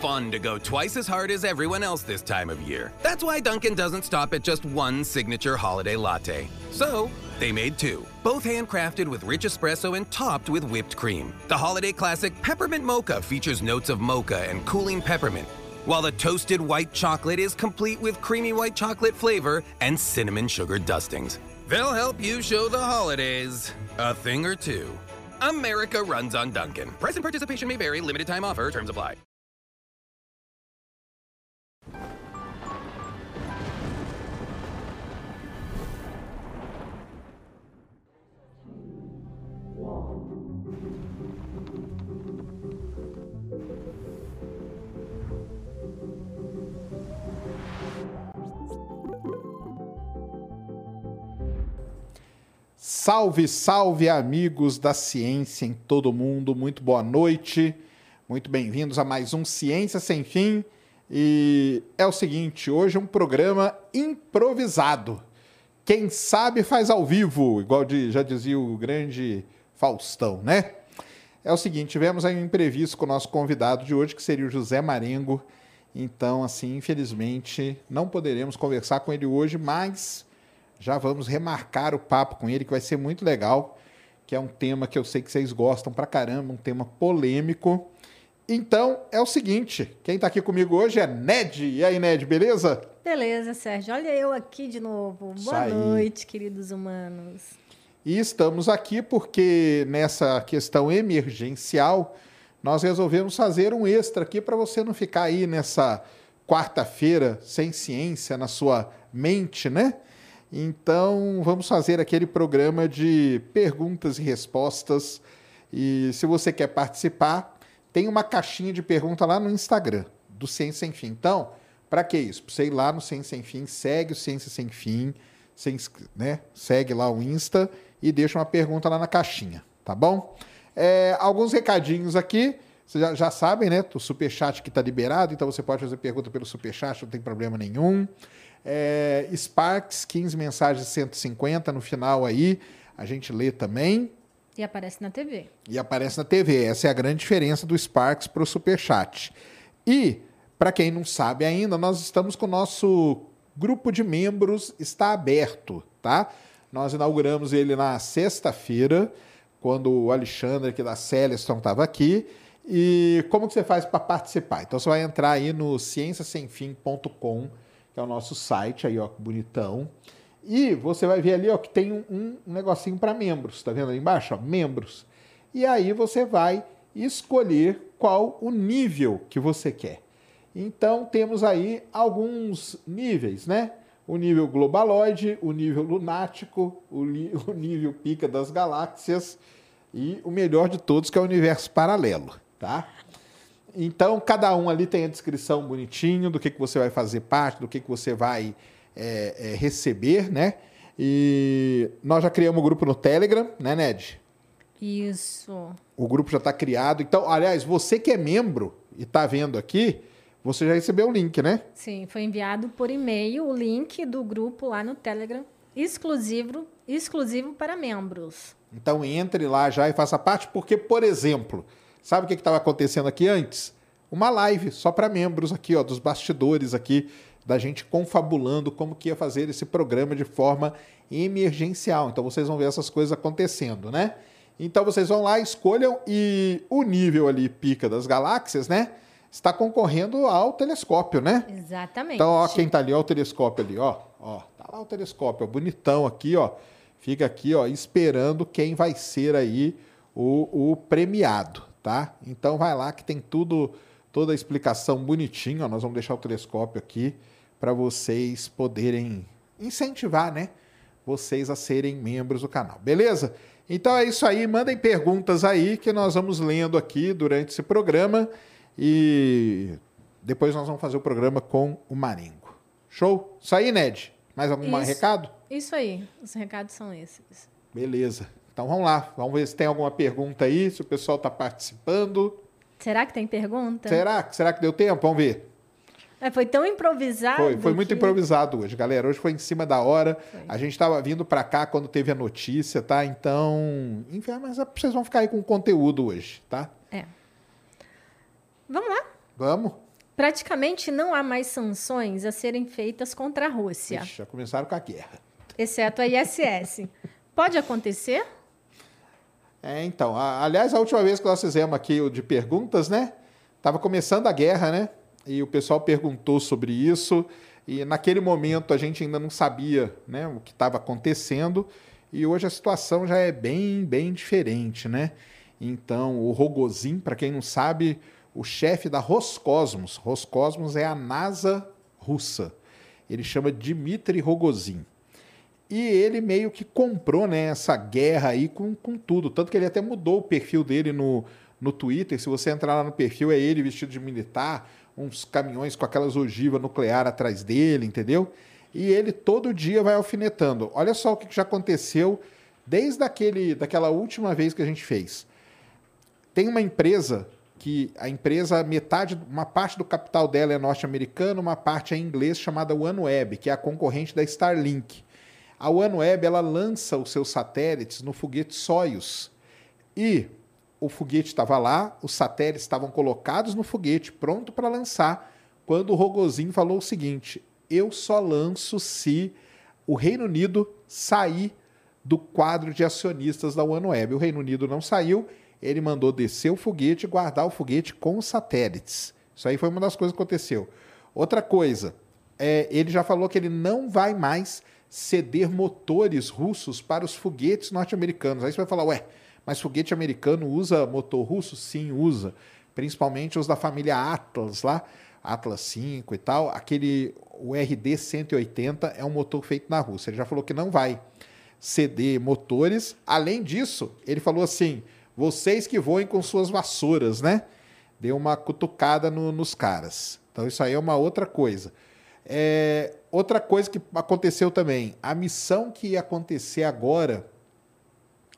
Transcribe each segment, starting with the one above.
Fun to go twice as hard as everyone else this time of year. That's why Duncan doesn't stop at just one signature holiday latte. So, they made two, both handcrafted with rich espresso and topped with whipped cream. The holiday classic Peppermint Mocha features notes of mocha and cooling peppermint, while the toasted white chocolate is complete with creamy white chocolate flavor and cinnamon sugar dustings. They'll help you show the holidays a thing or two. America runs on Duncan. Price and participation may vary, limited time offer, terms apply. Salve, salve, amigos da ciência em todo mundo. Muito boa noite. Muito bem-vindos a mais um Ciência Sem Fim. E é o seguinte, hoje é um programa improvisado. Quem sabe faz ao vivo, igual de, já dizia o grande Faustão, né? É o seguinte, tivemos aí um imprevisto com o nosso convidado de hoje, que seria o José Marengo. Então, assim, infelizmente, não poderemos conversar com ele hoje, mas já vamos remarcar o papo com ele, que vai ser muito legal, que é um tema que eu sei que vocês gostam pra caramba, um tema polêmico. Então, é o seguinte, quem está aqui comigo hoje é Ned. E aí, Ned, beleza? Beleza, Sérgio. Olha eu aqui de novo. Boa noite, queridos humanos. E estamos aqui porque nessa questão emergencial, nós resolvemos fazer um extra aqui para você não ficar aí nessa quarta-feira sem ciência na sua mente, né? Então, vamos fazer aquele programa de perguntas e respostas. E se você quer participar, tem uma caixinha de pergunta lá no Instagram do Ciência Sem Fim. Então, para que isso? Para você ir lá no Ciência Sem Fim, segue o Ciência Sem Fim, né? segue lá o Insta e deixa uma pergunta lá na caixinha, tá bom? É, alguns recadinhos aqui. Vocês já, já sabem, né? O Superchat que está liberado, então você pode fazer pergunta pelo Superchat, não tem problema nenhum. É, Sparks, 15 mensagens de 150 no final aí, a gente lê também E aparece na TV. e aparece na TV. Essa é a grande diferença do Sparks para o Superchat. E, para quem não sabe ainda, nós estamos com o nosso grupo de membros está aberto, tá? Nós inauguramos ele na sexta-feira, quando o Alexandre aqui da Celeston estava aqui. E como que você faz para participar? Então você vai entrar aí no cienciasemfim.com, que é o nosso site aí, ó, bonitão. E você vai ver ali, ó, que tem um, um- negocinho para membros, tá vendo ali embaixo, ó, membros. E aí você vai escolher qual o nível que você quer. Então temos aí alguns níveis, né? O nível globaloide, o nível lunático, o, o nível pica das galáxias e o melhor de todos que é o universo paralelo, tá? Então, cada um ali tem a descrição bonitinho do que, que você vai fazer parte, do que, que você vai é, é, receber, né? E nós já criamos o grupo no Telegram, né, Ned? Isso. O grupo já está criado. Então, aliás, você que é membro e está vendo aqui, você já recebeu o link, né? Sim, foi enviado por e-mail o link do grupo lá no Telegram, exclusivo, exclusivo para membros. Então entre lá já e faça parte, porque, por exemplo, sabe o que estava acontecendo aqui antes? Uma live só para membros aqui, ó, dos bastidores aqui, da gente confabulando como que ia fazer esse programa de forma emergencial. Então vocês vão ver essas coisas acontecendo, né? Então vocês vão lá, escolham e o nível ali pica das galáxias, né? Está concorrendo ao telescópio, né? Exatamente. Então, ó, quem tá ali, ó, o telescópio ali, ó. Ó, tá lá o telescópio, ó, bonitão aqui, ó. Fica aqui, ó, esperando quem vai ser aí o, o premiado, tá? Então vai lá que tem tudo, toda a explicação bonitinho, ó. Nós vamos deixar o telescópio aqui para vocês poderem incentivar, né? Vocês a serem membros do canal, beleza? Então é isso aí, mandem perguntas aí que nós vamos lendo aqui durante esse programa e depois nós vamos fazer o programa com o Marengo. Show? Isso aí, Ned. Mais algum Isso. recado? Isso aí, os recados são esses. Beleza. Então vamos lá. Vamos ver se tem alguma pergunta aí, se o pessoal está participando. Será que tem pergunta? Será? Será que deu tempo? Vamos ver. É, foi tão improvisado. Foi, foi muito que- improvisado hoje, galera. Hoje foi em cima da hora. Foi. A gente estava vindo para cá quando teve a notícia, tá? Então, enfim, mas vocês vão ficar aí com conteúdo hoje, tá? É. Vamos lá. Vamos? Praticamente não há mais sanções a serem feitas contra a Rússia, Ixi, já começaram com a guerra. exceto a ISS. Pode acontecer? É, então, a- aliás, a última vez que nós fizemos aqui o de perguntas, né? Tava começando a guerra, né? E o pessoal perguntou sobre isso. E naquele momento a gente ainda não sabia né, o que estava acontecendo. E hoje a situação já é bem, bem diferente, né? Então, o Rogozin, para quem não sabe, o chefe da Roscosmos. Roscosmos é a NASA russa. Ele chama Dmitry Rogozin. E ele meio que comprou né, essa guerra aí com, com tudo. Tanto que ele até mudou o perfil dele no, no Twitter. Se você entrar lá no perfil, é ele vestido de militar, uns caminhões com aquelas ogivas nuclear atrás dele, entendeu? E ele todo dia vai alfinetando. Olha só o que já aconteceu desde aquele, daquela última vez que a gente fez. Tem uma empresa que a empresa, metade, uma parte do capital dela é norte-americano, uma parte é inglês, chamada OneWeb, que é a concorrente da Starlink. A OneWeb ela lança os seus satélites no foguete Soyuz. E o foguete estava lá, os satélites estavam colocados no foguete, pronto para lançar, quando o Rogozin falou o seguinte: eu só lanço se o Reino Unido sair do quadro de acionistas da OneWeb. O Reino Unido não saiu, ele mandou descer o foguete e guardar o foguete com os satélites. Isso aí foi uma das coisas que aconteceu. Outra coisa, é, ele já falou que ele não vai mais ceder motores russos para os foguetes norte-americanos. Aí você vai falar, ué, mas foguete americano usa motor russo? Sim, usa. Principalmente os da família Atlas lá, Atlas 5 e tal. Aquele, o RD-180 é um motor feito na Rússia. Ele já falou que não vai ceder motores. Além disso, ele falou assim, vocês que voem com suas vassouras, né? Deu uma cutucada no- nos caras. Então isso aí é uma outra coisa. É, outra coisa que aconteceu também, a missão que ia acontecer agora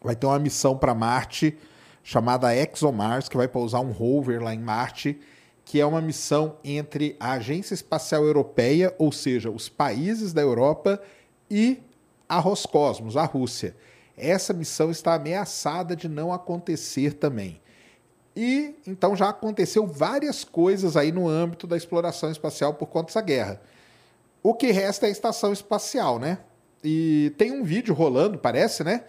vai ter uma missão para Marte chamada ExoMars, que vai pousar um rover lá em Marte, que é uma missão entre a Agência Espacial Europeia, ou seja, os países da Europa, e a Roscosmos, a Rússia. Essa missão está ameaçada de não acontecer também. E então já aconteceu várias coisas aí no âmbito da exploração espacial por conta dessa guerra. O que resta é a estação espacial, né? E tem um vídeo rolando, parece, né?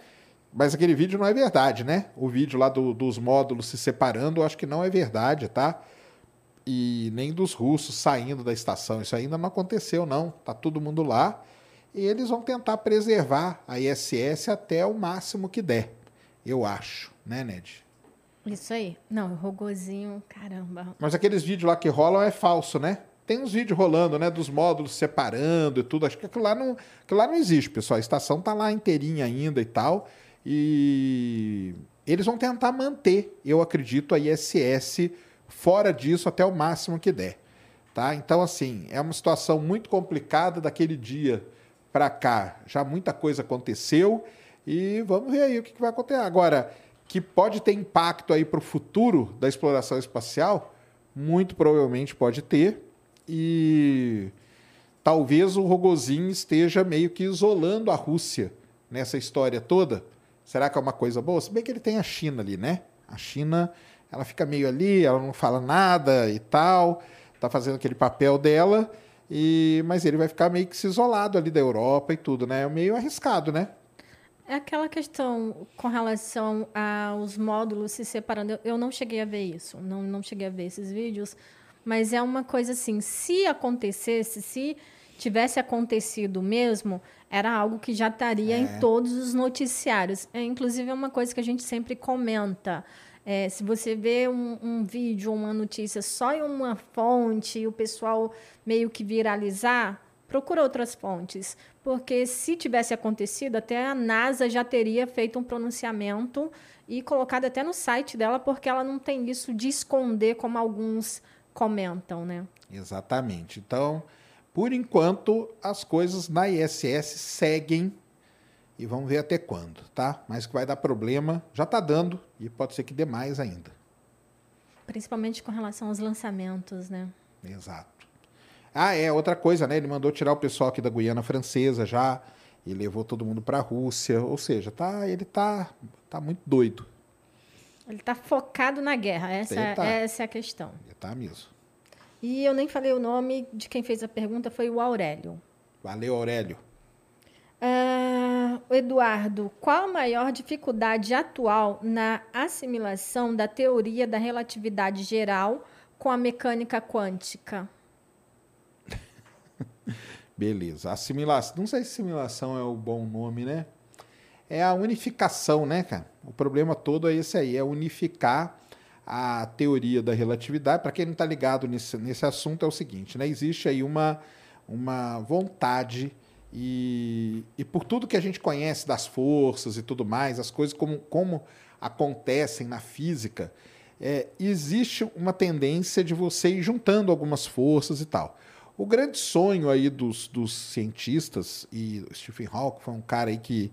Mas aquele vídeo não é verdade, né? O vídeo lá do- dos módulos se separando, eu acho que não é verdade, tá? E nem dos russos saindo da estação. Isso ainda não aconteceu, não. Tá todo mundo lá. E eles vão tentar preservar a ISS até o máximo que der. Eu acho, né, Ned? Isso aí. Não, o rogozinho, caramba. Mas aqueles vídeos lá que rolam é falso, né? Tem uns vídeos rolando, né? Dos módulos separando e tudo. Acho que aquilo lá não, aquilo lá não existe, pessoal. A estação tá lá inteirinha ainda e tal. E eles vão tentar manter, eu acredito, a ISS fora disso até o máximo que der. Tá? Então, assim, é uma situação muito complicada daquele dia para cá. Já muita coisa aconteceu e vamos ver aí o que que vai acontecer. Agora, que pode ter impacto aí para o futuro da exploração espacial, muito provavelmente pode ter. E talvez o Rogozin esteja meio que isolando a Rússia nessa história toda. Será que é uma coisa boa? Se bem que ele tem a China ali, né? A China, ela fica meio ali, ela não fala nada e tal, tá fazendo aquele papel dela, e mas ele vai ficar meio que se isolado ali da Europa e tudo, né? É meio arriscado, né? É aquela questão com relação aos módulos se separando. Eu- não cheguei a ver isso, não, não cheguei a ver esses vídeos, mas é uma coisa assim: se acontecesse, se tivesse acontecido mesmo, era algo que já estaria em todos os noticiários. É, inclusive, é uma coisa que a gente sempre comenta. É, se você vê um, um vídeo, uma notícia só em uma fonte e o pessoal meio que viralizar, procura outras fontes, porque se tivesse acontecido, até a NASA já teria feito um pronunciamento e colocado até no site dela, porque ela não tem isso de esconder como alguns comentam, né? Exatamente. Então, por enquanto, as coisas na ISS seguem e vamos ver até quando, tá? Mas que vai dar problema, já está dando e pode ser que dê mais ainda. Principalmente com relação aos lançamentos, né? Exato. Ah, é, outra coisa, né? Ele mandou tirar o pessoal aqui da Guiana Francesa já e levou todo mundo para a Rússia, ou seja, tá, ele tá, tá muito doido. Ele está focado na guerra, essa, tá. essa é a questão. Ele tá mesmo. E eu nem falei o nome de quem fez a pergunta, foi o Aurélio. Valeu, Aurélio. Uh, Eduardo, qual a maior dificuldade atual na assimilação da teoria da relatividade geral com a mecânica quântica? Beleza. Assimilação. Não sei se assimilação é o bom nome, né? É a unificação, né, cara? O problema todo é esse aí, é unificar a teoria da relatividade. Para quem não está ligado nesse, nesse assunto, é o seguinte: né? existe aí uma, uma vontade, e, e por tudo que a gente conhece das forças e tudo mais, as coisas como, como acontecem na física, é, existe uma tendência de você ir juntando algumas forças e tal. O grande sonho aí dos, dos cientistas, e Stephen Hawking foi um cara aí que,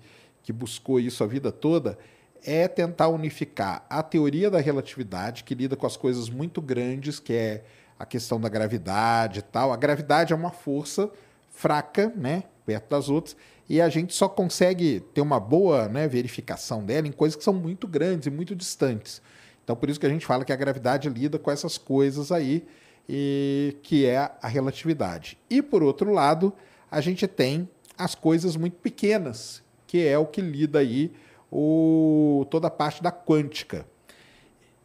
que buscou isso a vida toda, é tentar unificar a teoria da relatividade, que lida com as coisas muito grandes, que é a questão da gravidade e tal. A gravidade é uma força fraca, né, perto das outras, e a gente só consegue ter uma boa né, verificação dela em coisas que são muito grandes e muito distantes. Então, por isso que a gente fala que a gravidade lida com essas coisas aí, e que é a relatividade. E, por outro lado, a gente tem as coisas muito pequenas, que é o que lida aí o, toda a parte da quântica.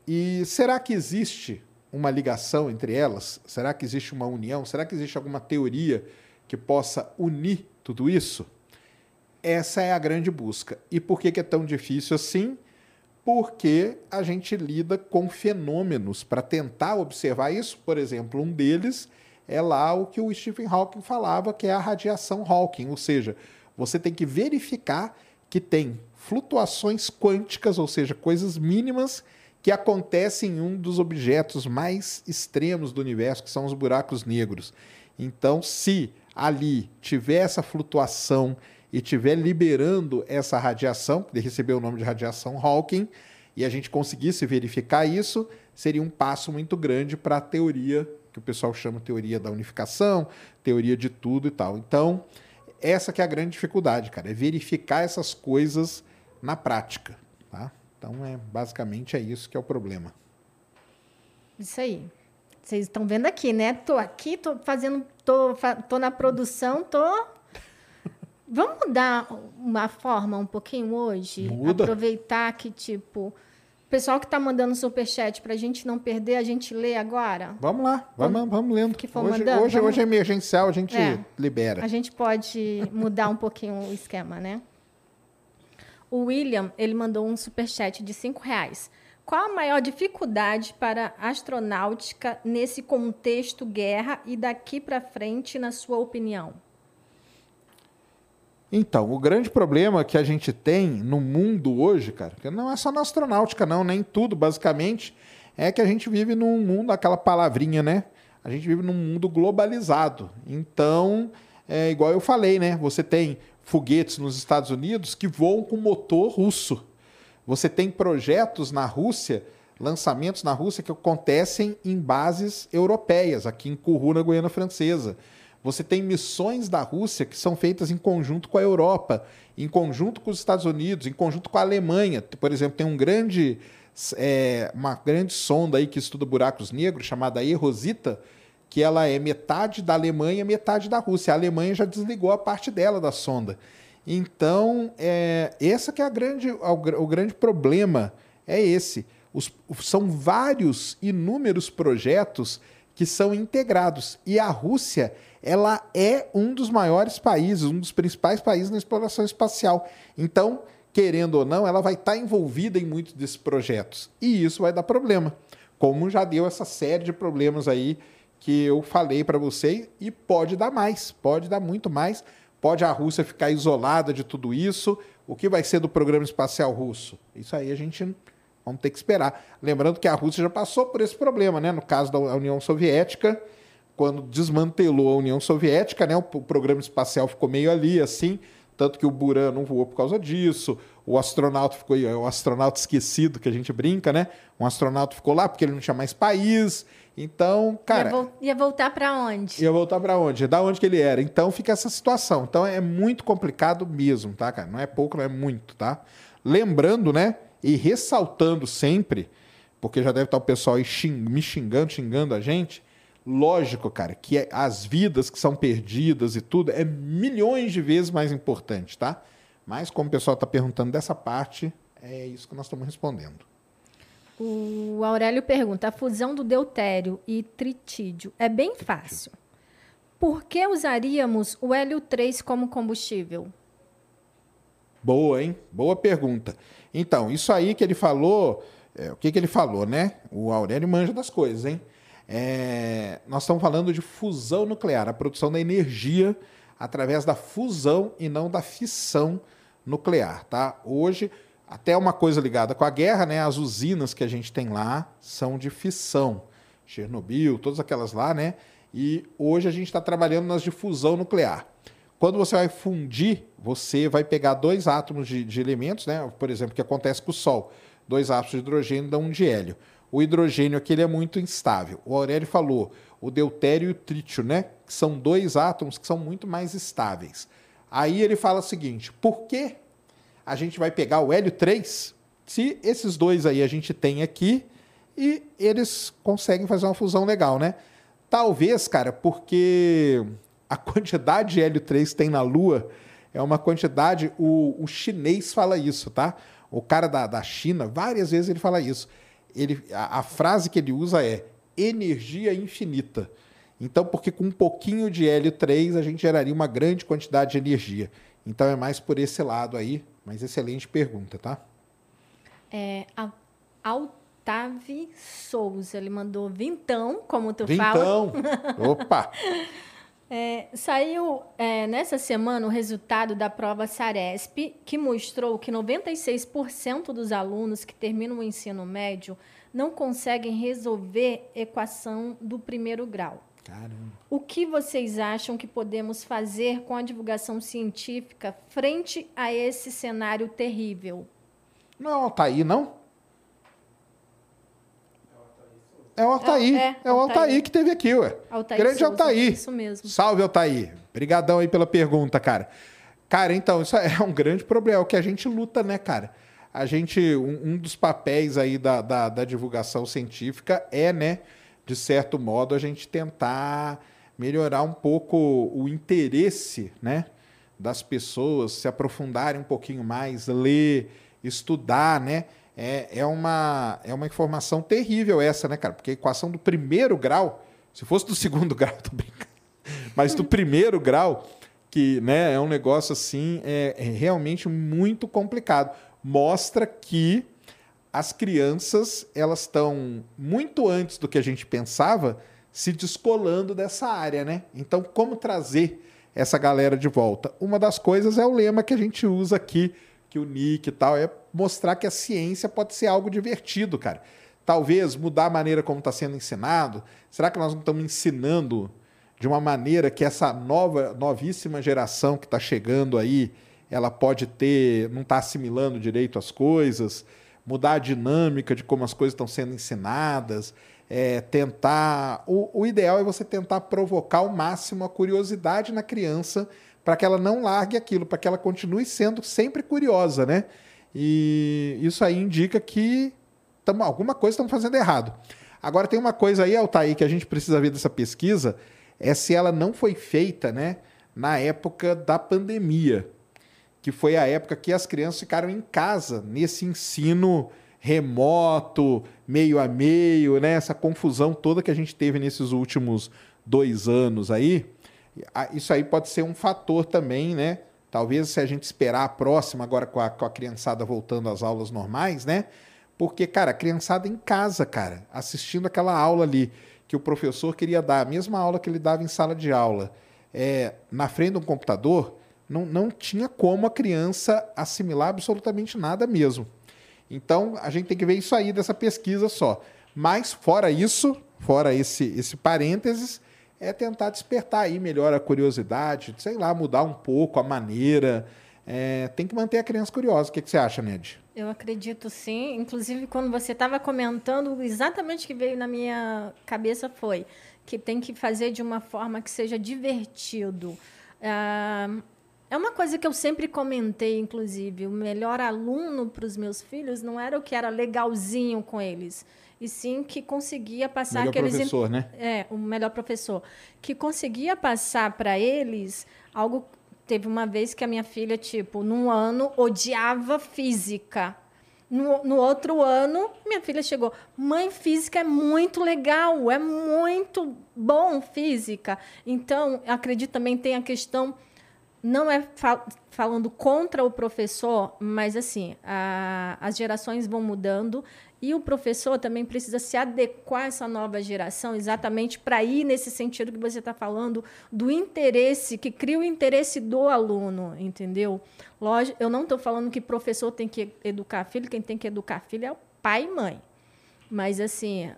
E será que existe uma ligação entre elas? Será que existe uma união? Será que existe alguma teoria que possa unir tudo isso? Essa é a grande busca. E por que, é tão difícil assim? Porque a gente lida com fenômenos para tentar observar isso. Por exemplo, um deles é lá o que o Stephen Hawking falava, que é a radiação Hawking, ou seja, você tem que verificar que tem flutuações quânticas, ou seja, coisas mínimas que acontecem em um dos objetos mais extremos do universo, que são os buracos negros. Então, se ali tiver essa flutuação e tiver liberando essa radiação, que recebeu o nome de radiação Hawking, e a gente conseguisse verificar isso, seria um passo muito grande para a teoria que o pessoal chama teoria da unificação, teoria de tudo e tal. Então, essa que é a grande dificuldade, cara, é verificar essas coisas na prática. Tá? Então, é, basicamente é isso que é o problema. Isso aí. Vocês estão vendo aqui, né? Tô aqui, tô fazendo, tô, tô na produção, tô. Vamos mudar uma forma um pouquinho hoje? Muda. Aproveitar que, tipo, pessoal que está mandando superchat para a gente não perder, a gente lê agora? Vamos lá, vamos, vamos, vamos lendo. Que for hoje, mandando, hoje, vamos... hoje é emergencial, a gente é, libera. A gente pode mudar um pouquinho o esquema, né? O William, ele mandou um superchat de cinco reais. Qual a maior dificuldade para a astronáutica nesse contexto guerra e daqui para frente, na sua opinião? Então, o grande problema que a gente tem no mundo hoje, cara, que não é só na astronáutica, não, nem tudo, basicamente, é que a gente vive num mundo, aquela palavrinha, né? A gente vive num mundo globalizado. Então, é igual eu falei, né? Você tem foguetes nos Estados Unidos que voam com motor russo. Você tem projetos na Rússia, lançamentos na Rússia que acontecem em bases europeias, aqui em Kourou, na Guiana Francesa. Você tem missões da Rússia que são feitas em conjunto com a Europa, em conjunto com os Estados Unidos, em conjunto com a Alemanha. Por exemplo, tem um grande, é, uma grande sonda aí que estuda buracos negros, chamada Erosita, que ela é metade da Alemanha, metade da Rússia. A Alemanha já desligou a parte dela da sonda. Então, é, que é a grande, o, o grande problema é esse. Os, são vários, inúmeros projetos que são integrados. E a Rússia, ela é um dos maiores países, um dos principais países na exploração espacial. Então, querendo ou não, ela vai estar envolvida em muitos desses projetos. E isso vai dar problema. Como já deu essa série de problemas aí que eu falei para você e pode dar mais, pode dar muito mais. Pode a Rússia ficar isolada de tudo isso? O que vai ser do programa espacial russo? Isso aí a gente Vamos ter que esperar. Lembrando que a Rússia já passou por esse problema, né? No caso da União Soviética, quando desmantelou a União Soviética, né? O programa espacial ficou meio ali, assim, tanto que o Buran não voou por causa disso. O astronauta ficou, o astronauta esquecido que a gente brinca, né? Um astronauta ficou lá porque ele não tinha mais país. Então, cara. Ia, vo ia voltar para onde? Ia voltar para onde? Da onde que ele era. Então fica essa situação. Então é muito complicado mesmo, tá, cara? Não é pouco, não é muito, tá? Lembrando, né? E ressaltando sempre, porque já deve estar o pessoal aí xing, me xingando, xingando a gente. Lógico, cara, que é, as vidas que são perdidas e tudo é milhões de vezes mais importante, tá? Mas como o pessoal está perguntando dessa parte, é isso que nós estamos respondendo. O Aurélio pergunta: a fusão do deutério e tritídio é bem fácil. Por que usaríamos o hélio 3 como combustível? Boa, hein? Boa pergunta. Então, isso aí que ele falou, é, o que, que ele falou, né? O Aurélio manja das coisas, hein? É, nós estamos falando de fusão nuclear, a produção da energia através da fusão e não da fissão nuclear, tá? Hoje, até uma coisa ligada com a guerra, né? As usinas que a gente tem lá são de fissão. Chernobyl, todas aquelas lá, né? E hoje a gente está trabalhando nas de fusão nuclear. Quando você vai fundir, você vai pegar dois átomos de, de elementos, né? Por exemplo, o que acontece com o Sol. Dois átomos de hidrogênio dão um de hélio. O hidrogênio aqui ele é muito instável. O Aurélio falou o deutério e o trítio, né? Que são dois átomos que são muito mais estáveis. Aí ele fala o seguinte: por que a gente vai pegar o hélio 3 se esses dois aí a gente tem aqui e eles conseguem fazer uma fusão legal, né? Talvez, cara, porque a quantidade de hélio 3 tem na Lua é uma quantidade. O, o chinês fala isso, tá? O cara da, da China, várias vezes ele fala isso. Ele, a, a frase que ele usa é energia infinita. Então, porque com um pouquinho de hélio 3 a gente geraria uma grande quantidade de energia. Então é mais por esse lado aí, mas excelente pergunta, tá? É, Altavi Souza, ele mandou vintão, como tu vintão. fala. Opa! É, saiu é, nessa semana o resultado da prova Saresp, que mostrou que 96% dos alunos que terminam o ensino médio não conseguem resolver equação do primeiro grau. Caramba. O que vocês acham que podemos fazer com a divulgação científica frente a esse cenário terrível? Não o Altair, não? É o Altair. É, é, é o Altair. Altair que teve aqui, ué. Altair Grande Souza, Altair. Isso mesmo. Salve, Altair. Obrigadão aí pela pergunta, cara. Cara, então, isso é um grande problema. É o que a gente luta, né, cara? A gente, um, um dos papéis aí da, da, da, divulgação científica é, né, de certo modo, a gente tentar melhorar um pouco o interesse, né, das pessoas, se aprofundarem um pouquinho mais, ler, estudar, né? É, é, uma, é uma informação terrível essa, né, cara? Porque a equação do primeiro grau, se fosse do segundo grau, tô brincando, mas do primeiro grau, que né, é um negócio assim, é, é realmente muito complicado. Mostra que as crianças elas estão muito antes do que a gente pensava se descolando dessa área, né? Então, como trazer essa galera de volta? Uma das coisas é o lema que a gente usa aqui que o Nick e tal, é mostrar que a ciência pode ser algo divertido, cara. Talvez mudar a maneira como está sendo ensinado. Será que nós não estamos ensinando de uma maneira que essa nova, novíssima geração que está chegando aí, ela pode ter, não está assimilando direito as coisas, mudar a dinâmica de como as coisas estão sendo ensinadas, é, tentar. O, o ideal é você tentar provocar ao máximo a curiosidade na criança para que ela não largue aquilo, para que ela continue sendo sempre curiosa, né? E isso aí indica que tamo, alguma coisa estamos fazendo errado. Agora tem uma coisa aí, Altair, que a gente precisa ver dessa pesquisa, é se ela não foi feita, né, na época da pandemia, que foi a época que as crianças ficaram em casa, nesse ensino remoto, meio a meio, né, essa confusão toda que a gente teve nesses últimos dois anos aí. Isso aí pode ser um fator também, né? Talvez se a gente esperar a próxima, agora com a, com a criançada voltando às aulas normais, né? Porque, cara, a criançada em casa, cara, assistindo aquela aula ali, que o professor queria dar, a mesma aula que ele dava em sala de aula, é, na frente de um computador, não, não tinha como a criança assimilar absolutamente nada mesmo. Então, a gente tem que ver isso aí dessa pesquisa só. Mas, fora isso, fora esse, esse parênteses, é tentar despertar aí melhor a curiosidade, sei lá, mudar um pouco a maneira. É, tem que manter a criança curiosa. O que, que você acha, Ned? Eu acredito sim. Inclusive, quando você estava comentando, exatamente o que veio na minha cabeça foi que tem que fazer de uma forma que seja divertido. Ah, é uma coisa que eu sempre comentei, inclusive. O melhor aluno para os meus filhos não era o que era legalzinho com eles e sim que conseguia passar melhor aqueles professor, né? é o melhor professor. Que conseguia passar para eles algo teve uma vez que a minha filha tipo num ano odiava física. No, no outro ano minha filha chegou mãe física é muito legal é muito bom física. Então acredito também tem a questão não é fal falando contra o professor, mas assim, a, as gerações vão mudando e o professor também precisa se adequar a essa nova geração, exatamente para ir nesse sentido que você está falando, do interesse, que cria o interesse do aluno, entendeu? Lógico, eu não estou falando que professor tem que educar filho, quem tem que educar filho é o pai e mãe. Mas, assim,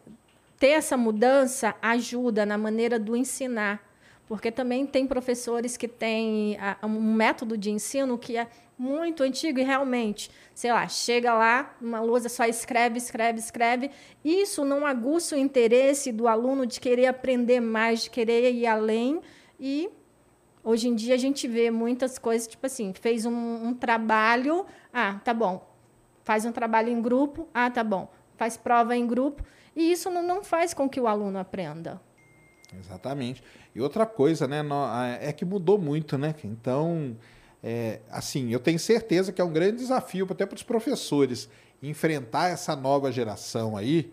ter essa mudança ajuda na maneira do ensinar. Porque também tem professores que têm um método de ensino que é muito antigo e realmente, sei lá, chega lá, uma lousa só escreve, escreve, escreve. Isso não aguça o interesse do aluno de querer aprender mais, de querer ir além. E hoje em dia a gente vê muitas coisas, tipo assim, fez um, um trabalho, ah, tá bom. Faz um trabalho em grupo, ah, tá bom. Faz prova em grupo. E isso não faz com que o aluno aprenda. Exatamente. E outra coisa, né, é que mudou muito, né? Então, é, assim, eu tenho certeza que é um grande desafio até para os professores enfrentar essa nova geração aí,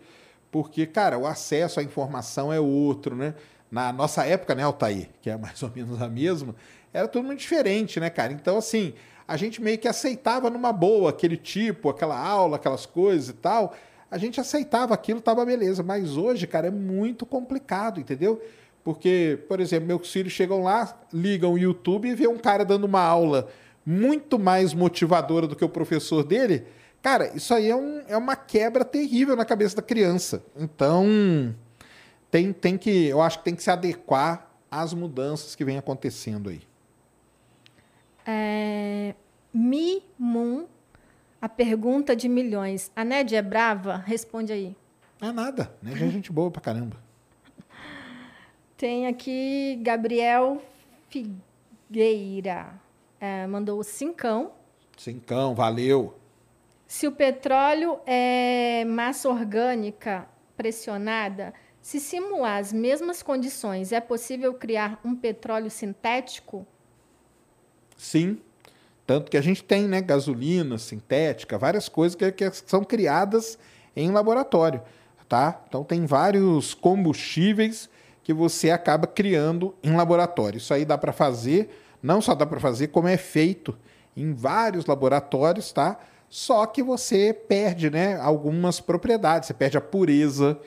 porque, cara, o acesso à informação é outro, né? Na nossa época, né, Altair, que é mais ou menos a mesma, era tudo muito diferente, né, cara? Então, assim, a gente meio que aceitava numa boa aquele tipo, aquela aula, aquelas coisas e tal. A gente aceitava aquilo, tava beleza. Mas hoje, cara, é muito complicado, entendeu? Porque, por exemplo, meus filhos chegam lá, ligam o YouTube e vê um cara dando uma aula muito mais motivadora do que o professor dele. Cara, isso aí é, um, é uma quebra terrível na cabeça da criança. Então, tem, tem que, eu acho que tem que se adequar às mudanças que vêm acontecendo aí. É, Mi Moon, a pergunta de milhões. A Ned é brava? Responde aí. É nada, Ned é gente boa pra caramba. Tem aqui Gabriel Figueira. É, mandou cincão. Cincão, valeu. Se o petróleo é massa orgânica pressionada, se simular as mesmas condições, é possível criar um petróleo sintético? Sim. Tanto que a gente tem né, gasolina sintética, várias coisas que, que são criadas em laboratório. Tá? Então tem vários combustíveis que você acaba criando em laboratório. Isso aí dá para fazer, não só dá para fazer, como é feito em vários laboratórios, tá? Só que você perde né, algumas propriedades, você perde a pureza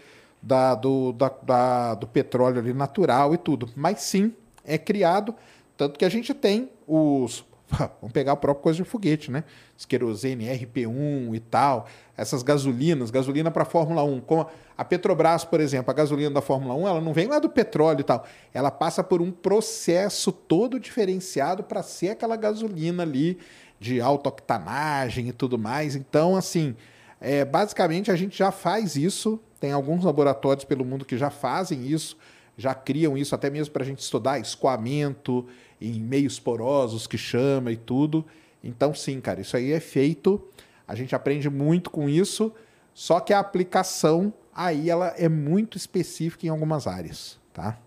da, do, da, da, do petróleo ali natural e tudo. Mas sim, é criado, tanto que a gente tem os Vamos pegar a própria coisa de foguete, né? Esquerosene, RP1 e tal, essas gasolinas, gasolina para Fórmula 1. Como a Petrobras, por exemplo, a gasolina da Fórmula 1, ela não vem lá do petróleo e tal. Ela passa por um processo todo diferenciado para ser aquela gasolina ali de alta octanagem e tudo mais. Então, assim, é, basicamente a gente já faz isso. Tem alguns laboratórios pelo mundo que já fazem isso, já criam isso até mesmo para a gente estudar escoamento em meios porosos que chama e tudo. Então, sim, cara, isso aí é feito. A gente aprende muito com isso, só que a aplicação aí ela é muito específica em algumas áreas, tá?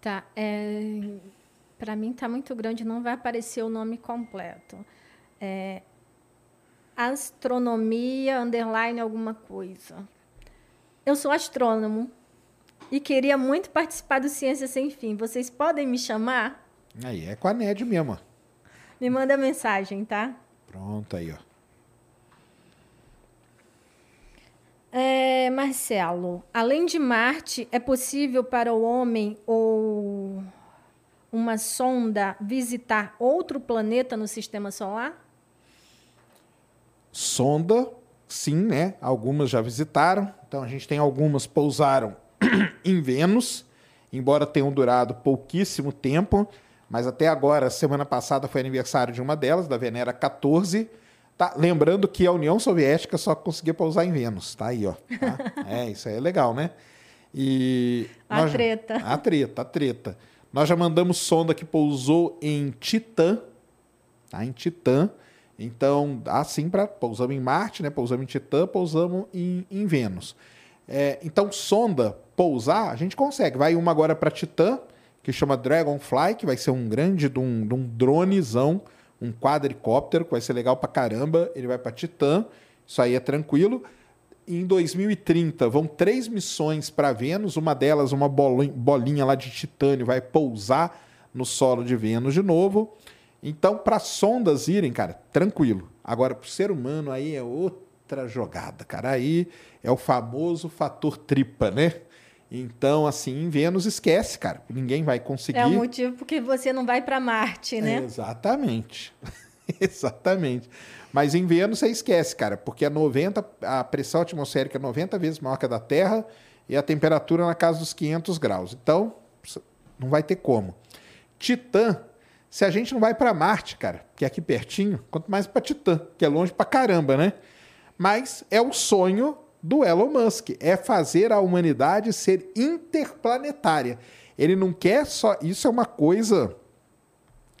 Tá. É... Para mim tá muito grande, não vai aparecer o nome completo. É... Astronomia, underline, alguma coisa. Eu sou astrônomo, e queria muito participar do Ciência Sem Fim. Vocês podem me chamar? Aí é com a NED mesmo. Me manda mensagem, tá? Pronto aí, ó. É, Marcelo, além de Marte, é possível para o homem ou uma sonda visitar outro planeta no sistema solar? Sonda, sim, né? Algumas já visitaram. Então a gente tem algumas pousaram em Vênus, embora tenham durado pouquíssimo tempo, mas até agora, semana passada foi aniversário de uma delas, da Venera 14. Tá, lembrando que a União Soviética só conseguia pousar em Vênus, tá aí, ó. Tá? É, isso aí é legal, né? E a nós, treta. A treta, a treta. Nós já mandamos sonda que pousou em Titã, tá? Em Titã. Então, assim para pousamos em Marte, né? Pousamos em Titã, pousamos em, em Vênus. É, então, sonda pousar, a gente consegue. Vai uma agora para Titã, que chama Dragonfly, que vai ser um grande de um, de um dronezão, um quadricóptero, que vai ser legal para caramba. Ele vai para Titã, isso aí é tranquilo. Em 2030 vão três missões para Vênus, uma delas, uma bolinha lá de titânio, vai pousar no solo de Vênus de novo. Então, para sondas irem, cara, tranquilo. Agora, para o ser humano, aí é outra jogada, cara. Aí é o famoso fator tripa, né? Então, assim, em Vênus esquece, cara. Ninguém vai conseguir. É o motivo porque você não vai para Marte, né? É, exatamente. exatamente. Mas em Vênus você esquece, cara, porque é 90, a pressão atmosférica é 90 vezes maior que a da Terra e a temperatura na casa dos 500 graus. Então, não vai ter como. Titã se a gente não vai para Marte, cara, que é aqui pertinho, quanto mais para Titã, que é longe para caramba, né? Mas é o sonho do Elon Musk, é fazer a humanidade ser interplanetária. Ele não quer só, isso é uma coisa,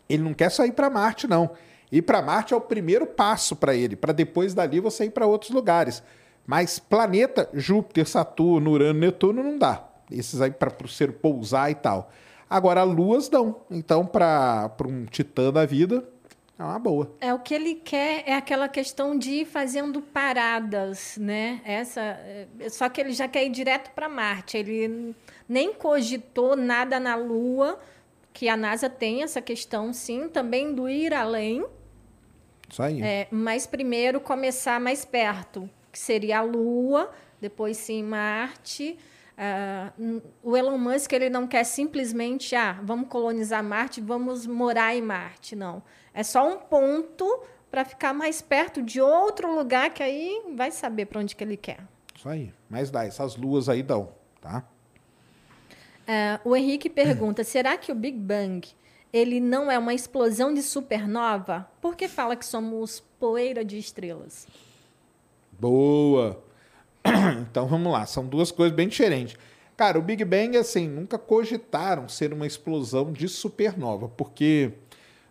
ele não quer só ir para Marte não. Ir para Marte é o primeiro passo para ele, para depois dali você ir para outros lugares. Mas planeta, Júpiter, Saturno, Urano, Netuno não dá. Esses aí para o ser pousar e tal. Agora, luas dão. Então, para um titã da vida, é uma boa. É, o que ele quer é aquela questão de ir fazendo paradas, né? Essa, é, só que ele já quer ir direto para Marte. Ele nem cogitou nada na Lua, que a NASA tem essa questão, sim, também do ir além. Isso aí. É, mas primeiro começar mais perto, que seria a Lua, depois sim Marte Uh, o Elon Musk ele não quer simplesmente, ah, vamos colonizar Marte, vamos morar em Marte. Não. É só um ponto para ficar mais perto de outro lugar que aí vai saber para onde que ele quer. Isso aí. Mas dá, essas luas aí dão, tá? Uh, o Henrique pergunta: será que o Big Bang ele não é uma explosão de supernova? Por que fala que somos poeira de estrelas? Boa! então vamos lá, são duas coisas bem diferentes. Cara, o Big Bang, assim, nunca cogitaram ser uma explosão de supernova, porque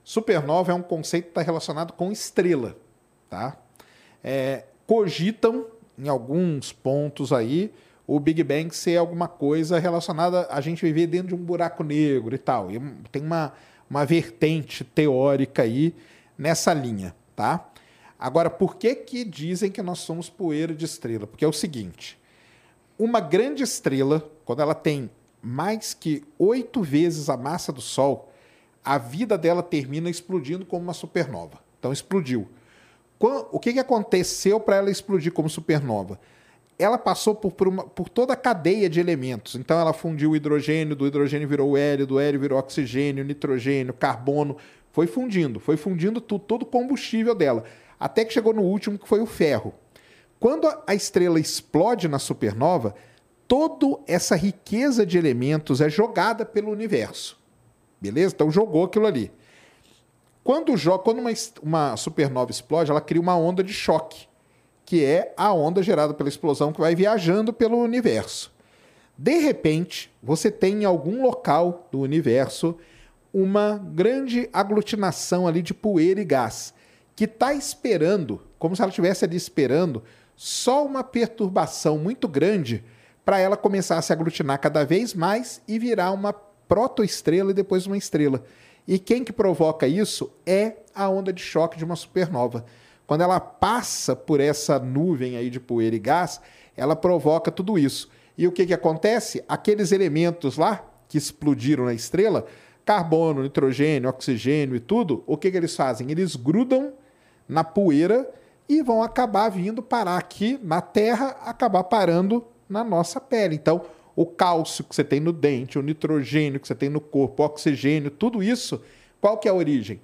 supernova é um conceito que está relacionado com estrela, tá? É, cogitam, em alguns pontos aí, o Big Bang ser alguma coisa relacionada a gente viver dentro de um buraco negro e tal. E tem uma, uma vertente teórica aí nessa linha, tá? Agora, por que, que dizem que nós somos poeira de estrela? Porque é o seguinte: uma grande estrela, quando ela tem mais que oito vezes a massa do Sol, a vida dela termina explodindo como uma supernova. Então, explodiu. O que, que aconteceu para ela explodir como supernova? Ela passou por, por, uma, por, toda a cadeia de elementos. Então, ela fundiu o hidrogênio, do hidrogênio virou hélio, do hélio virou oxigênio, nitrogênio, carbono. Foi fundindo, foi fundindo todo o combustível dela até que chegou no último, que foi o ferro. Quando a estrela explode na supernova, toda essa riqueza de elementos é jogada pelo universo. Beleza? Então jogou aquilo ali. Quando, quando uma, uma supernova explode, ela cria uma onda de choque, que é a onda gerada pela explosão que vai viajando pelo universo. De repente, você tem em algum local do universo uma grande aglutinação ali de poeira e gás que está esperando, como se ela estivesse ali esperando, só uma perturbação muito grande para ela começar a se aglutinar cada vez mais e virar uma protoestrela e depois uma estrela. E quem que provoca isso é a onda de choque de uma supernova. Quando ela passa por essa nuvem aí de poeira e gás, ela provoca tudo isso. E o que, que acontece? Aqueles elementos lá que explodiram na estrela, carbono, nitrogênio, oxigênio e tudo, o que, que eles fazem? Eles grudam na poeira e vão acabar vindo parar aqui na Terra, acabar parando na nossa pele. Então, o cálcio que você tem no dente, o nitrogênio que você tem no corpo, o oxigênio, tudo isso, qual que é a origem?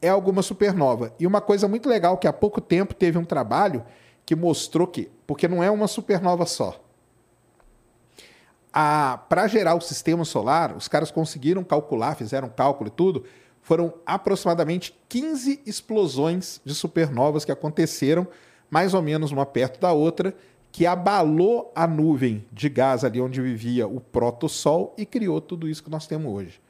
é alguma supernova. E uma coisa muito legal que há pouco tempo teve um trabalho que mostrou que, porque não é uma supernova só. Para gerar o sistema solar, os caras conseguiram calcular, fizeram cálculo e tudo, foram aproximadamente 15 explosões de supernovas que aconteceram, mais ou menos uma perto da outra, que abalou a nuvem de gás ali onde vivia o protossol e criou tudo isso que nós temos hoje.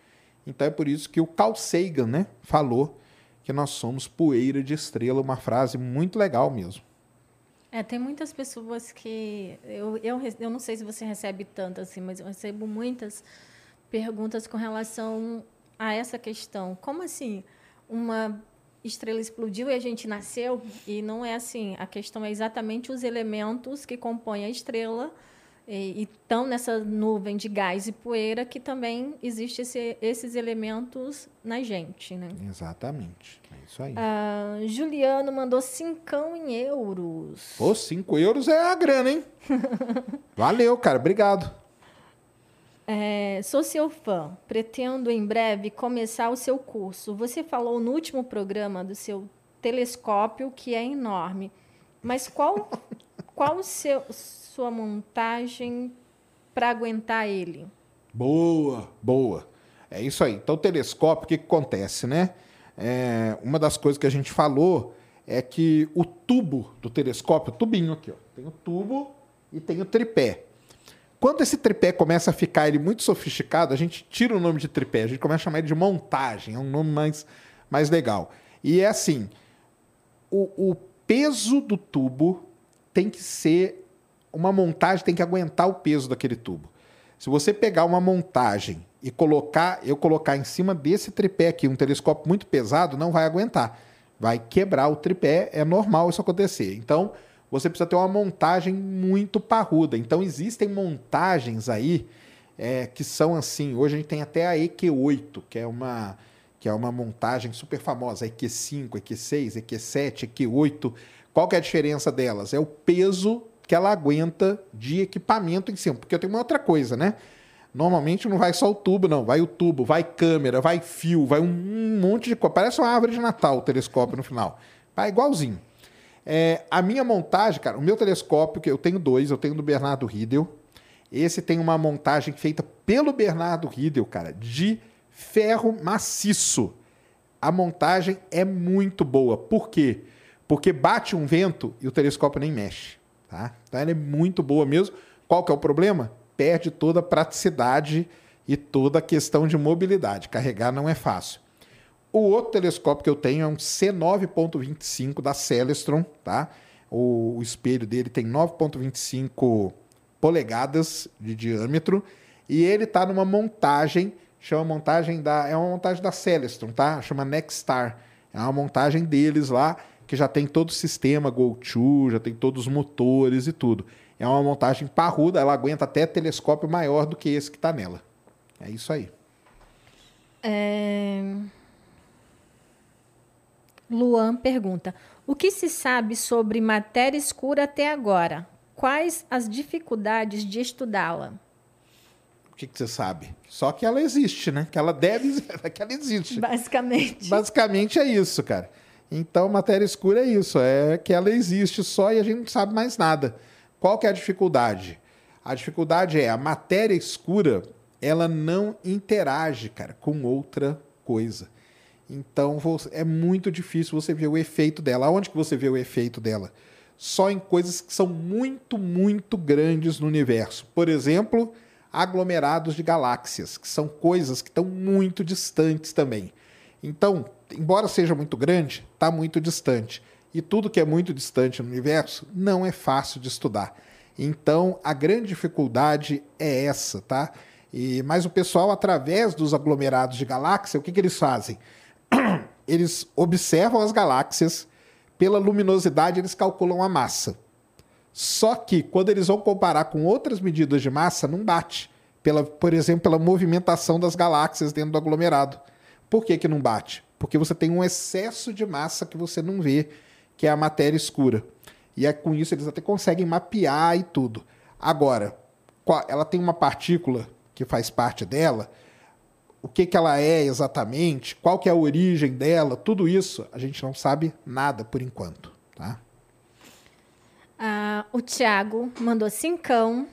Então é por isso que o Carl Sagan né, falou que nós somos poeira de estrela, uma frase muito legal mesmo. É, tem muitas pessoas que. Eu, eu, eu não sei se você recebe tanto assim, mas eu recebo muitas perguntas com relação a essa questão. Como assim? Uma estrela explodiu e a gente nasceu? E não é assim. A questão é exatamente os elementos que compõem a estrela e estão nessa nuvem de gás e poeira que também existe esse, esses elementos na gente, né? Exatamente. É isso aí. Ah, Juliano mandou cincão em euros. Pô, cinco euros é a grana, hein? Valeu, cara. Obrigado. É, sou seu fã. Pretendo em breve começar o seu curso. Você falou no último programa do seu telescópio que é enorme. Mas qual qual seu sua montagem para aguentar ele? Boa, boa. É isso aí. Então, o telescópio, o que, que acontece, né? É, uma das coisas que a gente falou é que o tubo do telescópio, o tubinho aqui, ó, tem o tubo e tem o tripé. Quando esse tripé começa a ficar ele muito sofisticado, a gente tira o nome de tripé, a gente começa a chamar ele de montagem, é um nome mais, mais legal. E é assim: o, o peso do tubo tem que ser uma montagem tem que aguentar o peso daquele tubo. Se você pegar uma montagem e colocar, eu colocar em cima desse tripé aqui um telescópio muito pesado, não vai aguentar. Vai quebrar o tripé, é normal isso acontecer. Então, você precisa ter uma montagem muito parruda. Então, existem montagens aí é, que são assim. Hoje a gente tem até a EQ8, que é uma, que é uma montagem super famosa. EQ5, EQ6, EQ7, EQ8. Qual que é a diferença delas? É o peso que ela aguenta de equipamento em cima. Porque eu tenho uma outra coisa, né? Normalmente não vai só o tubo, não. Vai o tubo, vai câmera, vai fio, vai um monte de coisa. Parece uma árvore de Natal o telescópio no final. Vai igualzinho. É, a minha montagem, cara, o meu telescópio, que eu tenho dois, eu tenho do Bernardo Riedel. Esse tem uma montagem feita pelo Bernardo Riedel, cara, de ferro maciço. A montagem é muito boa. Por quê? Porque bate um vento e o telescópio nem mexe. Tá? Então ela é muito boa mesmo. Qual que é o problema? Perde toda a praticidade e toda a questão de mobilidade. Carregar não é fácil. O outro telescópio que eu tenho é um C9.25 da Celestron, tá? O, o espelho dele tem 9.25 polegadas de diâmetro e ele está numa montagem, chama montagem da, é uma montagem da Celestron, tá? Chama Nexstar. É uma montagem deles lá que já tem todo o sistema Go-To, já tem todos os motores e tudo. É uma montagem parruda, ela aguenta até telescópio maior do que esse que está nela. É isso aí. É... Luan pergunta: O que se sabe sobre matéria escura até agora? Quais as dificuldades de estudá-la? O que, que, você sabe? Só que ela existe, né? Que ela deve, que ela existe. Basicamente. Basicamente é isso, cara. Então, matéria escura é isso, é que ela existe só e a gente não sabe mais nada. Qual que é a dificuldade? A dificuldade é a matéria escura, ela não interage, cara, com outra coisa. Então, é muito difícil você ver o efeito dela. Onde que você vê o efeito dela? Só em coisas que são muito, muito grandes no universo. Por exemplo, aglomerados de galáxias, que são coisas que estão muito distantes também. Então, embora seja muito grande, está muito distante. E tudo que é muito distante no universo não é fácil de estudar. Então, a grande dificuldade é essa, tá? E, mas o pessoal, através dos aglomerados de galáxia, o que, que eles fazem? Eles observam as galáxias, pela luminosidade eles calculam a massa. Só que quando eles vão comparar com outras medidas de massa, não bate. Pela, por exemplo, pela movimentação das galáxias dentro do aglomerado. Por que, que não bate? porque você tem um excesso de massa que você não vê, que é a matéria escura. E é com isso eles até conseguem mapear e tudo. Agora, ela tem uma partícula que faz parte dela. O que, que ela é exatamente, qual que é a origem dela, tudo isso a gente não sabe nada por enquanto, tá? Ah, o Tiago mandou cincão.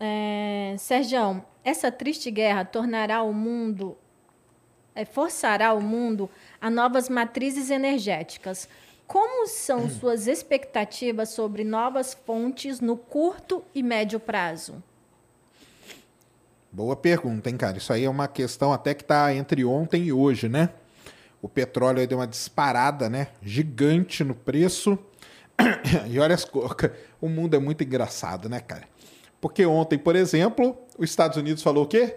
É, Sergião, essa triste guerra tornará o mundo, é, forçará o mundo a novas matrizes energéticas. Como são suas expectativas sobre novas fontes no curto e médio prazo? Boa pergunta, hein, cara? Isso aí é uma questão até que está entre ontem e hoje, né? O petróleo deu uma disparada, né? Gigante no preço. E olha as coisas. O mundo é muito engraçado, né, cara? Porque ontem, por exemplo, os Estados Unidos falou o quê?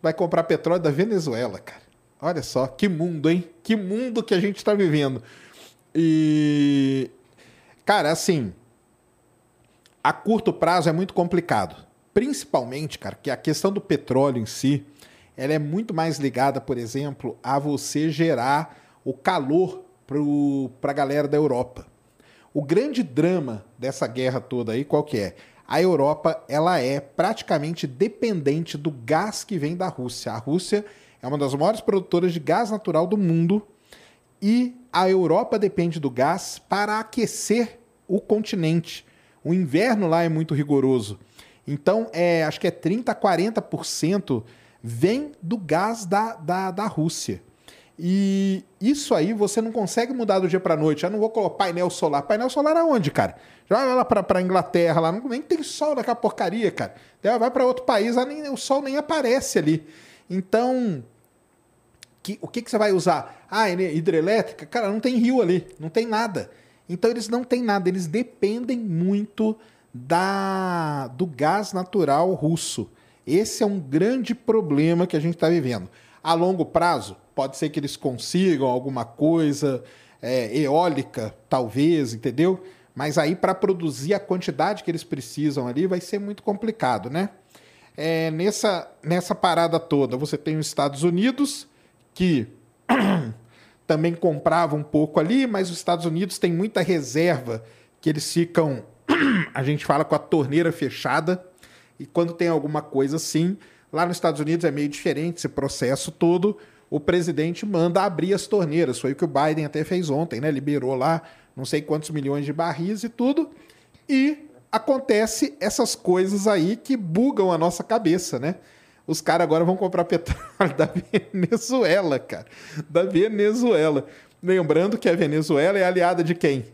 Vai comprar petróleo da Venezuela, cara. Olha só, que mundo, hein? Que mundo que a gente está vivendo. E. Cara, assim. A curto prazo é muito complicado. Principalmente, cara, que a questão do petróleo em si, ela é muito mais ligada, por exemplo, a você gerar o calor para a galera da Europa. O grande drama dessa guerra toda aí, qual que é? A Europa, ela é praticamente dependente do gás que vem da Rússia. A Rússia é uma das maiores produtoras de gás natural do mundo e a Europa depende do gás para aquecer o continente. O inverno lá é muito rigoroso. Então, é, acho que é 30% a 40% vem do gás da, da, da Rússia. E isso aí você não consegue mudar do dia para noite. Eu não vou colocar painel solar. Painel solar aonde, cara? Já vai lá para Inglaterra, lá não, nem tem sol naquela porcaria, cara. Vai para outro país, lá nem, o sol nem aparece ali. Então, que, o que, que você vai usar? Ah, hidrelétrica? Cara, não tem rio ali, não tem nada. Então eles não têm nada, eles dependem muito da, do gás natural russo. Esse é um grande problema que a gente está vivendo. A longo prazo, pode ser que eles consigam alguma coisa é, eólica, talvez, entendeu? Mas aí, para produzir a quantidade que eles precisam ali, vai ser muito complicado, né? É, nessa, nessa parada toda, você tem os Estados Unidos, que também comprava um pouco ali, mas os Estados Unidos têm muita reserva que eles ficam a gente fala com a torneira fechada e quando tem alguma coisa assim, lá nos Estados Unidos é meio diferente esse processo todo. O presidente manda abrir as torneiras. Foi o que o Biden até fez ontem, né? Liberou lá não sei quantos milhões de barris e tudo. E acontece essas coisas aí que bugam a nossa cabeça, né? Os caras agora vão comprar petróleo da Venezuela, cara. Da Venezuela. Lembrando que a Venezuela é aliada de quem?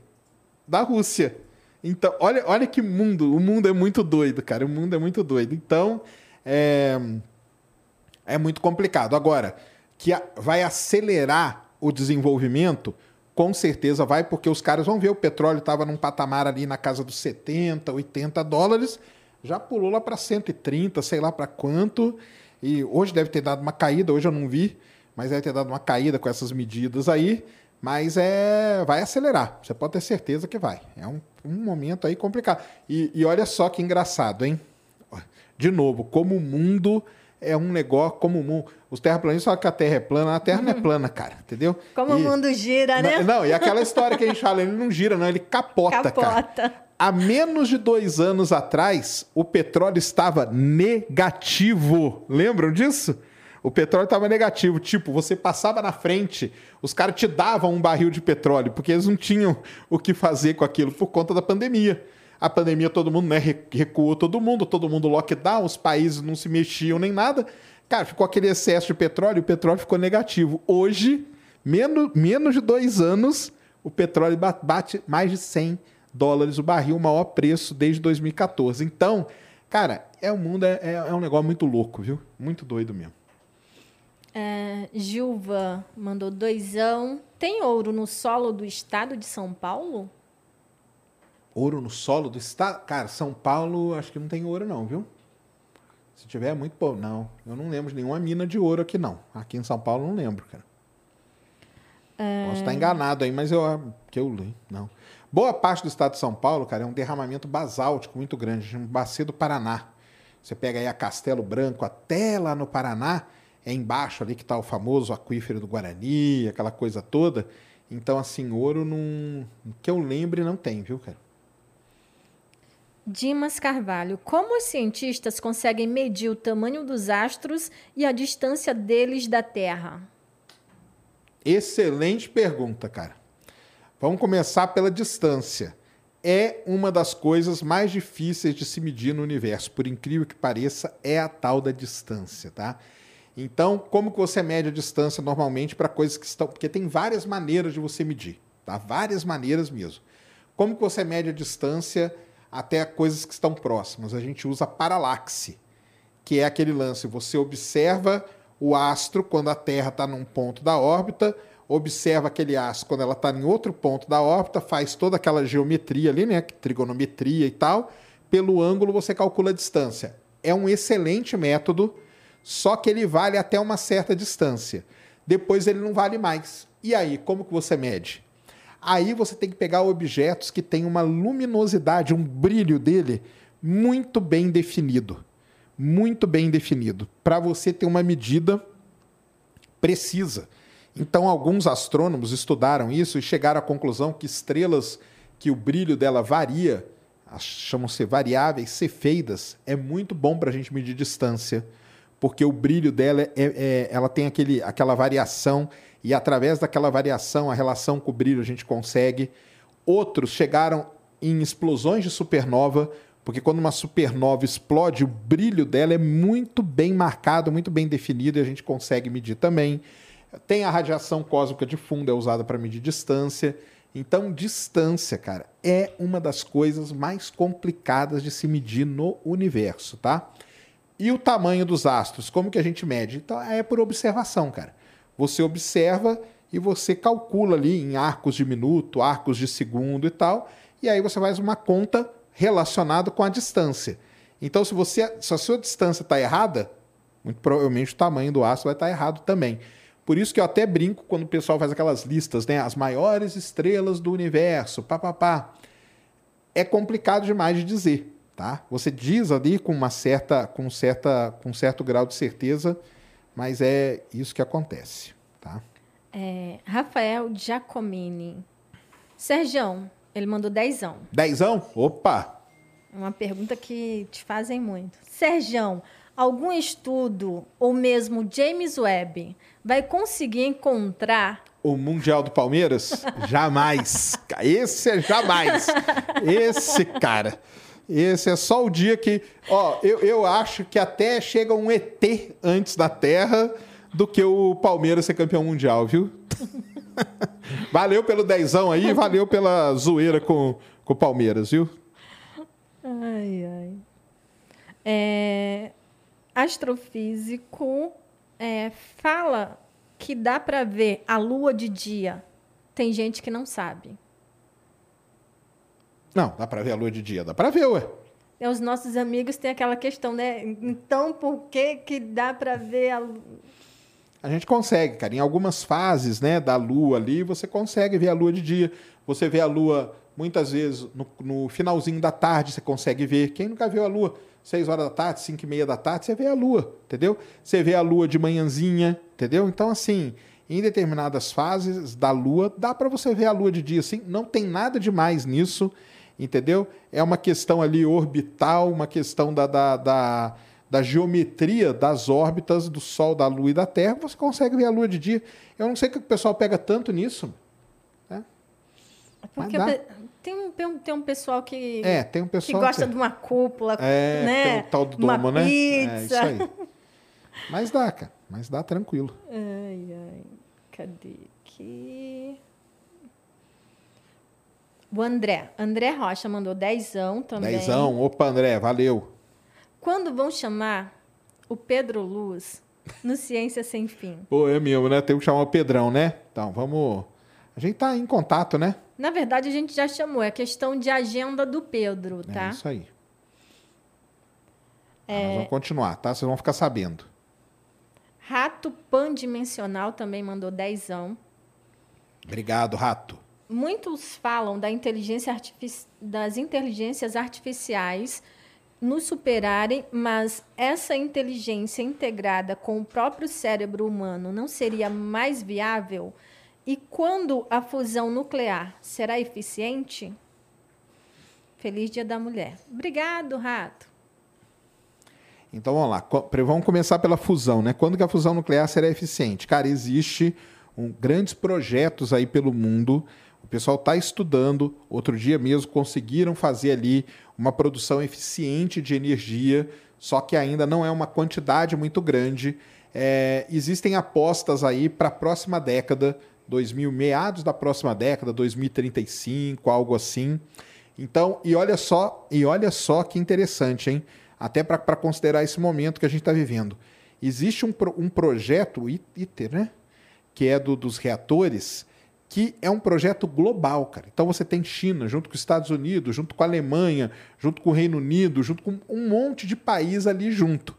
Da Rússia. Então, olha, olha que mundo. O mundo é muito doido, cara. O mundo é muito doido. Então, é, é muito complicado. Agora, que vai acelerar o desenvolvimento, com certeza vai, porque os caras vão ver o petróleo estava num patamar ali na casa dos 70, 80 dólares, já pulou lá para 130, sei lá para quanto. E hoje deve ter dado uma caída, hoje eu não vi, mas deve ter dado uma caída com essas medidas aí. Mas é, vai acelerar, você pode ter certeza que vai. É um, um momento aí complicado. E, e olha só que engraçado, hein? De novo, como o mundo é um negócio, como o mundo. Os terraplanistas falam que a Terra é plana, a Terra não é plana, cara, entendeu? Como e, o mundo gira, né? Não, e aquela história que a gente fala, ele não gira, não, ele capota, capota. cara. Há menos de dois anos atrás, o petróleo estava negativo. Lembram disso? O petróleo estava negativo. Tipo, você passava na frente, os caras te davam um barril de petróleo, porque eles não tinham o que fazer com aquilo por conta da pandemia. A pandemia, todo mundo, né? Recuou todo mundo, todo mundo lockdown, os países não se mexiam nem nada. Cara, ficou aquele excesso de petróleo, o petróleo ficou negativo. Hoje, menos, menos de dois anos, o petróleo bate mais de 100 dólares o barril, o maior preço desde 2014. Então, cara, é um mundo, é, é um negócio muito louco, viu? Muito doido mesmo. É, Gilva mandou doisão. Tem ouro no solo do estado de São Paulo? Ouro no solo do estado? Cara, São Paulo acho que não tem ouro não, viu? Se tiver, é muito bom. Não, eu não lembro de nenhuma mina de ouro aqui não. Aqui em São Paulo não lembro, cara. É... Posso estar enganado aí, mas eu que eu li, não. Boa parte do estado de São Paulo, cara, é um derramamento basáltico muito grande, um bacia do Paraná. Você pega aí a Castelo Branco até lá no Paraná, é embaixo ali que está o famoso aquífero do Guarani, aquela coisa toda. Então, assim, ouro não. Que eu lembre, não tem, viu, cara? Dimas Carvalho, como os cientistas conseguem medir o tamanho dos astros e a distância deles da Terra? Excelente pergunta, cara. Vamos começar pela distância. É uma das coisas mais difíceis de se medir no universo, por incrível que pareça, é a tal da distância, tá? Então, como que você mede a distância normalmente para coisas que estão, porque tem várias maneiras de você medir, tá? Várias maneiras mesmo. Como que você mede a distância até coisas que estão próximas? A gente usa paralaxe, que é aquele lance, você observa o astro quando a Terra está num ponto da órbita, observa aquele astro quando ela está em outro ponto da órbita, faz toda aquela geometria ali, né, trigonometria e tal, pelo ângulo você calcula a distância. É um excelente método, só que ele vale até uma certa distância. Depois ele não vale mais. E aí, como que você mede? Aí você tem que pegar objetos que têm uma luminosidade, um brilho dele muito bem definido. Muito bem definido. Para você ter uma medida precisa. Então, alguns astrônomos estudaram isso e chegaram à conclusão que estrelas que o brilho dela varia, chamam-se variáveis cefeidas, é muito bom para a gente medir distância, porque o brilho dela é, é, ela tem aquele, aquela variação e através daquela variação, a relação com o brilho a gente consegue. Outros chegaram em explosões de supernova, porque quando uma supernova explode, o brilho dela é muito bem marcado, muito bem definido e a gente consegue medir também. Tem a radiação cósmica de fundo, é usada para medir distância. Então, distância, cara, é uma das coisas mais complicadas de se medir no universo, tá? E o tamanho dos astros, como que a gente mede? Então, é por observação, cara. Você observa e você calcula ali em arcos de minuto, arcos de segundo e tal, e aí você faz uma conta relacionada com a distância. Então, se você se a sua distância está errada, muito provavelmente o tamanho do astro vai estar tá errado também. Por isso que eu até brinco quando o pessoal faz aquelas listas, né? As maiores estrelas do universo, papapá. É complicado demais de dizer, tá? Você diz ali com uma certa, com certa, com certo grau de certeza mas é isso que acontece, tá? É, Rafael Giacomini. Sergião, ele mandou dezão. Dezão? Opa! Uma pergunta que te fazem muito. Sergião, algum estudo ou mesmo James Webb vai conseguir encontrar o Mundial do Palmeiras? jamais. Esse é jamais. Esse cara. Esse é só o dia que. Ó, eu, eu acho que até chega um ET antes da Terra do que o Palmeiras ser campeão mundial, viu? valeu pelo dezão aí, valeu pela zoeira com, com o Palmeiras, viu? Ai, ai. É, astrofísico é, fala que dá para ver a lua de dia. Tem gente que não sabe. Não, dá para ver a lua de dia, dá para ver, ué. É, os nossos amigos têm aquela questão, né? Então, por que que dá para ver a a gente consegue, cara. Em algumas fases né, da lua ali, você consegue ver a lua de dia. Você vê a lua, muitas vezes, no, no finalzinho da tarde, você consegue ver. Quem nunca viu a lua? Seis horas da tarde, cinco e meia da tarde, você vê a lua, entendeu? Você vê a lua de manhãzinha, entendeu? Então, assim, em determinadas fases da lua, dá para você ver a lua de dia, assim. Não tem nada demais nisso entendeu? É uma questão ali orbital, uma questão da, da, da, da, geometria das órbitas do Sol, da Lua e da Terra. Você consegue ver a Lua de dia. Eu não sei que o pessoal pega tanto nisso. Né? Porque tem um, tem um pessoal que, é, tem um pessoal que gosta que... de uma cúpula, é, né? Tal do uma domo, né? Pizza. É isso aí. Mas dá, cara. Mas dá tranquilo. Ai, ai. Cadê aqui? O André. André Rocha mandou dezão também. Dezão. Opa, André, valeu. Quando vão chamar o Pedro Luz no Ciência Sem Fim? Pô, é mesmo, né? Tem que chamar o Pedrão, né? Então, vamos... A gente tá em contato, né? Na verdade, a gente já chamou. É questão de agenda do Pedro, tá? É isso aí. É... Nós vamos continuar, tá? Vocês vão ficar sabendo. Rato Pandimensional também mandou dezão. Obrigado, Rato muitos falam da inteligência das inteligências artificiais nos superarem, mas essa inteligência integrada com o próprio cérebro humano não seria mais viável? E quando a fusão nuclear será eficiente? Feliz Dia da Mulher. Obrigado, Rato. Então vamos lá, vamos começar pela fusão, né? Quando que a fusão nuclear será eficiente? Cara, existe um, grandes projetos aí pelo mundo. O pessoal está estudando. Outro dia mesmo conseguiram fazer ali uma produção eficiente de energia, só que ainda não é uma quantidade muito grande. É, existem apostas aí para a próxima década, 2000, meados da próxima década, 2035, algo assim. Então, e olha só, e olha só que interessante, hein? Até para considerar esse momento que a gente está vivendo. Existe um, um projeto ITER, né? Que é do, dos reatores, que é um projeto global, cara. Então você tem China, junto com os Estados Unidos, junto com a Alemanha, junto com o Reino Unido, junto com um monte de país ali junto.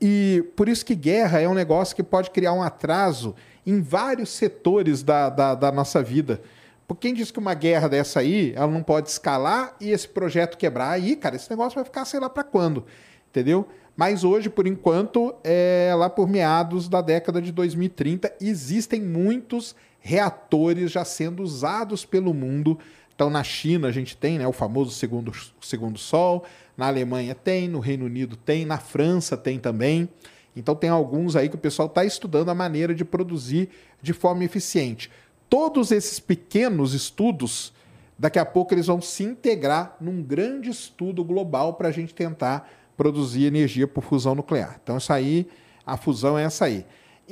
E por isso que guerra é um negócio que pode criar um atraso em vários setores da, da, da nossa vida. Porque quem diz que uma guerra dessa aí, ela não pode escalar e esse projeto quebrar, aí, cara, esse negócio vai ficar sei lá para quando, entendeu? Mas hoje, por enquanto, é lá por meados da década de 2030, existem muitos reatores já sendo usados pelo mundo. Então, na China a gente tem né, o famoso segundo, segundo Sol, na Alemanha tem, no Reino Unido tem, na França tem também. Então, tem alguns aí que o pessoal está estudando a maneira de produzir de forma eficiente. Todos esses pequenos estudos, daqui a pouco eles vão se integrar num grande estudo global para a gente tentar produzir energia por fusão nuclear. Então, isso aí, a fusão é essa aí.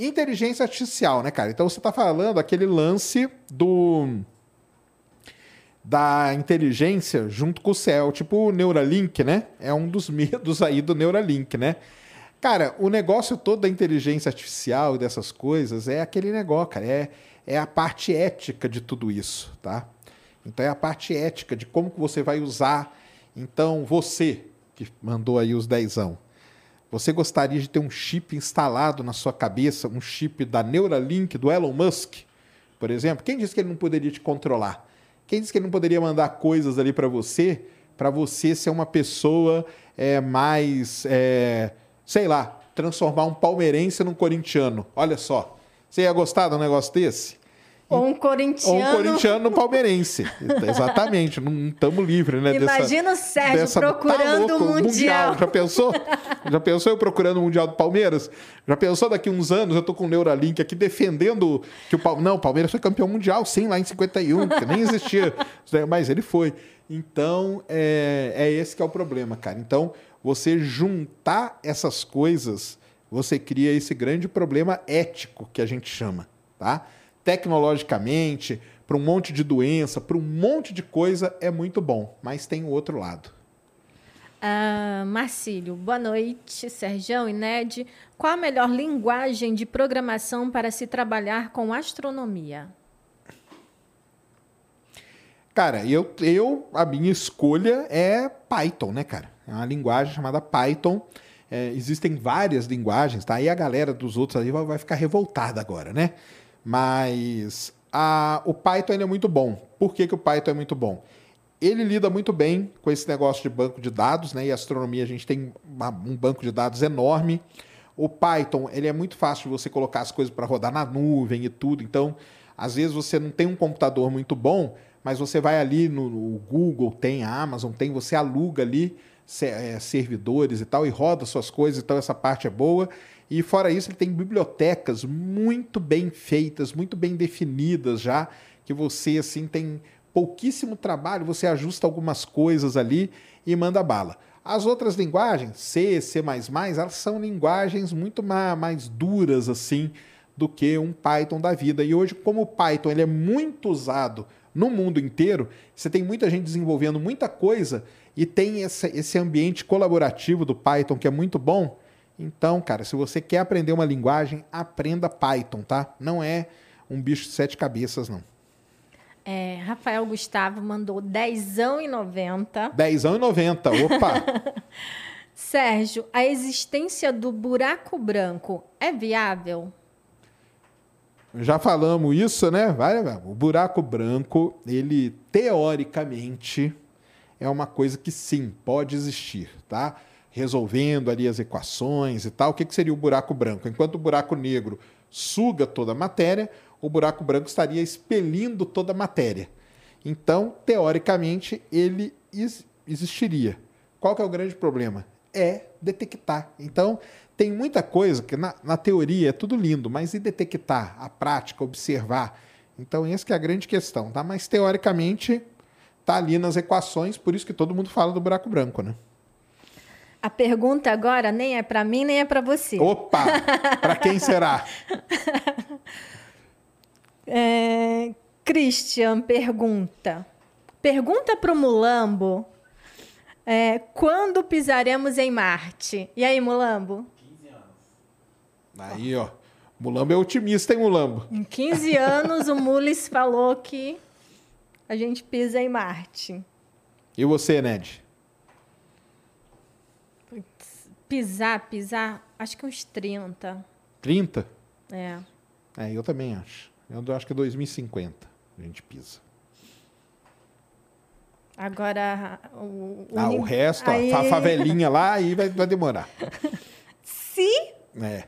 Inteligência artificial, né, cara? Então você está falando aquele lance do da inteligência junto com o céu, tipo o Neuralink, né? É um dos medos aí do Neuralink, né? Cara, o negócio todo da inteligência artificial e dessas coisas é aquele negócio, cara, é, é a parte ética de tudo isso, tá? Então é a parte ética de como que você vai usar. Então, você que mandou aí os dezão, você gostaria de ter um chip instalado na sua cabeça, um chip da Neuralink, do Elon Musk, por exemplo? Quem disse que ele não poderia te controlar? Quem disse que ele não poderia mandar coisas ali para você, para você ser uma pessoa é, mais, é, sei lá, transformar um palmeirense num corintiano? Olha só. Você ia gostar de um negócio desse? Ou um corintiano. Ou um corintiano palmeirense. Exatamente, não estamos livres, né? Imagina dessa, o Sérgio dessa, tá procurando tá louco, o mundial. mundial. Já pensou? Já pensou eu procurando o Mundial do Palmeiras? Já pensou daqui uns anos eu tô com o Neuralink aqui defendendo que o Palmeiras. Não, o Palmeiras foi campeão mundial, sim, lá em 51, que nem existia. Mas ele foi. Então, é, é esse que é o problema, cara. Então, você juntar essas coisas, você cria esse grande problema ético que a gente chama, tá? Tecnologicamente, para um monte de doença, para um monte de coisa, é muito bom. Mas tem o outro lado. Uh, Marcílio, boa noite. Sergião e Ned, qual a melhor linguagem de programação para se trabalhar com astronomia? Cara, eu, eu a minha escolha é Python, né, cara? É uma linguagem chamada Python. É, existem várias linguagens, tá? E a galera dos outros ali vai, vai ficar revoltada agora, né? Mas a, o Python é muito bom. Por que, que o Python é muito bom? Ele lida muito bem com esse negócio de banco de dados, né? E astronomia a gente tem uma, um banco de dados enorme. O Python ele é muito fácil de você colocar as coisas para rodar na nuvem e tudo. Então, às vezes você não tem um computador muito bom, mas você vai ali no, no Google, tem a Amazon, tem, você aluga ali é, servidores e tal e roda suas coisas. Então essa parte é boa. E fora isso, ele tem bibliotecas muito bem feitas, muito bem definidas já, que você assim tem pouquíssimo trabalho, você ajusta algumas coisas ali e manda bala. As outras linguagens, C, C++, elas são linguagens muito mais duras assim do que um Python da vida. E hoje, como o Python ele é muito usado no mundo inteiro, você tem muita gente desenvolvendo muita coisa e tem esse, esse ambiente colaborativo do Python que é muito bom. Então, cara, se você quer aprender uma linguagem, aprenda Python, tá? Não é um bicho de sete cabeças, não. É, Rafael Gustavo mandou dezão e noventa. Dezão e noventa, opa! Sérgio, a existência do buraco branco é viável? Já falamos isso, né? O buraco branco, ele teoricamente é uma coisa que sim, pode existir, tá? Resolvendo ali as equações e tal. O que, que seria o buraco branco? Enquanto o buraco negro suga toda a matéria, o buraco branco estaria expelindo toda a matéria. Então, teoricamente, ele existiria. Qual que é o grande problema? É detectar. Então, tem muita coisa que na, na teoria é tudo lindo, mas e detectar, a prática, observar? Então, essa que é a grande questão, tá? Mas teoricamente tá ali nas equações, por isso que todo mundo fala do buraco branco, né? A pergunta agora nem é para mim, nem é para você. Opa! Para quem será? é, Christian pergunta. Pergunta para o Mulambo é, quando pisaremos em Marte. E aí, Mulambo? 15 anos. Aí, ó. Mulambo é otimista, hein, Mulambo? Em 15 anos, o Mules falou que a gente pisa em Marte. E você, Ned? Pisar, pisar, acho que uns 30. 30? É. É, eu também acho. Eu acho que é 2050 a gente pisa. Agora, o, o, ah, o resto, aí... a favelinha lá, aí vai, vai demorar. Se... É.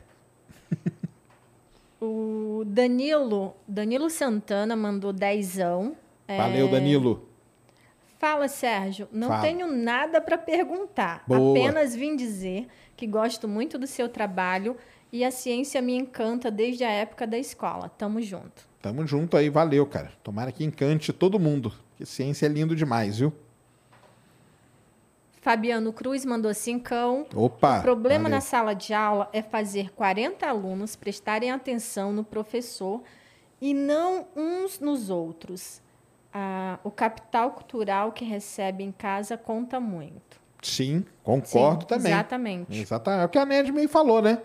o Danilo, Danilo Santana mandou dezão. Valeu, é... Danilo. Fala, Sérgio. Não Fala. tenho nada para perguntar. Boa. Apenas vim dizer que gosto muito do seu trabalho e a ciência me encanta desde a época da escola. Tamo junto. Tamo junto aí, valeu, cara. Tomara que encante todo mundo. Que ciência é lindo demais, viu? Fabiano Cruz mandou cincão. Opa! O problema valeu. na sala de aula é fazer 40 alunos prestarem atenção no professor e não uns nos outros a, o capital cultural que recebe em casa conta muito. Sim, concordo Sim, também. Exatamente. Exatamente. É o que a Ned meio falou, né?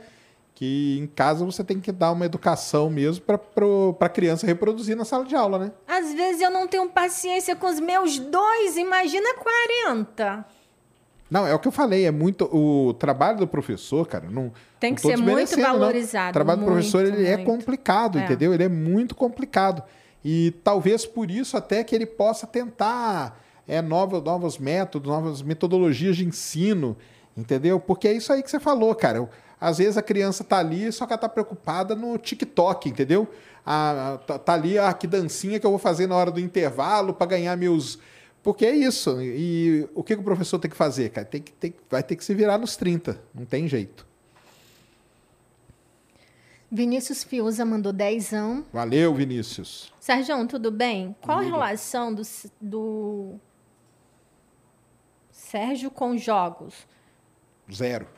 Que em casa você tem que dar uma educação mesmo para a criança reproduzir na sala de aula, né? Às vezes eu não tenho paciência com os meus dois, imagina 40. Não, é o que eu falei, é muito. O trabalho do professor, cara, não. Tem que ser muito valorizado. Não. O trabalho muito, do professor ele é muito. é complicado, é. entendeu? Ele é muito complicado. E talvez por isso até que ele possa tentar é, novos, novos métodos, novas metodologias de ensino, entendeu? Porque é isso aí que você falou, cara. Às vezes a criança tá ali, só que ela tá preocupada no TikTok, entendeu? Ah, tá, tá ali, ah, que dancinha que eu vou fazer na hora do intervalo para ganhar meus. Porque é isso. E o que, que o professor tem que fazer, cara? Tem que, tem, vai ter que se virar nos 30. Não tem jeito. Vinícius Fiuza mandou dezão. Valeu, Vinícius. Sérgio, tudo bem? Qual a relação do, do Sérgio com jogos? Zero.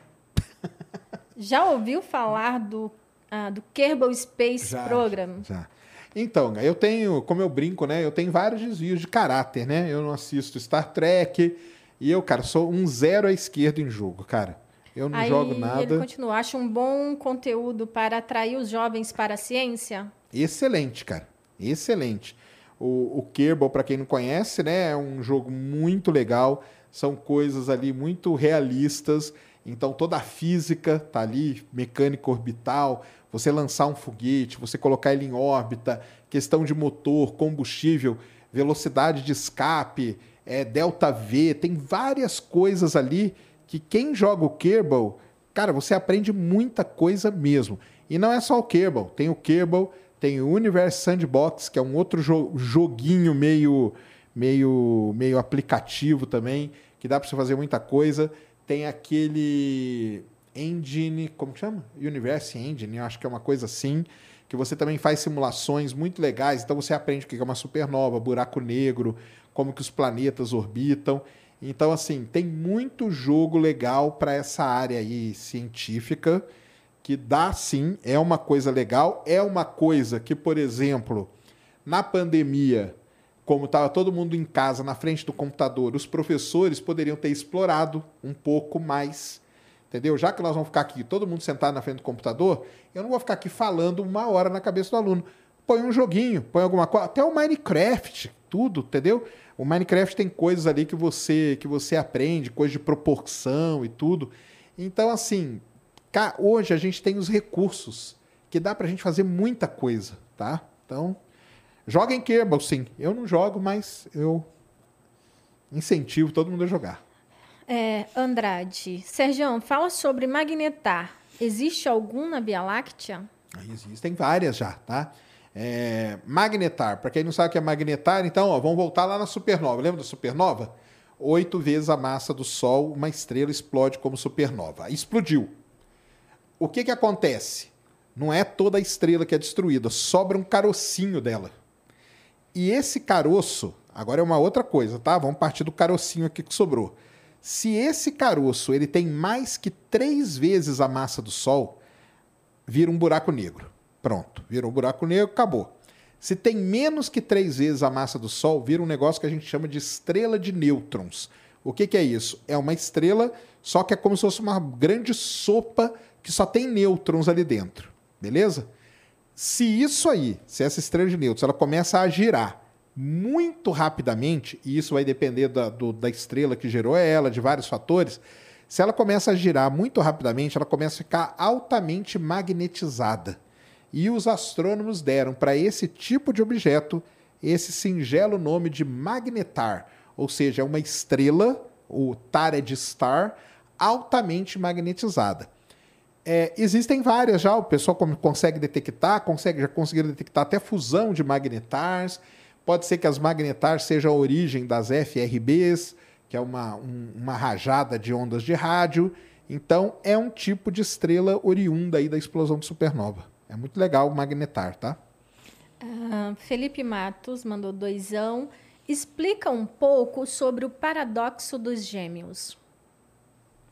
Já ouviu falar do, ah, do Kerbal Space já, Program? Já. Então, eu tenho, como eu brinco, né? Eu tenho vários desvios de caráter, né? Eu não assisto Star Trek e eu, cara, sou um zero à esquerda em jogo, cara. Eu não Aí jogo nada. Ele continua. Acha um bom conteúdo para atrair os jovens para a ciência? Excelente, cara. Excelente. O, o Kerbal, para quem não conhece, né, é um jogo muito legal. São coisas ali muito realistas. Então toda a física tá ali, mecânica orbital, você lançar um foguete, você colocar ele em órbita, questão de motor, combustível, velocidade de escape, é, delta V, tem várias coisas ali que quem joga o Kerbal, cara, você aprende muita coisa mesmo. E não é só o Kerbal, tem o Kerbal, tem o Universe Sandbox, que é um outro jo joguinho meio, meio, meio aplicativo também, que dá para você fazer muita coisa. Tem aquele Engine, como chama? Universe Engine, eu acho que é uma coisa assim, que você também faz simulações muito legais. Então você aprende o que é uma supernova, buraco negro, como que os planetas orbitam. Então, assim, tem muito jogo legal para essa área aí científica, que dá sim, é uma coisa legal, é uma coisa que, por exemplo, na pandemia, como estava todo mundo em casa, na frente do computador, os professores poderiam ter explorado um pouco mais. Entendeu? Já que nós vamos ficar aqui, todo mundo sentado na frente do computador, eu não vou ficar aqui falando uma hora na cabeça do aluno. Põe um joguinho, põe alguma coisa, até o Minecraft, tudo, entendeu? O Minecraft tem coisas ali que você que você aprende, coisas de proporção e tudo. Então, assim, cá, hoje a gente tem os recursos que dá pra gente fazer muita coisa, tá? Então, joga em Kerbal, sim. Eu não jogo, mas eu incentivo todo mundo a jogar. É, Andrade. Sérgio, fala sobre magnetar. Existe algum na Via Láctea? Existem várias já, tá? É, magnetar, para quem não sabe o que é magnetar, então ó, vamos voltar lá na supernova. Lembra da supernova? oito vezes a massa do Sol, uma estrela explode como supernova. Explodiu. O que, que acontece? Não é toda a estrela que é destruída, sobra um carocinho dela. E esse caroço, agora é uma outra coisa, tá? Vamos partir do carocinho aqui que sobrou. Se esse caroço ele tem mais que três vezes a massa do Sol, vira um buraco negro. Pronto, vira um buraco negro, acabou. Se tem menos que três vezes a massa do Sol, vira um negócio que a gente chama de estrela de nêutrons. O que, que é isso? É uma estrela, só que é como se fosse uma grande sopa que só tem nêutrons ali dentro. Beleza? Se isso aí, se essa estrela de nêutrons, ela começa a girar muito rapidamente, e isso vai depender da, do, da estrela que gerou ela, de vários fatores, se ela começa a girar muito rapidamente, ela começa a ficar altamente magnetizada. E os astrônomos deram para esse tipo de objeto esse singelo nome de magnetar, ou seja, é uma estrela, o Tared Star, altamente magnetizada. É, existem várias já, o pessoal consegue detectar, consegue, já conseguiram detectar até fusão de magnetars. Pode ser que as magnetars sejam a origem das FRBs, que é uma, um, uma rajada de ondas de rádio. Então, é um tipo de estrela oriunda aí da explosão de supernova. É muito legal o magnetar, tá? Uh, Felipe Matos mandou doisão. Explica um pouco sobre o paradoxo dos gêmeos.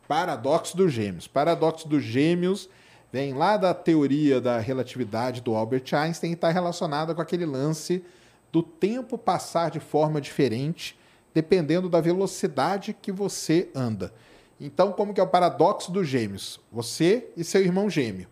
Paradoxo dos gêmeos. Paradoxo dos gêmeos vem lá da teoria da relatividade do Albert Einstein e está relacionada com aquele lance do tempo passar de forma diferente dependendo da velocidade que você anda. Então, como que é o paradoxo dos gêmeos? Você e seu irmão gêmeo.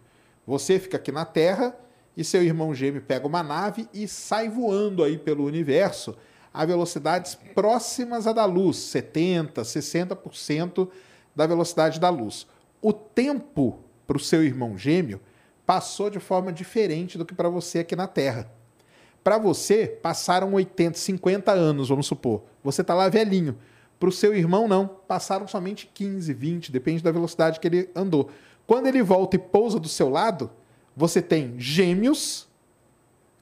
Você fica aqui na Terra e seu irmão gêmeo pega uma nave e sai voando aí pelo universo a velocidades próximas à da luz, 70, 60% da velocidade da luz. O tempo para o seu irmão gêmeo passou de forma diferente do que para você aqui na Terra. Para você, passaram 80, 50 anos, vamos supor. Você está lá velhinho. Para o seu irmão, não. Passaram somente 15, 20, depende da velocidade que ele andou. Quando ele volta e pousa do seu lado, você tem gêmeos,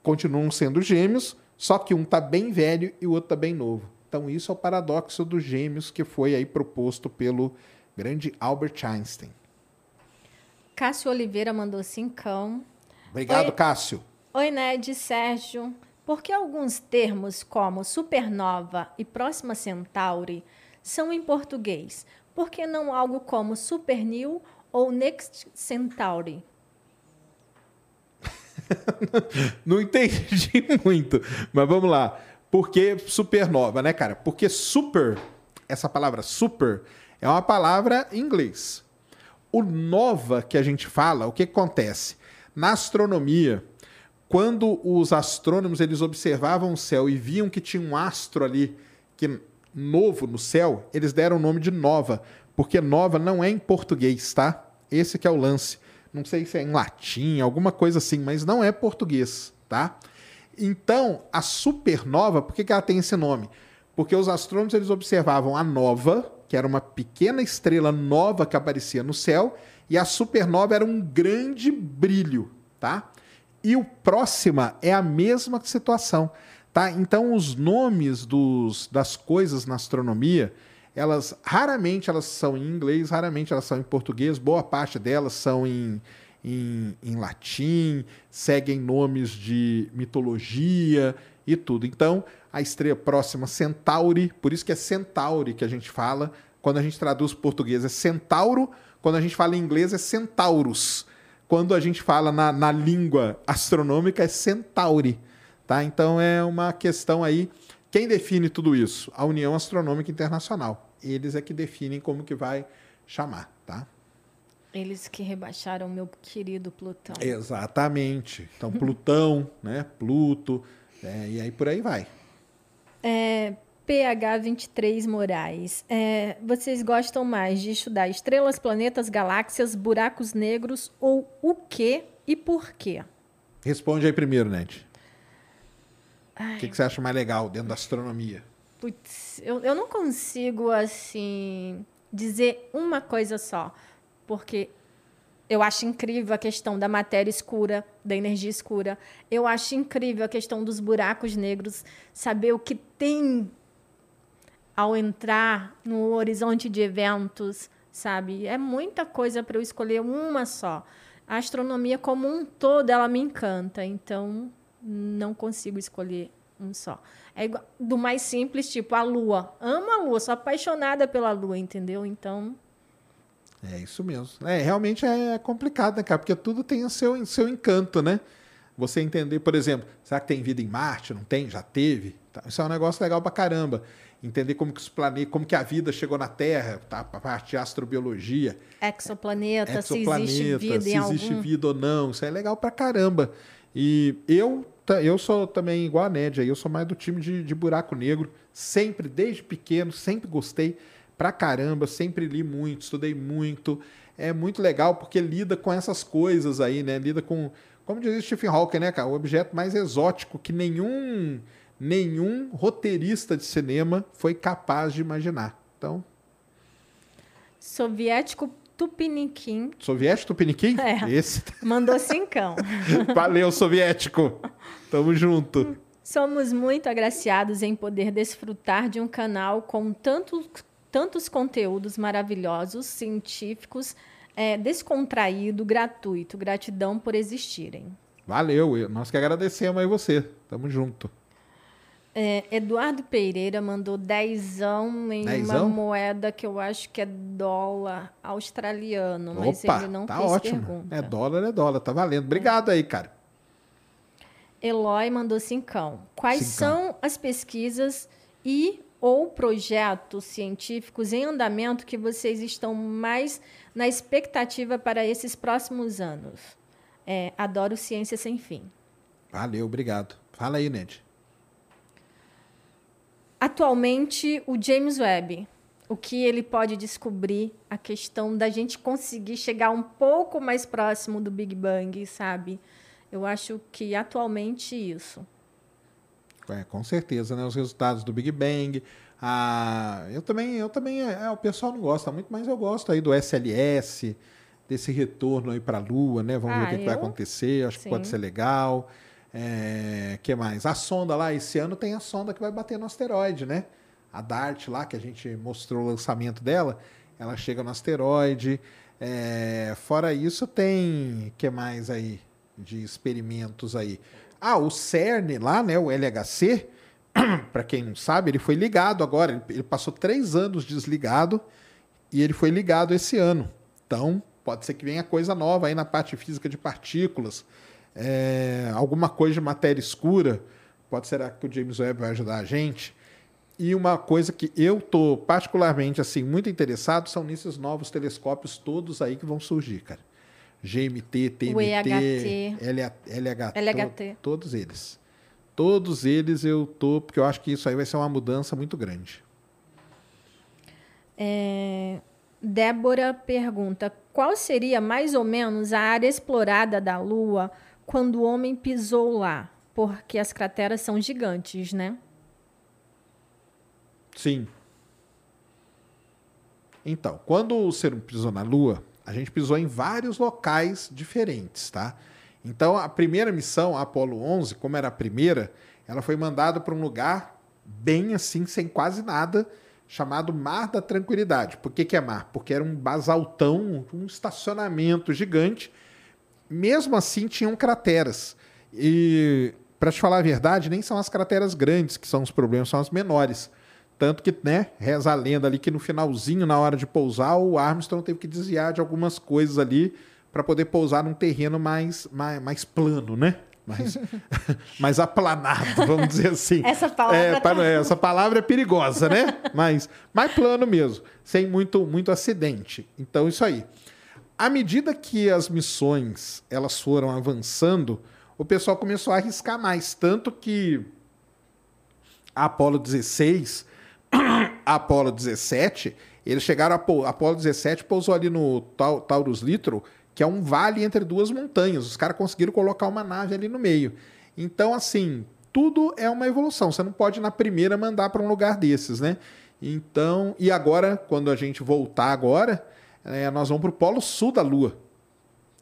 continuam sendo gêmeos, só que um está bem velho e o outro está bem novo. Então, isso é o paradoxo dos gêmeos que foi aí proposto pelo grande Albert Einstein. Cássio Oliveira mandou cincão. Obrigado, Oi. Cássio. Oi, Ned, Sérgio. Por que alguns termos como supernova e próxima Centauri são em português? Por que não algo como supernil ou Next Centauri? não entendi muito, mas vamos lá. Por que supernova, né, cara? Porque super, essa palavra super, é uma palavra em inglês. O nova que a gente fala, o que acontece? Na astronomia, quando os astrônomos eles observavam o céu e viam que tinha um astro ali que novo no céu, eles deram o nome de nova, porque nova não é em português, tá? Esse que é o lance. Não sei se é em latim, alguma coisa assim, mas não é português, tá? Então, a supernova, por que, que ela tem esse nome? Porque os astrônomos eles observavam a nova, que era uma pequena estrela nova que aparecia no céu, e a supernova era um grande brilho, tá? E o próxima é a mesma situação, tá? Então, os nomes dos, das coisas na astronomia, elas raramente elas são em inglês, raramente elas são em português, boa parte delas são em, em, em latim, seguem nomes de mitologia e tudo. Então, a estrela próxima Centauri, por isso que é Centauri que a gente fala, quando a gente traduz português é Centauro, quando a gente fala em inglês é Centaurus. Quando a gente fala na, na língua astronômica é Centauri. Tá? Então é uma questão aí quem define tudo isso? A União Astronômica Internacional. Eles é que definem como que vai chamar, tá? Eles que rebaixaram meu querido Plutão. Exatamente. Então, Plutão, né? Pluto, é, e aí por aí vai. É, PH23 Moraes. É, vocês gostam mais de estudar estrelas, planetas, galáxias, buracos negros ou o que e por quê? Responde aí primeiro, Ned. O que, que, você acha mais legal dentro da astronomia? Putz, eu, eu não consigo, assim, dizer uma coisa só. Porque eu acho incrível a questão da matéria escura, da energia escura. Eu acho incrível a questão dos buracos negros, saber o que tem ao entrar no horizonte de eventos, sabe? É muita coisa para eu escolher uma só. A astronomia como um todo, ela me encanta, então não consigo escolher um só. É igual, do mais simples, tipo a lua. Amo a lua, sou apaixonada pela lua, entendeu? Então. É isso mesmo. É, realmente é complicado, né, cara? Porque tudo tem o seu, seu encanto, né? Você entender, por exemplo, será que tem vida em Marte? Não tem? Já teve? Tá, isso é um negócio legal pra caramba. Entender como que os planetas, como que a vida chegou na Terra, tá? A parte de astrobiologia. Exoplaneta, Exoplaneta se existe vida se existe algum... vida ou não. Isso é legal pra caramba. E eu, eu sou também igual a Nédia, eu sou mais do time de, de buraco negro. Sempre, desde pequeno, sempre gostei pra caramba, sempre li muito, estudei muito. É muito legal porque lida com essas coisas aí, né? Lida com, como diz Stephen Hawking, né, cara? O objeto mais exótico que nenhum nenhum roteirista de cinema foi capaz de imaginar. Então. Soviético Tupiniquim. Soviético Tupiniquim? É. Esse. Mandou cincão. Valeu, soviético. Tamo junto. Somos muito agraciados em poder desfrutar de um canal com tantos, tantos conteúdos maravilhosos, científicos, é, descontraído, gratuito. Gratidão por existirem. Valeu, nós que agradecemos aí você. Tamo junto. É, Eduardo Pereira mandou dezão em Dezão? uma moeda que eu acho que é dólar australiano, mas Opa, ele não tá fez ótimo. pergunta. É dólar, é dólar, tá valendo. Obrigado aí, cara. Eloy mandou cincão. Quais Cincão. são as pesquisas e ou projetos científicos em andamento que vocês estão mais na expectativa para esses próximos anos? É, adoro ciência sem fim. Valeu, obrigado. Fala aí, Ned. Atualmente, o James Webb, o que ele pode descobrir, a questão da gente conseguir chegar um pouco mais próximo do Big Bang, sabe? Eu acho que atualmente isso. É, com certeza, né? Os resultados do Big Bang. Ah, eu também, eu também, é, o pessoal não gosta muito, mas eu gosto aí do SLS, desse retorno aí para a Lua, né? Vamos ver Ah, o que, que vai acontecer. Acho que pode sim. ser legal. É, que mais? A sonda lá, esse ano tem a sonda que vai bater no asteroide, né? A DART lá, que a gente mostrou o lançamento dela, ela chega no asteroide. É, fora isso, tem. que mais aí de experimentos aí? Ah, o CERN lá, né? O LHC, para quem não sabe, ele foi ligado agora. Ele, passou três anos desligado e ele foi ligado esse ano. Então, pode ser que venha coisa nova aí na parte física de partículas. É, alguma coisa de matéria escura. Pode ser que o James Webb vai ajudar a gente. E uma coisa que eu tô particularmente assim muito interessado são nesses novos telescópios todos aí que vão surgir, cara. GMT, TMT, EHT. LHT, LHT. to- todos eles. Todos eles eu tô, porque eu acho que isso aí vai ser uma mudança muito grande. É, Débora pergunta: qual seria mais ou menos a área explorada da Lua quando o homem pisou lá? Porque as crateras são gigantes, né? Sim. Então, quando o ser humano pisou na Lua, a gente pisou em vários locais diferentes, tá? Então, a primeira missão, a Apollo 11, como era a primeira, ela foi mandada para um lugar bem assim, sem quase nada, chamado Mar da Tranquilidade. Por que, que é mar? Porque era um basaltão, um estacionamento gigante. Mesmo assim, tinham crateras. E, para te falar a verdade, nem são as crateras grandes que são os problemas, são as menores. Tanto que, né, reza a lenda ali que no finalzinho, na hora de pousar, o Armstrong teve que desviar de algumas coisas ali para poder pousar num terreno mais, mais, mais plano, né? Mais, mais aplanado, vamos dizer assim. Essa palavra É, tá- essa palavra é perigosa, né? Mas mais plano mesmo, sem muito, muito acidente. Então, isso aí. À medida que as missões elas foram avançando, o pessoal começou a arriscar mais. Tanto que a Apollo 16, a Apollo 17, eles chegaram a Apollo 17 pousou ali no Tau- Taurus Litro, que é um vale entre duas montanhas. Os caras conseguiram colocar uma nave ali no meio. Então, assim, tudo é uma evolução. Você não pode na primeira mandar para um lugar desses, né? Então, e agora, quando a gente voltar agora, é, nós vamos para o Polo Sul da Lua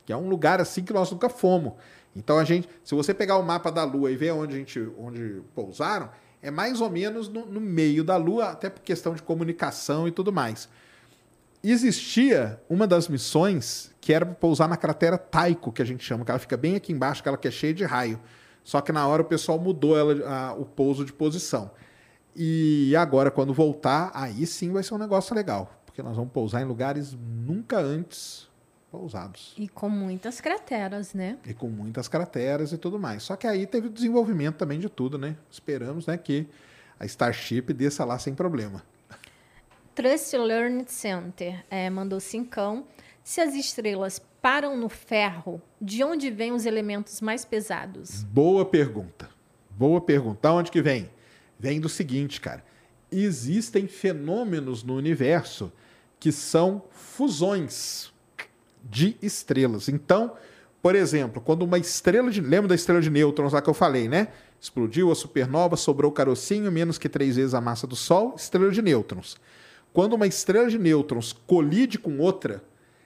que é um lugar assim que nós nunca fomos. Então a gente, se você pegar o mapa da Lua e ver onde a gente, onde pousaram, é mais ou menos no, no meio da Lua, até por questão de comunicação e tudo mais. Existia uma das missões que era pousar na cratera Taiko, que a gente chama, que ela fica bem aqui embaixo, que ela que é cheia de raio. Só que na hora o pessoal mudou ela, a, o pouso de posição. E agora, quando voltar, aí sim vai ser um negócio legal. Porque nós vamos pousar em lugares nunca antes pousados. E com muitas crateras, né? E com muitas crateras e tudo mais. Só que aí teve o desenvolvimento também de tudo, né? Esperamos né, que a Starship desça lá sem problema. Trust Learning Center é, mandou cincão. Se as estrelas param no ferro, de onde vêm os elementos mais pesados? Boa pergunta. Boa pergunta. Onde que vem? Vem do seguinte, cara. Existem fenômenos no universo que são fusões de estrelas. Então, por exemplo, quando uma estrela de. Lembra da estrela de nêutrons lá que eu falei, né? Explodiu a supernova, sobrou carocinho, menos que três vezes a massa do Sol, estrela de nêutrons. Quando uma estrela de nêutrons colide com outra,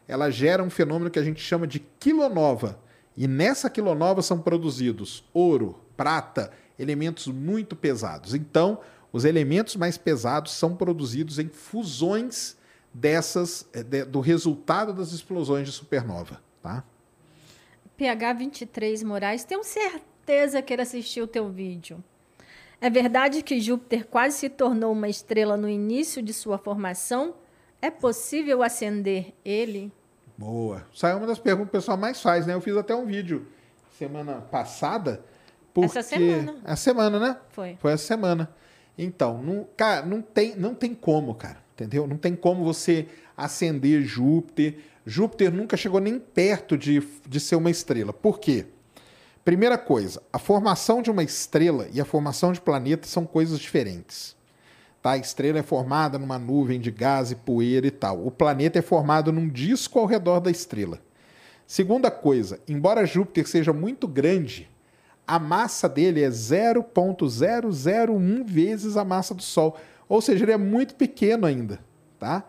ela gera um fenômeno que a gente chama de quilonova. E nessa quilonova são produzidos ouro, prata, elementos muito pesados. Então, os elementos mais pesados são produzidos em fusões dessas eh, de, do resultado das explosões de supernova, tá? PH 23 Moraes, tenho certeza que ele assistiu o teu vídeo. É verdade que Júpiter quase se tornou uma estrela no início de sua formação? É possível acender ele? Boa. Isso é uma das perguntas que o pessoal mais faz, né? Eu fiz até um vídeo semana passada. Porque... Essa semana. A semana, né? Foi. Foi essa semana. Então, não, cara, não tem, não tem como, cara entendeu? Não tem como você acender Júpiter. Júpiter nunca chegou nem perto de, de ser uma estrela. Por quê? Primeira coisa, a formação de uma estrela e a formação de planetas são coisas diferentes. Tá? A estrela é formada numa nuvem de gás e poeira e tal. O planeta é formado num disco ao redor da estrela. Segunda coisa, embora Júpiter seja muito grande, a massa dele é 0,001 vezes a massa do Sol. Ou seja, ele é muito pequeno ainda, tá?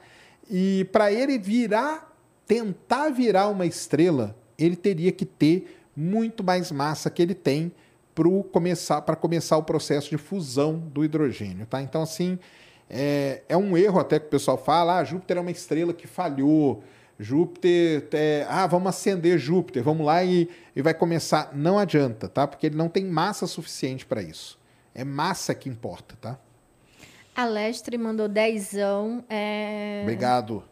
E para ele virar, tentar virar uma estrela, ele teria que ter muito mais massa que ele tem para começar, começar o processo de fusão do hidrogênio, tá? Então, assim, é, é um erro até que o pessoal fala, ah, Júpiter é uma estrela que falhou, Júpiter, é, ah, vamos acender Júpiter, vamos lá e, e vai começar. Não adianta, tá? Porque ele não tem massa suficiente para isso. É massa que importa, tá? A Lestre mandou dezão. É... Obrigado.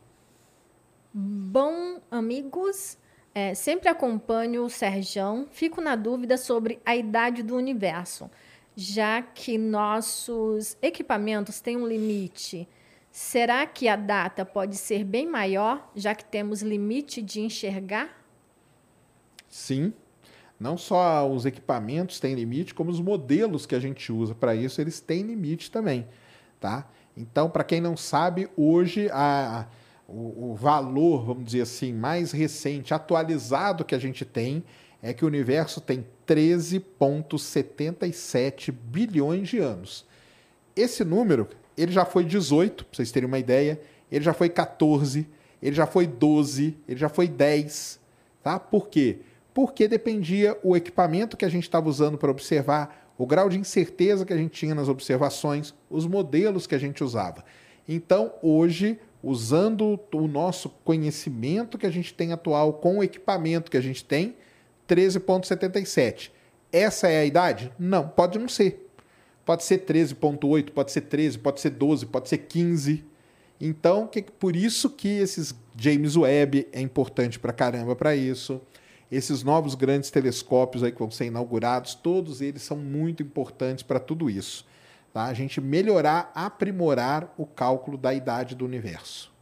Bom, amigos, é, sempre acompanho o Serjão. Fico na dúvida sobre a idade do universo, já que nossos equipamentos têm um limite. Será que a data pode ser bem maior, já que temos limite de enxergar? Sim. Não só os equipamentos têm limite, como os modelos que a gente usa para isso, eles têm limite também. Tá? Então, para quem não sabe, hoje a, o, o, valor, vamos dizer assim, mais recente, atualizado que a gente tem é que o universo tem 13,77 bilhões de anos. Esse número, ele já foi 18, para vocês terem uma ideia, ele já foi 14, ele já foi 12, ele já foi 10. Tá? Por quê? Porque dependia o equipamento que a gente estava usando para observar, o grau de incerteza que a gente tinha nas observações, os modelos que a gente usava. Então, hoje, usando o nosso conhecimento que a gente tem atual com o equipamento que a gente tem, 13,77. Essa é a idade? Não, pode não ser. Pode ser 13,8, pode ser 13, pode ser 12, pode ser 15. Então, que, por isso que esses James Webb é importante para caramba para isso. Esses novos grandes telescópios aí que vão ser inaugurados, todos eles são muito importantes para tudo isso. Tá? A gente melhorar, aprimorar o cálculo da idade do universo.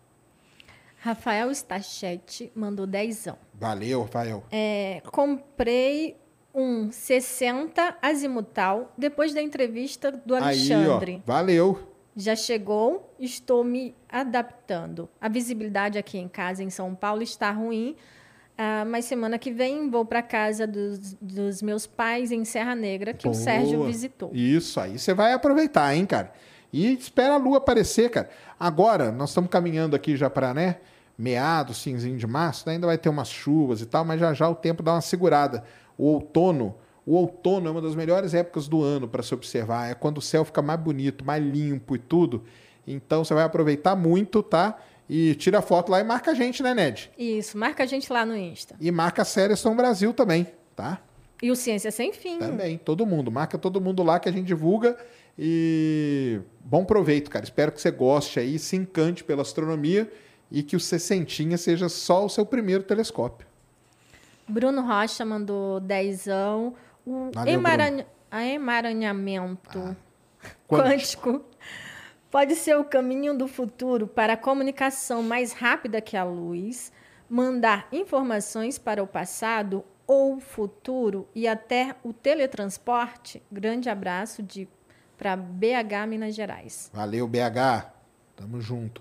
Rafael Stachete mandou dezão. Valeu, Rafael. É, comprei um 60 azimutal depois da entrevista do Alexandre. Aí, ó, valeu. Já chegou, estou me adaptando. A visibilidade aqui em casa, em São Paulo, está ruim, ah, mas semana que vem vou para casa dos, dos, meus pais em Serra Negra, que Boa. o Sérgio visitou. Isso, aí você vai aproveitar, hein, cara? E espera a lua aparecer, cara. Agora, nós estamos caminhando aqui já para, né? Meados, finzinho de março, né? ainda vai ter umas chuvas e tal, mas já já o tempo dá uma segurada. O outono, O outono é uma das melhores épocas do ano para se observar. É quando o céu fica mais bonito, mais limpo e tudo. Então você vai aproveitar muito, tá? E tira a foto lá e marca a gente, né, Ned? Isso, marca a gente lá no Insta. E marca a Série São Brasil também, tá? E o Ciência Sem Fim. Também, todo mundo. Marca todo mundo lá que a gente divulga. E bom proveito, cara. Espero que você goste aí, se encante pela astronomia e que o Sessentinha seja só o seu primeiro telescópio. Bruno Rocha mandou dezão. O Valeu, emaranha- a emaranhamento Ah, quântico pode ser o caminho do futuro para a comunicação mais rápida que a luz, mandar informações para o passado ou futuro e até o teletransporte. Grande abraço de para BH, Minas Gerais. Valeu, BH. Tamo junto.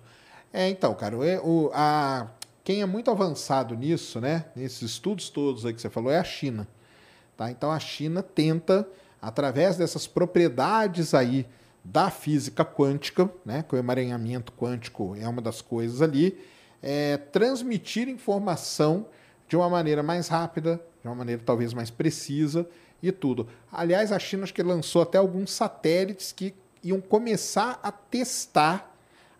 É, então, cara, o- a, quem é muito avançado nisso, né? Nesses estudos todos aí que você falou, é a China. Tá? Então a China tenta, através dessas propriedades aí da física quântica, né? Que o emaranhamento quântico é uma das coisas ali, é, transmitir informação de uma maneira mais rápida, de uma maneira talvez mais precisa e tudo. Aliás, a China acho que lançou até alguns satélites que iam começar a testar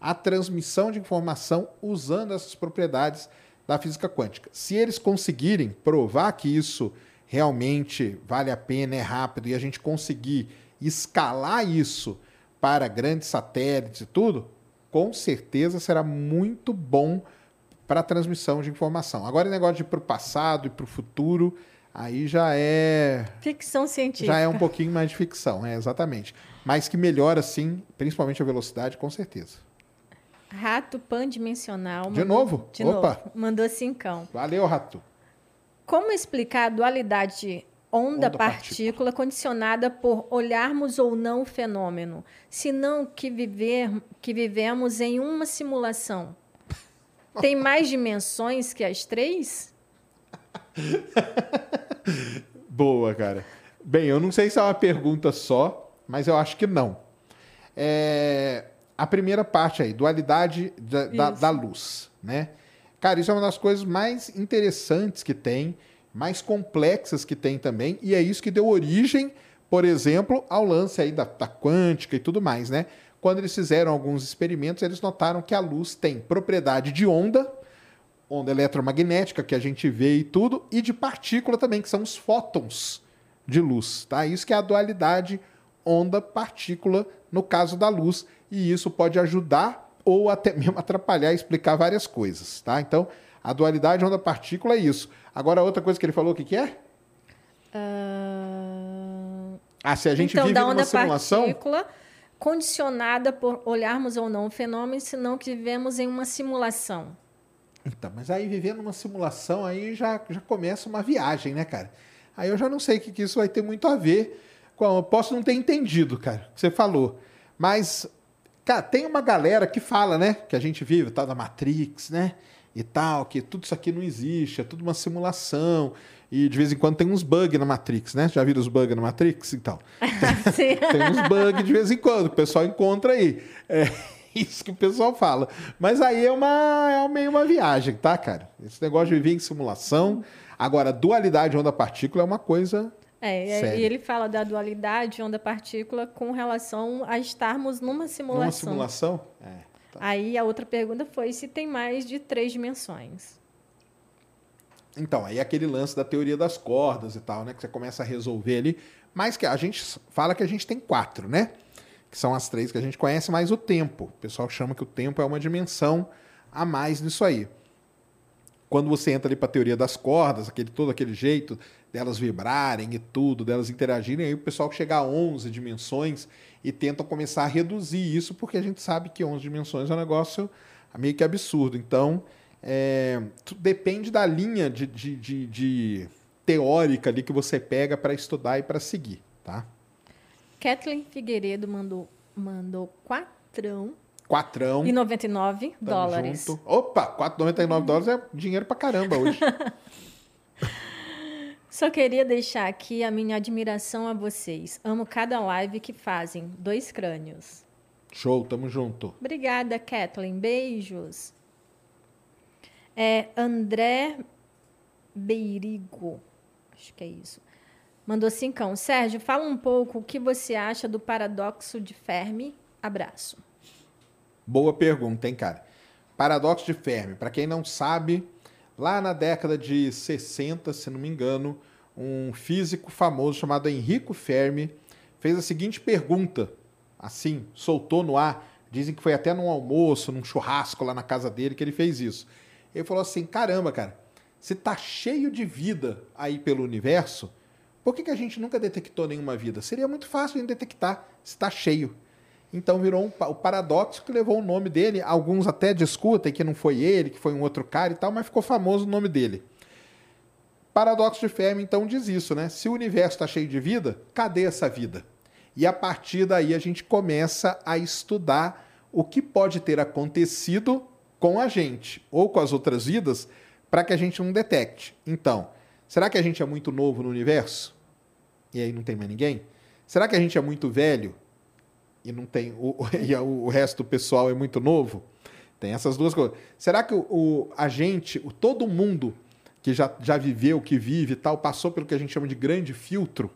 a transmissão de informação usando essas propriedades da física quântica. Se eles conseguirem provar que isso realmente vale a pena, é rápido e a gente conseguir escalar isso para grandes satélites e tudo, com certeza será muito bom para a transmissão de informação. Agora, o negócio de ir para o passado e para o futuro, aí já é Ficção científica. já é um pouquinho mais de ficção, é exatamente. Mas que melhora, sim, principalmente a velocidade, com certeza. Rato pandimensional. De novo? De Opa. novo. Mandou cincão. Valeu, Rato. Como explicar a dualidade onda-partícula Onda-partícula. condicionada por olharmos ou não o fenômeno, senão que, viver, que vivemos em uma simulação? Tem mais dimensões que as três? Boa, cara. Bem, eu não sei se é uma pergunta só, mas eu acho que não. É, A primeira parte aí, dualidade da, da, da luz, né? Cara, isso é uma das coisas mais interessantes que tem, mais complexas que tem também, e é isso que deu origem, por exemplo, ao lance aí da, da quântica e tudo mais, né? Quando eles fizeram alguns experimentos, eles notaram que a luz tem propriedade de onda, onda eletromagnética que a gente vê e tudo, e de partícula também, que são os fótons de luz, tá? Isso que é a dualidade onda-partícula no caso da luz, e isso pode ajudar ou até mesmo atrapalhar e explicar várias coisas, tá? Então, a dualidade onda-partícula é isso. Agora, outra coisa que ele falou, o que, que é? Ah, Ah, se a gente então, vive da onda simulação... partícula condicionada por olharmos ou não o fenômeno, senão que vivemos em uma simulação. Então, mas aí viver numa simulação, aí já, já começa uma viagem, né, cara? Aí eu já não sei o que, que isso vai ter muito a ver com. Eu posso não ter entendido, cara, o que você falou. Mas, cara, tem uma galera que fala, né? Que a gente vive, tal da Matrix, né? E tal, que tudo isso aqui não existe, é tudo uma simulação. E de vez em quando tem uns bugs na Matrix, né? Já viram os bugs na Matrix e tal? Sim. Tem uns bugs de vez em quando, o pessoal encontra aí. É isso que o pessoal fala. Mas aí é, uma, é meio uma viagem, tá, cara? Esse negócio de viver em simulação. Agora, dualidade onda-partícula é uma coisa. É, Sério. e ele fala da dualidade onda-partícula com relação a estarmos numa simulação. Numa simulação? É. Aí a outra pergunta foi se tem mais de três dimensões. Então, aí é aquele lance da teoria das cordas e tal, né? Que você começa a resolver ali. Mas que a gente fala que a gente tem quatro, né? Que são as três que a gente conhece, mais o tempo. O pessoal chama que o tempo é uma dimensão a mais nisso aí. Quando você entra ali para a teoria das cordas, aquele, todo aquele jeito delas vibrarem e tudo, delas interagirem, aí o pessoal chega a 11 dimensões e tentam começar a reduzir isso, porque a gente sabe que 11 dimensões é um negócio meio que absurdo. Então, é, depende da linha de, de- de- de teórica ali que você pega para estudar e para seguir, tá? Kathleen Figueiredo mandou, mandou quatrão Quatrão. e 99 tamo dólares. junto. Opa, 4,99 dólares é dinheiro pra caramba hoje. Só queria deixar aqui a minha admiração a vocês. Amo cada live que fazem. Dois crânios. Show, tamo junto. Obrigada, Kathleen. Beijos. É André Beirigo. Acho que é isso. Mandou cincão. Sérgio, fala um pouco o que você acha do paradoxo de Fermi. Abraço. Boa pergunta, hein, cara? Paradoxo de Fermi. Para quem não sabe, lá na década de 60, se não me engano, um físico famoso chamado Enrico Fermi fez a seguinte pergunta, assim, soltou no ar. Dizem que foi até num almoço, num churrasco lá na casa dele que ele fez isso. Ele falou assim: caramba, cara, se tá cheio de vida aí pelo universo, por que, que a gente nunca detectou nenhuma vida? Seria muito fácil de detectar se está cheio. Então virou um, o paradoxo que levou o nome dele. Alguns até discutem que não foi ele, que foi um outro cara e tal, mas ficou famoso o nome dele. Paradoxo de Fermi então diz isso, né? Se o universo está cheio de vida, cadê essa vida? E a partir daí a gente começa a estudar o que pode ter acontecido com a gente ou com as outras vidas para que a gente não detecte. Então, será que a gente é muito novo no universo? E aí não tem mais ninguém? Será que a gente é muito velho e não tem o, e o resto do pessoal é muito novo? Tem essas duas coisas. Será que o, o a gente, o, todo mundo que já, já viveu, que vive e tal, passou pelo que a gente chama de grande filtro,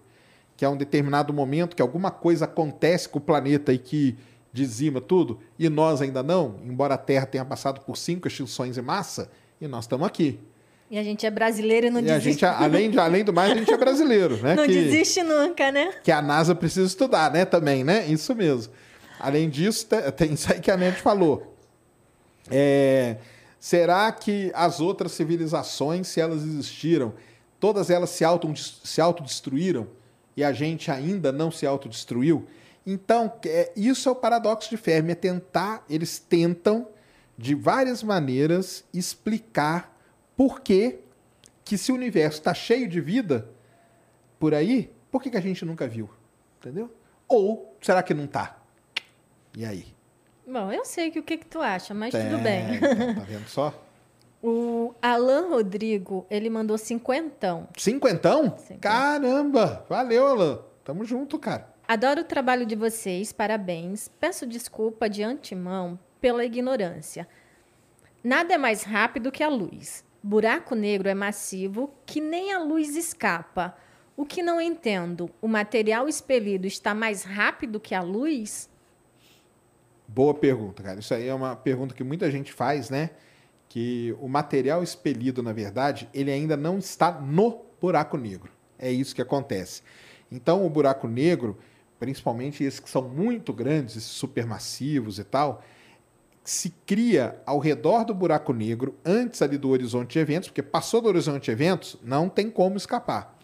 que é um determinado momento que alguma coisa acontece com o planeta e que dizima tudo, e nós ainda não, embora a Terra tenha passado por cinco extinções em massa, e nós estamos aqui. E a gente é brasileiro e não e desiste. A gente, além, de, além do mais, a gente é brasileiro, né? Não que, desiste nunca, né? Que a NASA precisa estudar, né? Também, né? Isso mesmo. Além disso, tem isso aí que a Nete falou. É, será que as outras civilizações, se elas existiram, todas elas se, auto, se autodestruíram e a gente ainda não se autodestruiu? Então, é, isso é o paradoxo de Fermi, é tentar, eles tentam, de várias maneiras, explicar por que, que se o universo está cheio de vida por aí, por que, que a gente nunca viu? Entendeu? Ou será que não está? E aí? Bom, eu sei que o que, que tu acha, mas É, tudo bem. então, tá vendo só? O Alan Rodrigo, ele mandou cinquentão. Cinquentão? Cinquentão. Caramba! Valeu, Alan. Tamo junto, cara. Adoro o trabalho de vocês, parabéns. Peço desculpa de antemão pela ignorância. Nada é mais rápido que a luz. Buraco negro é massivo que nem a luz escapa. O que não entendo, o material expelido está mais rápido que a luz? Boa pergunta, cara. Isso aí é uma pergunta que muita gente faz, né? Que o material expelido, na verdade, ele ainda não está no buraco negro. É isso que acontece. Então, o buraco negro, principalmente esses que são muito grandes, esses supermassivos e tal, se cria ao redor do buraco negro, antes ali do horizonte de eventos, porque passou do horizonte de eventos, não tem como escapar.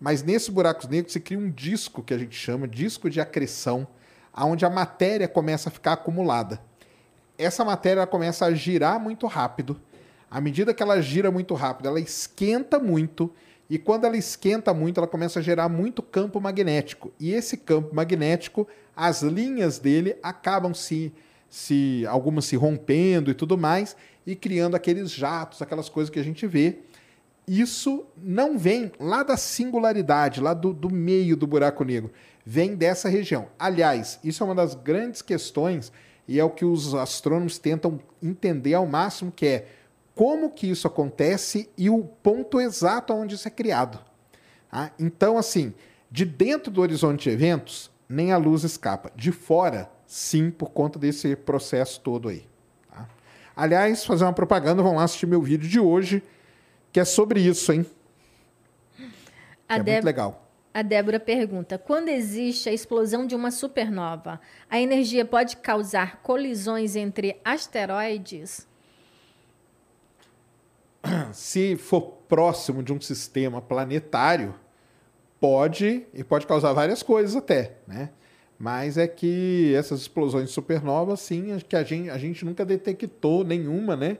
Mas nesse buraco negro se cria um disco que a gente chama disco de acreção, onde a matéria começa a ficar acumulada. Essa matéria começa a girar muito rápido. À medida que ela gira muito rápido, ela esquenta muito. E quando ela esquenta muito, ela começa a gerar muito campo magnético. E esse campo magnético, as linhas dele acabam se, se algumas se rompendo e tudo mais, e criando aqueles jatos, aquelas coisas que a gente vê. Isso não vem lá da singularidade, lá do, do meio do buraco negro. Vem dessa região. Aliás, isso é uma das grandes questões e é o que os astrônomos tentam entender ao máximo, que é como que isso acontece e o ponto exato onde isso é criado. tá? Então, assim, de dentro do horizonte de eventos, nem a luz escapa. De fora, sim, por conta desse processo todo aí. tá? Aliás, fazer uma propaganda, vão lá assistir meu vídeo de hoje, que é sobre isso, hein? É muito legal. a Débora pergunta: quando existe a explosão de uma supernova, a energia pode causar colisões entre asteroides? se for próximo de um sistema planetário, pode e pode causar várias coisas até, né? Mas é que essas explosões supernovas, sim, que a gente, a gente nunca detectou nenhuma, né?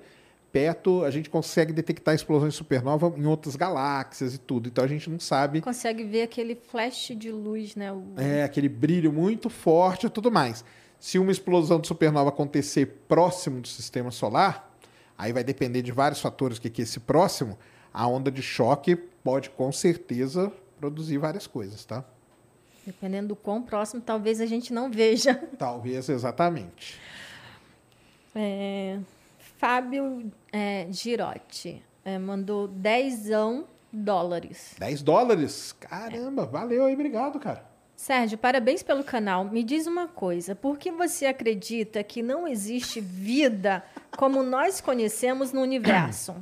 Perto, a gente consegue detectar explosões supernova em outras galáxias e tudo. Então a gente não sabe Consegue ver aquele flash de luz, né? O- é, aquele brilho muito forte e tudo mais. Se uma explosão de supernova acontecer próximo do sistema solar, aí vai depender de vários fatores que que é esse próximo, a onda de choque pode com certeza produzir várias coisas, tá? Dependendo do quão próximo, talvez a gente não veja. Talvez exatamente. É, Fábio é, Girotti é, mandou dezão dólares. 10 dólares? Caramba, valeu aí, obrigado, cara. Sérgio, parabéns pelo canal. Me diz uma coisa: por que você acredita que não existe vida como nós conhecemos no universo?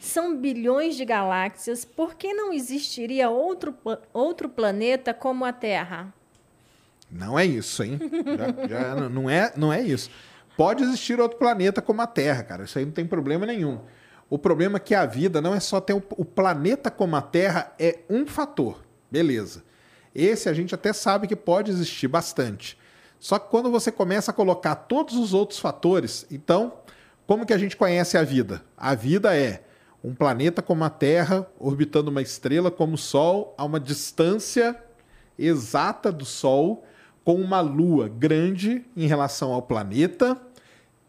São bilhões de galáxias, por que não existiria outro, outro planeta como a Terra? Não é isso, hein? Já, já não, é, não é isso. Pode existir outro planeta como a Terra, cara. Isso aí não tem problema nenhum. O problema é que a vida não é só ter o, o planeta como a Terra, é um fator. Beleza. Esse a gente até sabe que pode existir bastante. Só que quando você começa a colocar todos os outros fatores, então, como que a gente conhece a vida? A vida é um planeta como a Terra orbitando uma estrela como o Sol a uma distância exata do Sol, com uma lua grande em relação ao planeta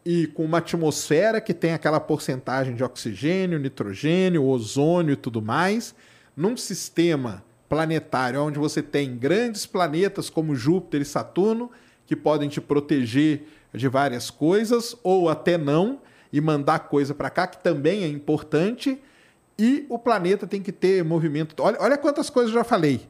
e com uma atmosfera que tem aquela porcentagem de oxigênio, nitrogênio, ozônio e tudo mais, num sistema planetário onde você tem grandes planetas como Júpiter e Saturno que podem te proteger de várias coisas ou até não e mandar coisa para cá que também é importante e o planeta tem que ter movimento. Olha, olha quantas coisas eu já falei.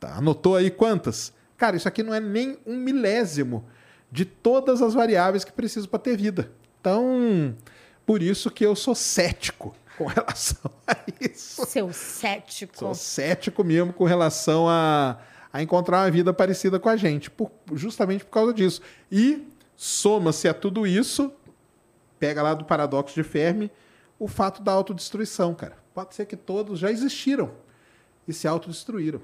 Tá? Anotou aí quantas? Cara, isso aqui não é nem um milésimo de todas as variáveis que preciso para ter vida. Então, por isso que eu sou cético com relação a isso. Seu cético. Sou cético mesmo com relação a, a encontrar uma vida parecida com a gente, por, justamente por causa disso. E soma-se a tudo isso, pega lá do paradoxo de Fermi, o fato da autodestruição, cara. Pode ser que todos já existiram e se autodestruíram.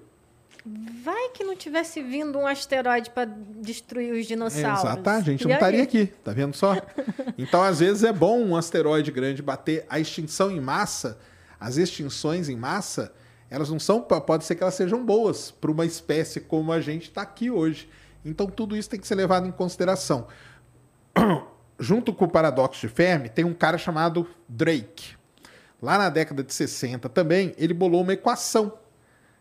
Vai que não tivesse vindo um asteroide para destruir os dinossauros. Exato, a gente não estaria aqui, tá vendo só? Então, às vezes é bom um asteroide grande bater a extinção em massa, as extinções em massa, elas não são, pode ser que elas sejam boas para uma espécie como a gente está aqui hoje. Então, tudo isso tem que ser levado em consideração. Junto com o paradoxo de Fermi, tem um cara chamado Drake. Lá na década de 60 também, ele bolou uma equação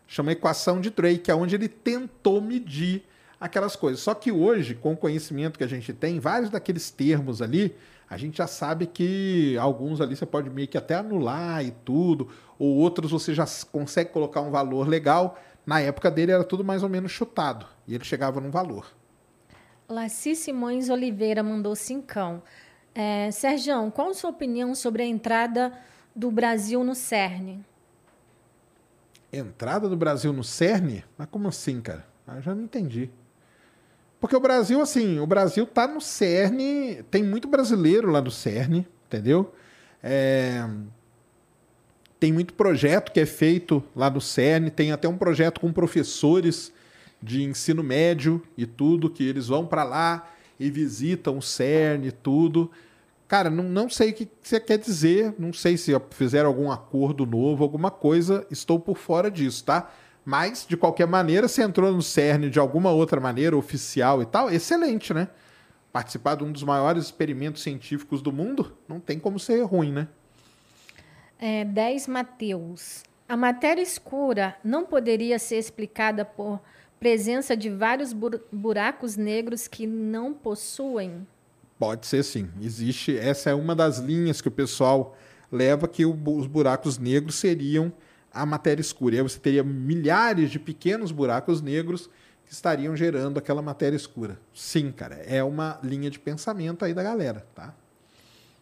chama equação de Drake, é onde ele tentou medir aquelas coisas. Só que hoje, com o conhecimento que a gente tem, vários daqueles termos ali, a gente já sabe que alguns ali você pode meio que até anular e tudo, ou outros você já consegue colocar um valor legal. Na época dele era tudo mais ou menos chutado, e ele chegava num valor. Laci Simões Oliveira mandou cincão. É, Sérgio, qual a sua opinião sobre a entrada do Brasil no CERN? entrada do Brasil no CERN? Mas como assim, cara? Ah, eu já não entendi. Porque o Brasil, assim, o Brasil tá no CERN, tem muito brasileiro lá no CERN, entendeu? É... Tem muito projeto que é feito lá no CERN, tem até um projeto com professores de ensino médio e tudo, que eles vão para lá e visitam o CERN e tudo. Cara, não, não sei o que você quer dizer, não sei se fizeram algum acordo novo, alguma coisa, estou por fora disso, tá? Mas, de qualquer maneira, se entrou no CERN de alguma outra maneira, oficial e tal, excelente, né? Participar de um dos maiores experimentos científicos do mundo, não tem como ser ruim, né? É, 10 Mateus. A matéria escura não poderia ser explicada por presença de vários buracos negros que não possuem Pode ser sim. Existe. Essa é uma das linhas que o pessoal leva que o, os buracos negros seriam a matéria escura. E aí você teria milhares de pequenos buracos negros que estariam gerando aquela matéria escura. Sim, cara, é uma linha de pensamento aí da galera, tá?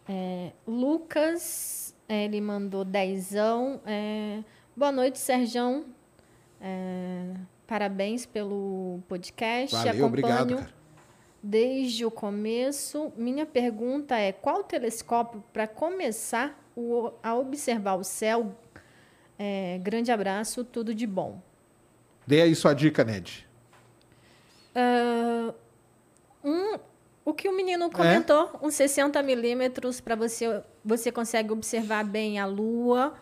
É, Lucas, ele mandou dezão. É, boa noite, Serjão. É, parabéns pelo podcast. Valeu, Acompanho obrigado, cara desde o começo. Minha pergunta é: qual telescópio para começar o, a observar o céu? É, grande abraço, tudo de bom. Dê aí sua dica, Ned. Uh, um, o que o menino comentou, é? uns 60 milímetros para você, você consegue observar bem a Lua.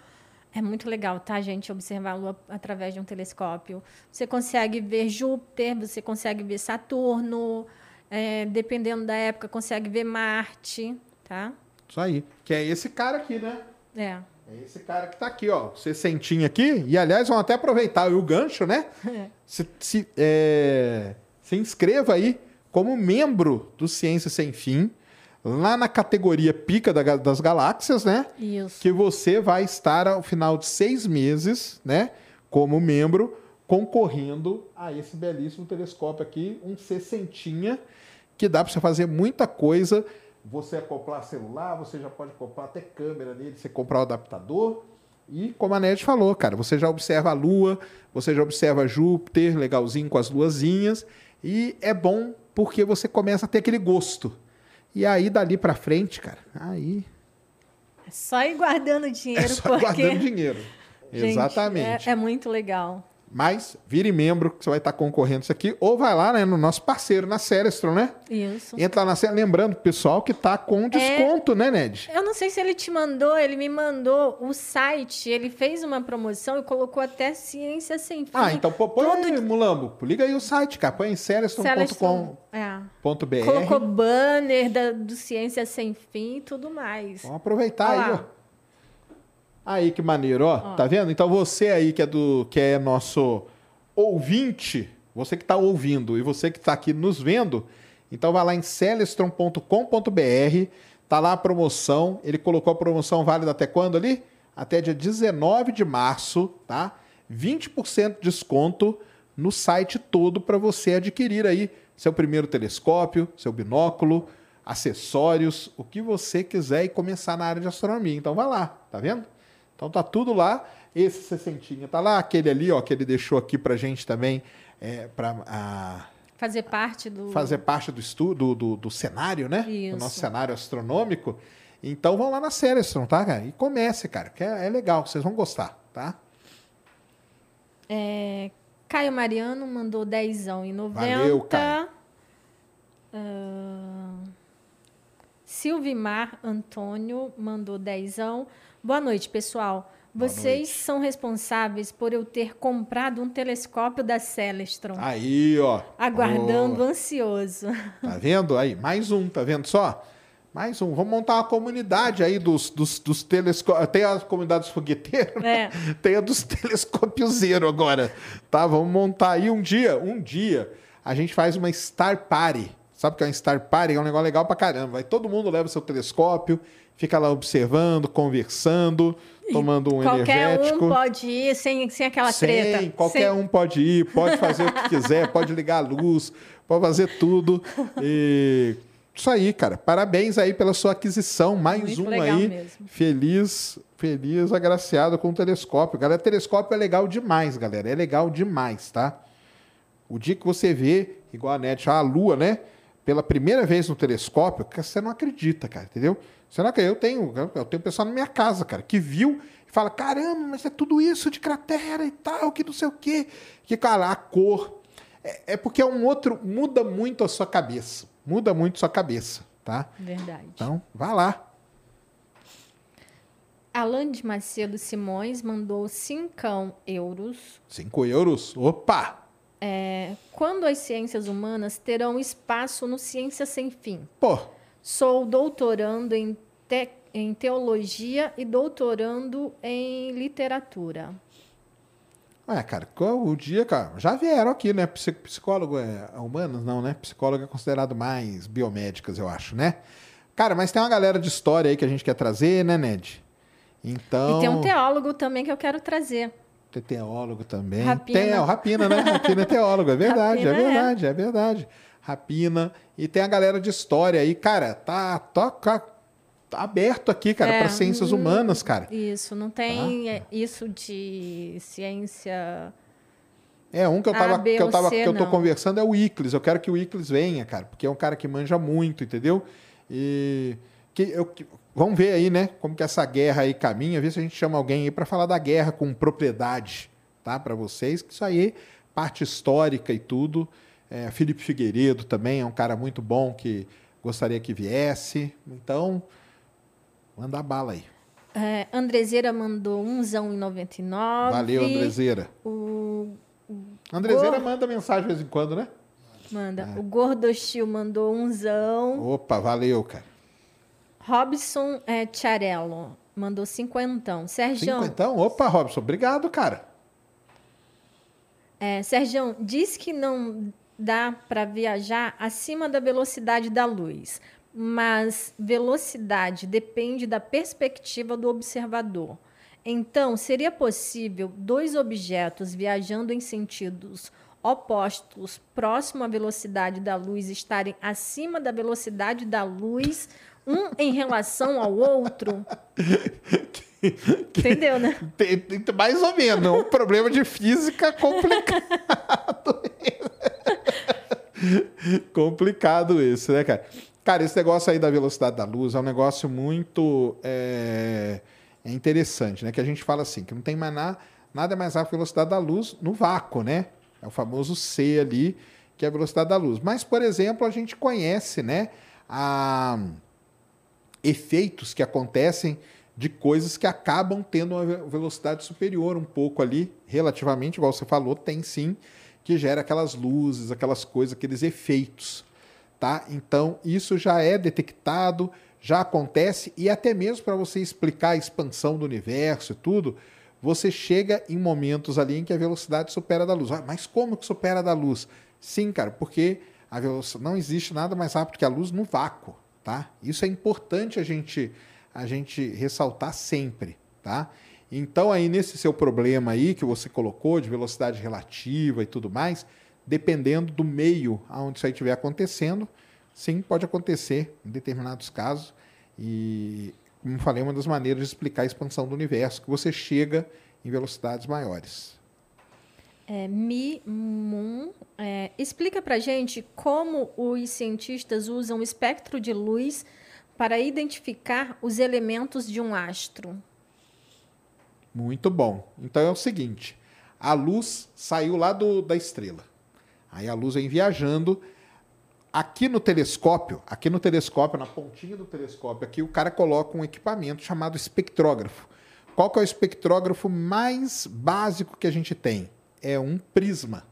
É muito legal, tá, gente? Observar a Lua através de um telescópio. Você consegue ver Júpiter, você consegue ver Saturno, é, dependendo da época, consegue ver Marte, tá? Isso aí. Que é esse cara aqui, né? É. É esse cara que tá aqui, ó. Você sentinho aqui. E, aliás, vão até aproveitar o gancho, né? É. Se, se, é, se inscreva aí como membro do Ciência Sem Fim. Lá na categoria Pica da- das Galáxias, né? Isso. Que você vai estar ao final de seis meses, né? Como membro, concorrendo a esse belíssimo telescópio aqui, um 60 que dá para você fazer muita coisa. Você acoplar celular, você já pode acoplar até câmera nele, você comprar o adaptador. E como a Ned falou, cara, você já observa a Lua, você já observa Júpiter, legalzinho com as luazinhas. E é bom porque você começa a ter aquele gosto. E aí, dali pra frente, cara, aí É só ir guardando dinheiro, é só porque. guardando dinheiro. Gente, Exatamente. É, é muito legal. Mas vire membro que você vai estar concorrendo isso aqui. Ou vai lá né, no nosso parceiro, na Celestron, né? Isso. Entra lá na Celestron. Lembrando, pessoal, que tá com desconto, né, Ned? Eu não sei se ele te mandou, ele me mandou o site, ele fez uma promoção e colocou até Ciência Sem Fim. Ah, então pô, põe Todo aí, Mulambo. Liga aí o site, cara. Põe em celestron.com.br. Celestron- é. Colocou banner da- do Ciência Sem Fim e tudo mais. Vamos aproveitar Olha aí, lá. ó. Aí que maneiro, ó. Tá vendo? Então você aí que é do que é nosso ouvinte, você que tá ouvindo e você que tá aqui nos vendo, então vai lá em celestron.com.br, tá lá a promoção, ele colocou a promoção válida até quando ali? Até dia 19 de março, tá? 20% de desconto no site todo para você adquirir aí seu primeiro telescópio, seu binóculo, acessórios, o que você quiser e começar na área de astronomia. Então vai lá, tá vendo? Então tá tudo lá. Esse sessentinha tá lá, aquele ali, ó, que ele deixou aqui pra gente também, é, para Fazer parte do. fazer parte do estudo, do, do cenário, né? Isso. Do nosso cenário astronômico. Então vão lá na Celestron, tá, cara? E comece, cara, que é, é legal, vocês vão gostar, tá? É, Caio Mariano mandou dezão em 90. Valeu, Caio. Ah, Silvimar Antônio mandou dezão. Boa noite, pessoal. Boa Vocês noite. são responsáveis por eu ter comprado um telescópio da Celestron. Aí, ó. aguardando, Ó, ansioso. tá vendo? Aí, mais um, tá vendo só? Mais um. Vamos montar uma comunidade aí dos, dos, dos telescópios. Tem a comunidade dos fogueteiros, É. tem a dos telescópios zero agora. Tá? Vamos montar aí um dia, um dia, a gente faz uma Star Party. Sabe o que é uma Star Party? É um negócio legal pra caramba. Vai todo mundo leva seu telescópio, fica lá observando, conversando, tomando um Qualquer energético. um pode ir sem, sem aquela Sim, treta. qualquer Sem- um pode ir, pode fazer o que quiser, pode ligar a luz, pode fazer tudo. E isso aí, cara. Parabéns aí pela sua aquisição. Mais Muito um aí. mesmo. Feliz, feliz, agraciado com o telescópio. Galera, telescópio é legal demais, galera. É legal demais, tá? O dia que você vê, igual a NET, a Lua, né? Pela primeira vez no telescópio, você não acredita, cara, entendeu? Não acredita. Eu tenho, eu tenho pessoal na minha casa, cara, que viu e fala: caramba, mas é tudo isso de cratera e tal, que não sei o quê. Que, cara, a cor. É, é porque é um outro. Muda muito a sua cabeça. Muda muito a sua cabeça, tá? Verdade. Então, vá lá. Alan de Macedo Simões mandou 5 euros. 5 euros. Opa! É, quando as ciências humanas terão espaço no Ciência Sem Fim? Pô, Sou doutorando em, te- em teologia e doutorando em literatura. É, cara, qual o dia, cara, já vieram aqui, né? Psi- Psicólogo é humanos, não, né? Psicólogo é considerado mais biomédicas, eu acho, né? Cara, mas tem uma galera de história aí que a gente quer trazer, né, Ned? Então. E tem um teólogo também que eu quero trazer. Tem teólogo também. Rapina. Tem, é, o Rapina, né? Rapina é teólogo, é verdade, é Rapina é. verdade, é verdade. Rapina. E tem a galera de história aí, cara, tá, toca, aberto aqui, cara, É, para ciências hum, humanas, cara. Isso, não tem é, isso de ciência. É, um que eu A, tava, B que eu tava, C, que eu tô não. conversando é o Iclis. Eu quero que o Iclis venha, cara, porque é um cara que manja muito, entendeu? E que eu que- vamos ver aí, né, como que essa guerra aí caminha, ver se a gente chama alguém aí para falar da guerra com propriedade, tá? Para vocês, que isso aí parte histórica e tudo. É, Felipe Figueiredo também é um cara muito bom que gostaria que viesse. Então, manda bala aí. É, Andrezeira mandou umzão em 99. Valeu, Andrezeira. O Andrezeira Gor- manda mensagem de vez em quando, né? Manda. É. O Gordostil mandou umzão. Opa, valeu, cara. Robson é, Tcharello mandou cinquentão. Sergião, Cinquentão? Opa, Robson, obrigado, cara. é, Sergião, diz que não dá para viajar acima da velocidade da luz. Mas velocidade depende da perspectiva do observador. Então, seria possível dois objetos viajando em sentidos opostos, próximo à velocidade da luz, estarem acima da velocidade da luz, um em relação ao outro? Entendeu, né? Tem, tem, mais ou menos. Um problema de física complicado. complicado esse, né, cara? Cara, esse negócio aí da velocidade da luz é um negócio muito é, é interessante, né? Que a gente fala assim, que não tem mais nada, nada mais rápido que a velocidade da luz no vácuo, né? É o famoso C ali, que é a velocidade da luz. Mas, por exemplo, a gente conhece, né? A, efeitos que acontecem de coisas que acabam tendo uma velocidade superior um pouco ali, relativamente, igual você falou, tem sim, que gera aquelas luzes, aquelas coisas, aqueles efeitos tá? Então, isso já é detectado, já acontece, e até mesmo para você explicar a expansão do universo e tudo, você chega em momentos ali em que a velocidade supera a da luz. Ah, mas como que supera a da luz? Sim, cara, porque a velocidade, não existe nada mais rápido que a luz no vácuo, tá? Isso é importante a gente a gente ressaltar sempre, tá? Então aí nesse seu problema aí que você colocou de velocidade relativa e tudo mais, dependendo do meio onde isso aí estiver acontecendo, sim, pode acontecer em determinados casos. E, como falei, uma das maneiras de explicar a expansão do universo, que você chega em velocidades maiores. É, Mi Moon é, explica para gente como os cientistas usam o espectro de luz para identificar os elementos de um astro. Muito bom. Então é o seguinte: a luz saiu lá do, da estrela. Aí a luz vem viajando. Aqui no telescópio, aqui no telescópio, na pontinha do telescópio, aqui o cara coloca um equipamento chamado espectrógrafo. Qual que é o espectrógrafo mais básico que a gente tem? É um prisma.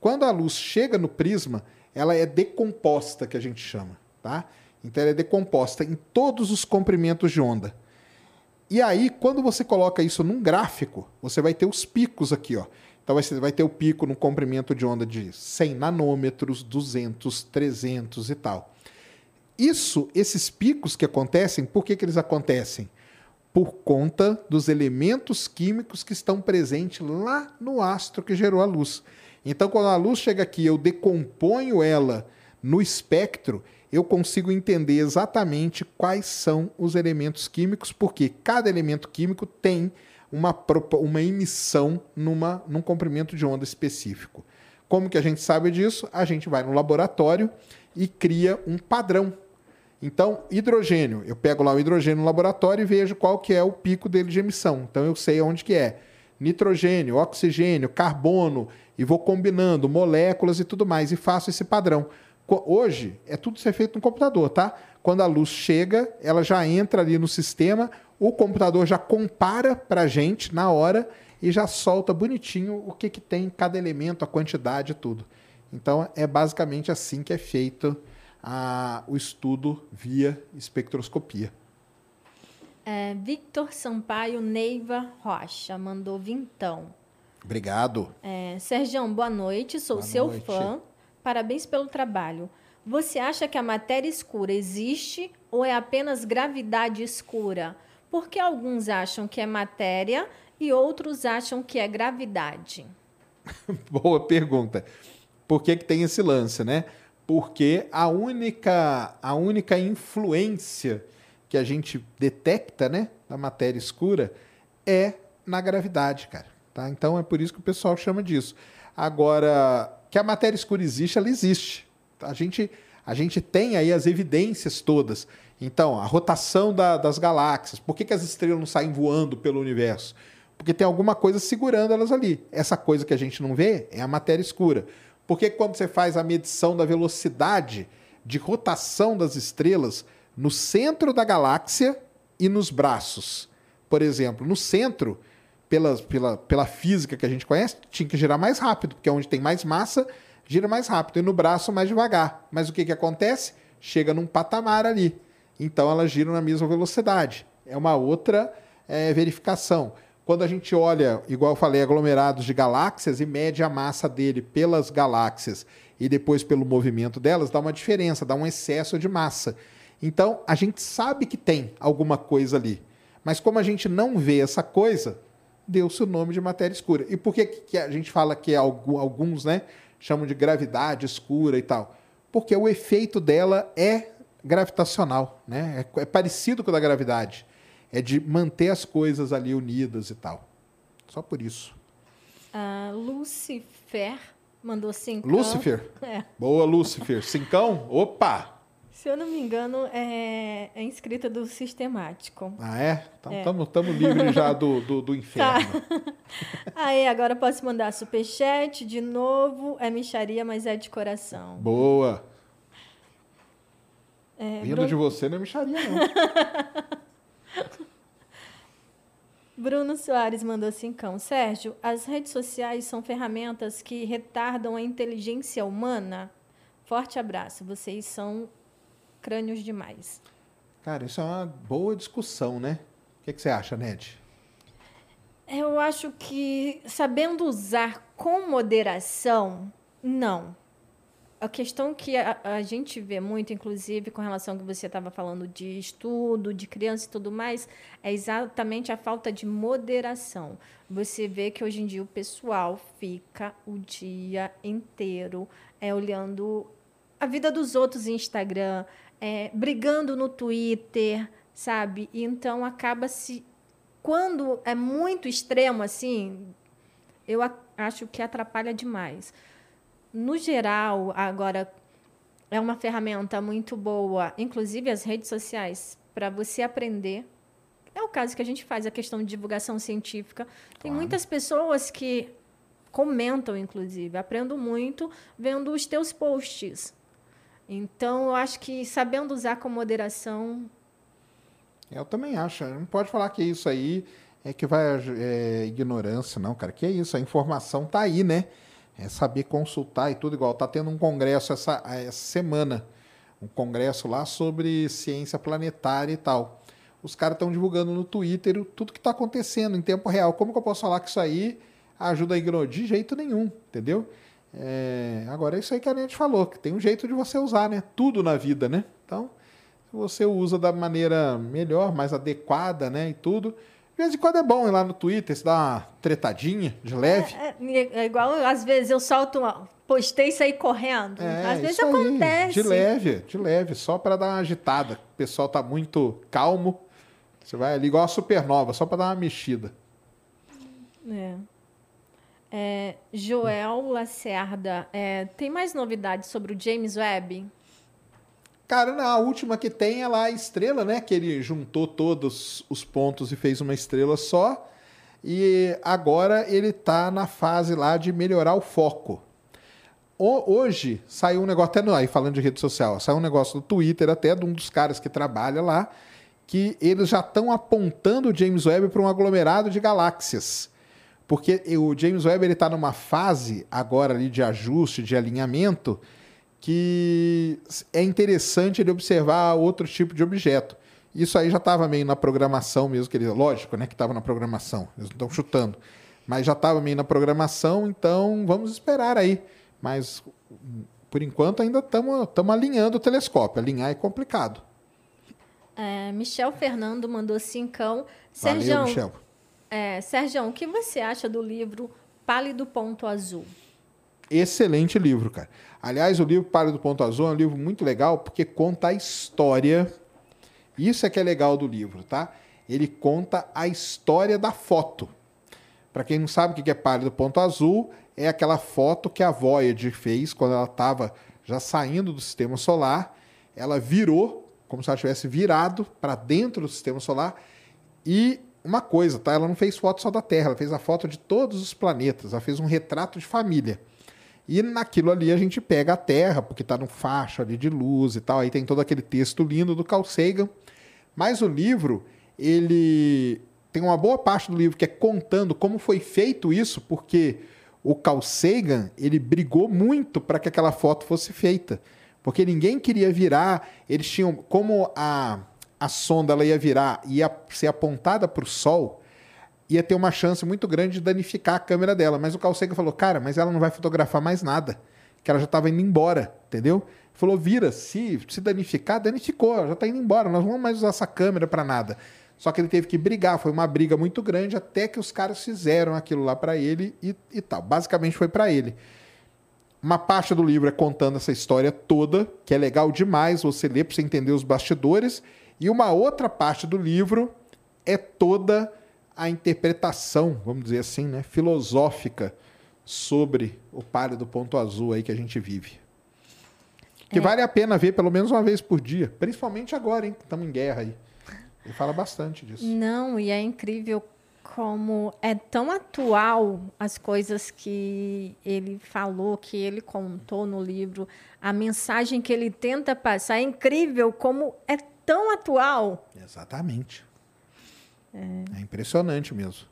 Quando a luz chega no prisma, ela é decomposta, que a gente chama, tá? Então ela é decomposta em todos os comprimentos de onda. E aí, quando você coloca isso num gráfico, você vai ter os picos aqui, ó. Então você vai ter o pico no comprimento de onda de 100 nanômetros, 200, 300 e tal. Isso, esses picos que acontecem, por que, que eles acontecem? Por conta dos elementos químicos que estão presentes lá no astro que gerou a luz. Então, quando a luz chega aqui, eu decomponho ela no espectro, eu consigo entender exatamente quais são os elementos químicos, porque cada elemento químico tem uma, uma emissão numa, num comprimento de onda específico. Como que a gente sabe disso? A gente vai no laboratório e cria um padrão. Então, hidrogênio, eu pego lá o hidrogênio no laboratório e vejo qual que é o pico dele de emissão. Então eu sei onde que é. Nitrogênio, oxigênio, carbono, e vou combinando moléculas e tudo mais, e faço esse padrão. Hoje, é tudo ser feito no computador, tá? Quando a luz chega, ela já entra ali no sistema, o computador já compara para a gente na hora e já solta bonitinho o que, que tem cada elemento, a quantidade e tudo. Então é basicamente assim que é feito a, o estudo via espectroscopia. É, Victor Sampaio Neiva Rocha mandou vintão. Obrigado. É, Sergião, boa noite, sou boa seu noite. fã. Parabéns pelo trabalho. Você acha que a matéria escura existe ou é apenas gravidade escura? Porque alguns acham que é matéria e outros acham que é gravidade. Boa pergunta. Por que, que tem esse lance, né? Porque a única, a única influência que a gente detecta, né, da matéria escura é na gravidade, cara. Tá? Então é por isso que o pessoal chama disso. Agora, que a matéria escura existe, ela existe. A gente, a gente tem aí as evidências todas. Então, a rotação da, das galáxias. Por que, que as estrelas não saem voando pelo universo? Porque tem alguma coisa segurando elas ali. Essa coisa que a gente não vê é a matéria escura. Por que quando você faz a medição da velocidade de rotação das estrelas no centro da galáxia e nos braços? Por exemplo, no centro, pela, pela, pela física que a gente conhece, tinha que girar mais rápido, porque é onde tem mais massa, gira mais rápido, e no braço mais devagar. Mas o que, que acontece? Chega num patamar ali então elas giram na mesma velocidade. É uma outra é, verificação. quando a gente olha, igual eu falei, aglomerados de galáxias e mede a massa dele pelas galáxias e depois pelo movimento delas, dá uma diferença, dá um excesso de massa. Então, a gente sabe que tem alguma coisa ali. Mas como a gente não vê essa coisa, deu-se o nome de matéria escura. E por que, que a gente fala que alguns né, chamam de gravidade escura e tal? Porque o efeito dela é gravitacional, né? é, é parecido com o da gravidade é de manter as coisas ali unidas e tal. Só por isso. A Lucifer mandou cinco. Lucifer? É. Boa, Lucifer. Cincão? Opa! Se eu não me engano, é, é inscrita do Sistemático. Ah, é? Então estamos é. livres já do, do, do inferno. Tá. Aí, agora posso mandar superchat de novo. É micharia, mas é de coração. Boa! É, Vindo Bruno... de você não é micharia, não. Bruno Soares mandou cincão. Sérgio, as redes sociais são ferramentas que retardam a inteligência humana? Forte abraço. Vocês são crânios demais. Cara, isso é uma boa discussão, né? O que, que você acha, Ned? Eu acho que sabendo usar com moderação, não a questão que a, a, gente vê muito, inclusive, com relação ao que você estava falando de estudo, de criança e tudo mais, é exatamente a falta de moderação. Você vê que hoje em dia o pessoal fica o dia inteiro é, olhando a vida dos outros no Instagram, é, brigando no Twitter, sabe? E então acaba se. Quando é muito extremo assim, eu acho que atrapalha demais no geral, agora é uma ferramenta muito boa, inclusive as redes sociais, para você aprender. É o caso que a gente faz, a questão de divulgação científica. Claro. Tem muitas pessoas que comentam, inclusive, aprendo muito vendo os teus posts. Então, eu acho que sabendo usar com moderação. Eu também acho. Não pode falar que isso aí é que vai é, ignorância, não, cara. Que é isso, a informação tá aí, né? É saber consultar e tudo igual. Tá tendo um congresso essa, essa semana, um congresso lá sobre ciência planetária e tal. Os caras estão divulgando no Twitter tudo que está acontecendo em tempo real. Como que eu posso falar que isso aí ajuda a ignorar? De jeito nenhum, entendeu? É, agora é isso aí que a gente falou, que tem um jeito de você usar, né? Tudo na vida, né? Então, se você usa da maneira melhor, mais adequada, né? E tudo, de vez em quando é bom ir lá no Twitter, se dá uma tretadinha de leve. É, é, é igual, às vezes eu solto uma. Postei isso aí correndo. É, às vezes acontece. de leve, de leve, só para dar uma agitada. O pessoal tá muito calmo. Você vai ali igual a supernova, só para dar uma mexida. É. é Joel Lacerda, é, tem mais novidades sobre o James Webb? Cara, na última que tem é lá a estrela, né? Que ele juntou todos os pontos e fez uma estrela só. E agora ele está na fase lá de melhorar o foco. Hoje saiu um negócio, até no, aí falando de rede social, saiu um negócio do Twitter até de um dos caras que trabalha lá, que eles já estão apontando o James Webb para um aglomerado de galáxias. Porque o James Webb está numa fase agora ali de ajuste, de alinhamento, que é interessante ele observar outro tipo de objeto. Isso aí já estava meio na programação mesmo, que ele, lógico, né, que estava na programação, eles não estão chutando, mas já estava meio na programação, então vamos esperar aí. Mas por enquanto ainda estamos alinhando o telescópio, alinhar é complicado. É, Michel Fernando mandou cincão. Sérgio, Michel. É, Sérgio, o que você acha do livro Pálido Ponto Azul? Excelente livro, cara. Aliás, o livro Para do Ponto Azul é um livro muito legal porque conta a história. Isso é que é legal do livro, tá? Ele conta a história da foto. Para quem não sabe o que é Pálido Ponto Azul, é aquela foto que a Voyager fez quando ela estava já saindo do sistema solar. Ela virou, como se ela tivesse virado para dentro do sistema solar. E uma coisa, tá? Ela não fez foto só da Terra, ela fez a foto de todos os planetas. Ela fez um retrato de família. E naquilo ali a gente pega a Terra, porque está no faixa ali de luz e tal. Aí tem todo aquele texto lindo do Carl Sagan. Mas o livro, ele tem uma boa parte do livro que é contando como foi feito isso, porque o Carl Sagan, ele brigou muito para que aquela foto fosse feita. Porque ninguém queria virar, eles tinham como a a sonda ela ia virar ia ser apontada para o sol, ia ter uma chance muito grande de danificar a câmera dela. Mas o Carl Sagan falou, cara, mas ela não vai fotografar mais nada. Que ela já estava indo embora, entendeu? Falou, vira, se, se danificar, danificou, já está indo embora, nós não vamos mais usar essa câmera para nada. Só que ele teve que brigar, foi uma briga muito grande até que os caras fizeram aquilo lá para ele e, e tal. Basicamente foi para ele. Uma parte do livro é contando essa história toda, que é legal demais você ler para você entender os bastidores, e uma outra parte do livro é toda a interpretação, vamos dizer assim, né, filosófica sobre o pálido ponto azul aí que a gente vive. Que é. vale a pena ver pelo menos uma vez por dia, principalmente agora, hein, que estamos em guerra aí. Ele fala bastante disso. Não, e é incrível como é tão atual as coisas que ele falou, que ele contou no livro, a mensagem que ele tenta passar. É incrível como é tão atual. Exatamente. É, é impressionante mesmo.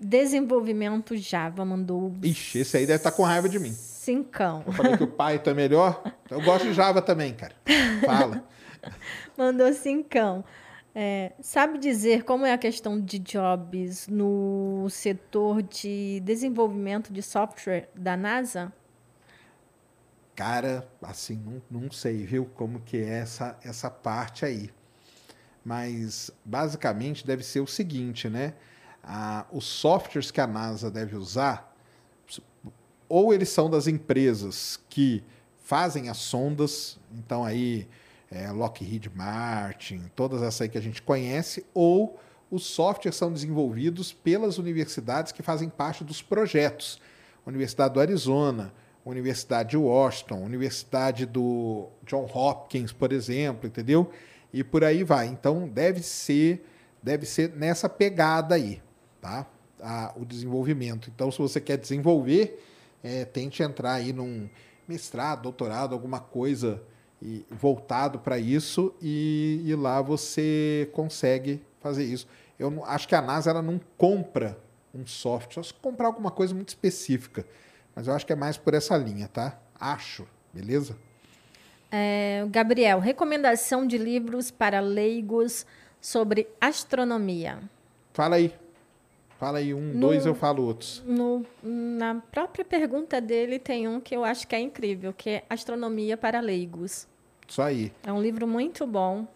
Desenvolvimento Java mandou. Ixi, esse aí deve estar tá com raiva de mim. Cincão. Eu falei que o Python é melhor. Eu gosto de Java também, cara. Fala. mandou cincão. É, sabe dizer como é a questão de jobs no setor de desenvolvimento de software da NASA? Cara, assim, não, não sei, viu, como que é essa, essa parte aí. Mas, basicamente, deve ser o seguinte, né? Ah, os softwares que a NASA deve usar, ou eles são das empresas que fazem as sondas, então aí é, Lockheed Martin, todas essas aí que a gente conhece, ou os softwares são desenvolvidos pelas universidades que fazem parte dos projetos. Universidade do Arizona, Universidade de Washington, Universidade do John Hopkins, por exemplo, entendeu? E por aí vai. Então deve ser, deve ser nessa pegada aí, tá? A, o desenvolvimento. Então, se você quer desenvolver, é, tente entrar aí num mestrado, doutorado, alguma coisa e voltado para isso e, e, lá você consegue fazer isso. Eu não, acho que a NASA ela não compra um software, só se comprar alguma coisa muito específica. Mas eu acho que é mais por essa linha, tá? Acho, beleza? É, Gabriel, recomendação de livros para leigos sobre astronomia. Fala aí. Fala aí, um, no, dois eu falo outros. No, na própria pergunta dele tem um que eu acho que é incrível, que é Astronomia para Leigos. Isso aí. É um livro muito bom.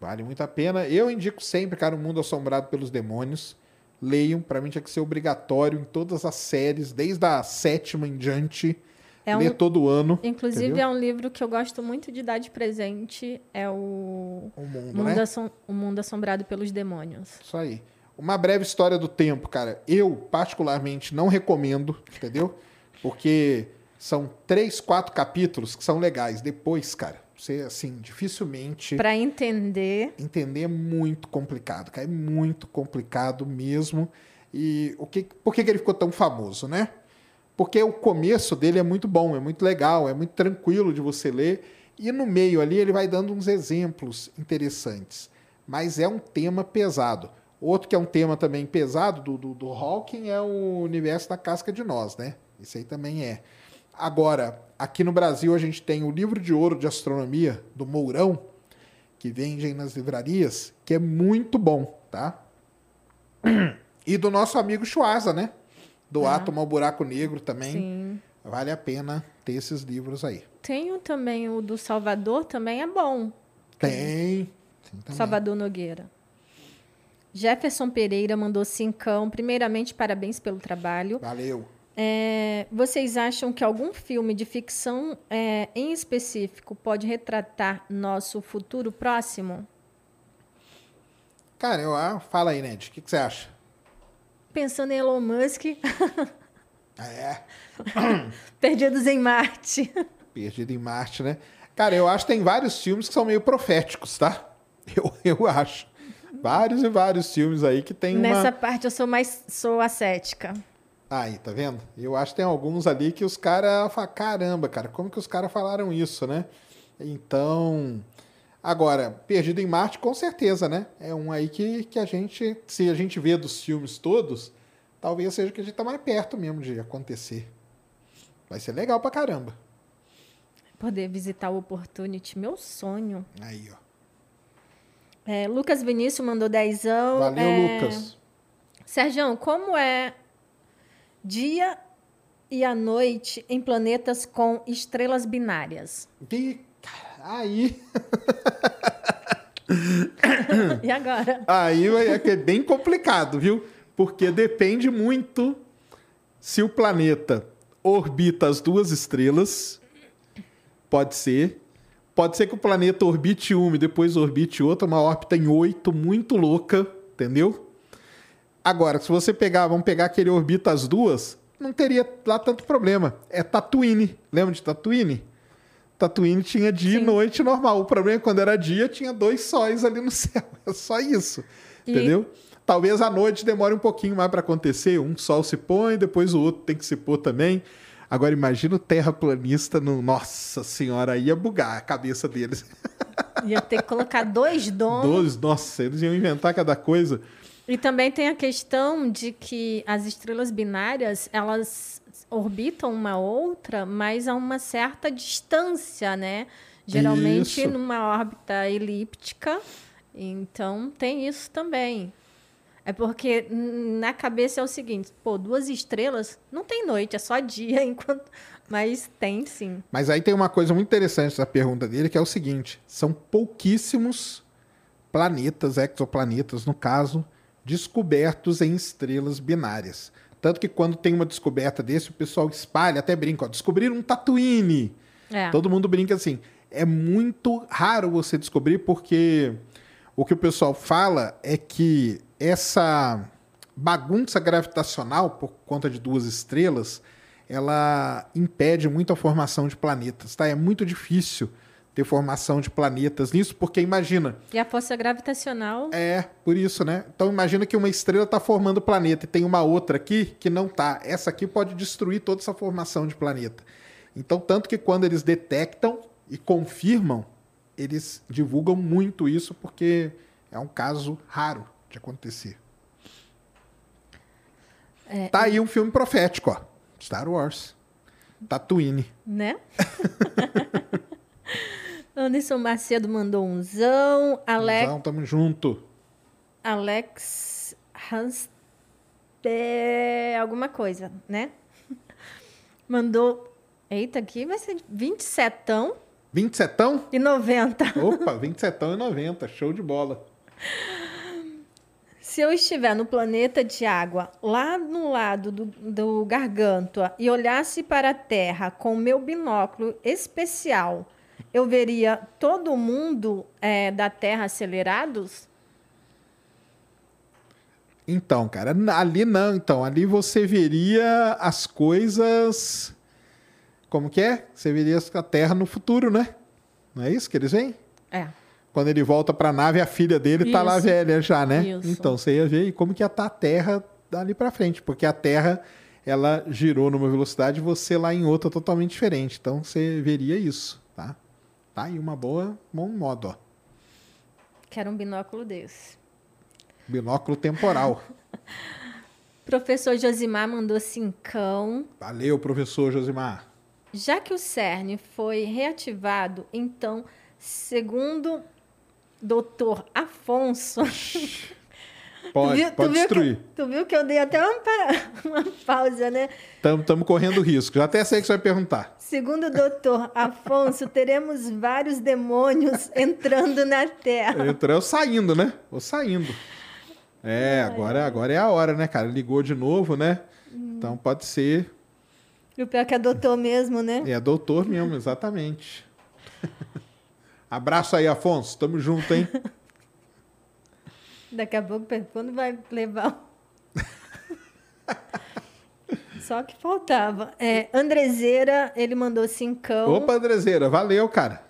Vale muito a pena. Eu indico sempre, cara, O Mundo Assombrado pelos Demônios. Leiam, para mim tinha que ser obrigatório em todas as séries, desde a sétima em diante. É um, todo ano. Inclusive, entendeu? é um livro que eu gosto muito de dar de presente. É o, o Mundo, mundo né? o mundo Assombrado pelos Demônios. Isso aí. Uma breve história do tempo, cara. Eu, particularmente, não recomendo, entendeu? Porque são três, quatro capítulos que são legais. Depois, cara, você, assim, dificilmente. Para entender. Entender é muito complicado, cara. É muito complicado mesmo. E o que, por que, que ele ficou tão famoso, né? Porque o começo dele é muito bom, é muito legal, é muito tranquilo de você ler. E no meio ali ele vai dando uns exemplos interessantes. Mas é um tema pesado. Outro que é um tema também pesado do, do, do Hawking é o universo da casca de nós, né? Isso aí também é. Agora, aqui no Brasil a gente tem o livro de ouro de astronomia do Mourão, que vendem nas livrarias, que é muito bom, tá? E do nosso amigo Schwarza, né? Do ah. Átomo ao Buraco Negro também. Sim. Vale a pena ter esses livros aí. Tem também o do Salvador, também é bom. Tem. Tem Salvador Nogueira. Jefferson Pereira mandou cincão. Primeiramente, parabéns pelo trabalho. Valeu. É, vocês acham que algum filme de ficção é, em específico pode retratar nosso futuro próximo? Cara, eu ah, fala aí, Ned. O que, que, você acha? Pensando em Elon Musk. é. Perdidos em Marte. Perdido em Marte, né? Cara, eu acho que tem vários filmes que são meio proféticos, tá? Eu, eu acho. Vários e vários filmes aí que tem Nessa uma... parte eu sou mais sou ascética. Aí, tá vendo? Eu acho que tem alguns ali que os caras falam, caramba, cara, como que os caras falaram isso, né? Então, agora, Perdido em Marte, com certeza, né? É um aí que, que a gente, se a gente vê dos filmes todos, talvez seja que a gente tá mais perto mesmo de acontecer. Vai ser legal pra caramba. Poder visitar o Opportunity, meu sonho. Aí, ó. É, Lucas Vinícius mandou dezão. Valeu, É, Lucas. Sérgio, como é dia e a noite em planetas com estrelas binárias? E, aí, E agora? aí é é bem complicado, viu? Porque depende muito se o planeta orbita as duas estrelas. Pode ser. Pode ser que o planeta orbite uma e depois orbite outra, uma órbita em oito, muito louca, entendeu? Agora, se você pegar, vamos pegar que ele orbita as duas, não teria lá tanto problema. É Tatooine. Lembra de Tatooine? Tatooine tinha dia Sim. e noite normal. O problema é que quando era dia, tinha dois sóis ali no céu. É só isso. E- Entendeu? Talvez à noite demore um pouquinho mais para acontecer. Um sol se põe, depois o outro tem que se pôr também. Agora imagina o terraplanista no. Nossa senhora, aí ia bugar a cabeça deles. Ia ter que colocar dois donos. Dois, nossa, eles iam inventar cada coisa. E também tem a questão de que as estrelas binárias, elas orbitam uma outra, mas a uma certa distância, né? Geralmente Isso. numa órbita elíptica. Então tem isso também. É porque na cabeça é o seguinte, pô, duas estrelas não tem noite, é só dia, enquanto mas tem sim. Mas aí tem uma coisa muito interessante da pergunta dele, que é o seguinte: são pouquíssimos planetas, exoplanetas, no caso, descobertos em estrelas binárias. Tanto que quando tem uma descoberta desse, o pessoal espalha, até brinca, ó, descobriram um Tatooine. É. Todo mundo brinca assim. É muito raro você descobrir, porque o que o pessoal fala é que essa bagunça gravitacional, por conta de duas estrelas, ela impede muito a formação de planetas. Tá? É muito difícil ter formação de planetas nisso, porque imagina, E a força gravitacional é, por isso, né? Então imagina que uma estrela está formando planeta e tem uma outra aqui que não tá. Essa aqui pode destruir toda essa formação de planeta. Então, tanto que quando eles detectam e confirmam, eles divulgam muito isso porque é um caso raro de acontecer. tá aí um filme profético, ó. Star Wars. Tatooine. né? Anderson Macedo mandou um zão. Alex, Então, tamo junto. Alex Hans alguma coisa, né? Mandou. Eita, aqui vai ser 27 27 e 90. Opa, 27 e 90. Show de bola. Se eu estiver no planeta de água, lá no lado do, do Gargantua, e olhasse para a Terra com meu binóculo especial, eu veria todo mundo é, da Terra acelerados? Então, cara, ali não. Então, ali você veria as coisas. Como que é? Você veria a Terra no futuro, né? Não é isso que eles veem? É. Quando ele volta pra nave, a filha dele tá lá velha já, né? Isso. Então, você ia ver como que ia estar a Terra dali pra frente. Porque a Terra, ela girou numa velocidade e você lá em outra totalmente diferente. Então, você veria isso, tá? Tá aí uma boa, bom modo, ó. Quero um binóculo desse. Binóculo temporal. Professor Josimar mandou cincão. Valeu, professor Josimar. Já que o CERN foi reativado, então, segundo doutor Afonso. Pode, Tu viu- tu pode viu destruir. Que, tu viu que eu dei até uma, uma pausa, né? Estamos correndo risco. Já até sei que você vai perguntar. Segundo o doutor Afonso, teremos vários demônios entrando na Terra. Entrou saindo, né? Ou saindo. É, agora, agora é a hora, né, cara? Ligou de novo, né? Então pode ser. E o pior que é doutor mesmo, né? É doutor mesmo, exatamente. Abraço aí, Afonso. Tamo junto, hein? Daqui a pouco, quando vai levar. Só que faltava. É, Andrezeira, ele mandou cincão. Opa, Andrezeira, valeu, cara.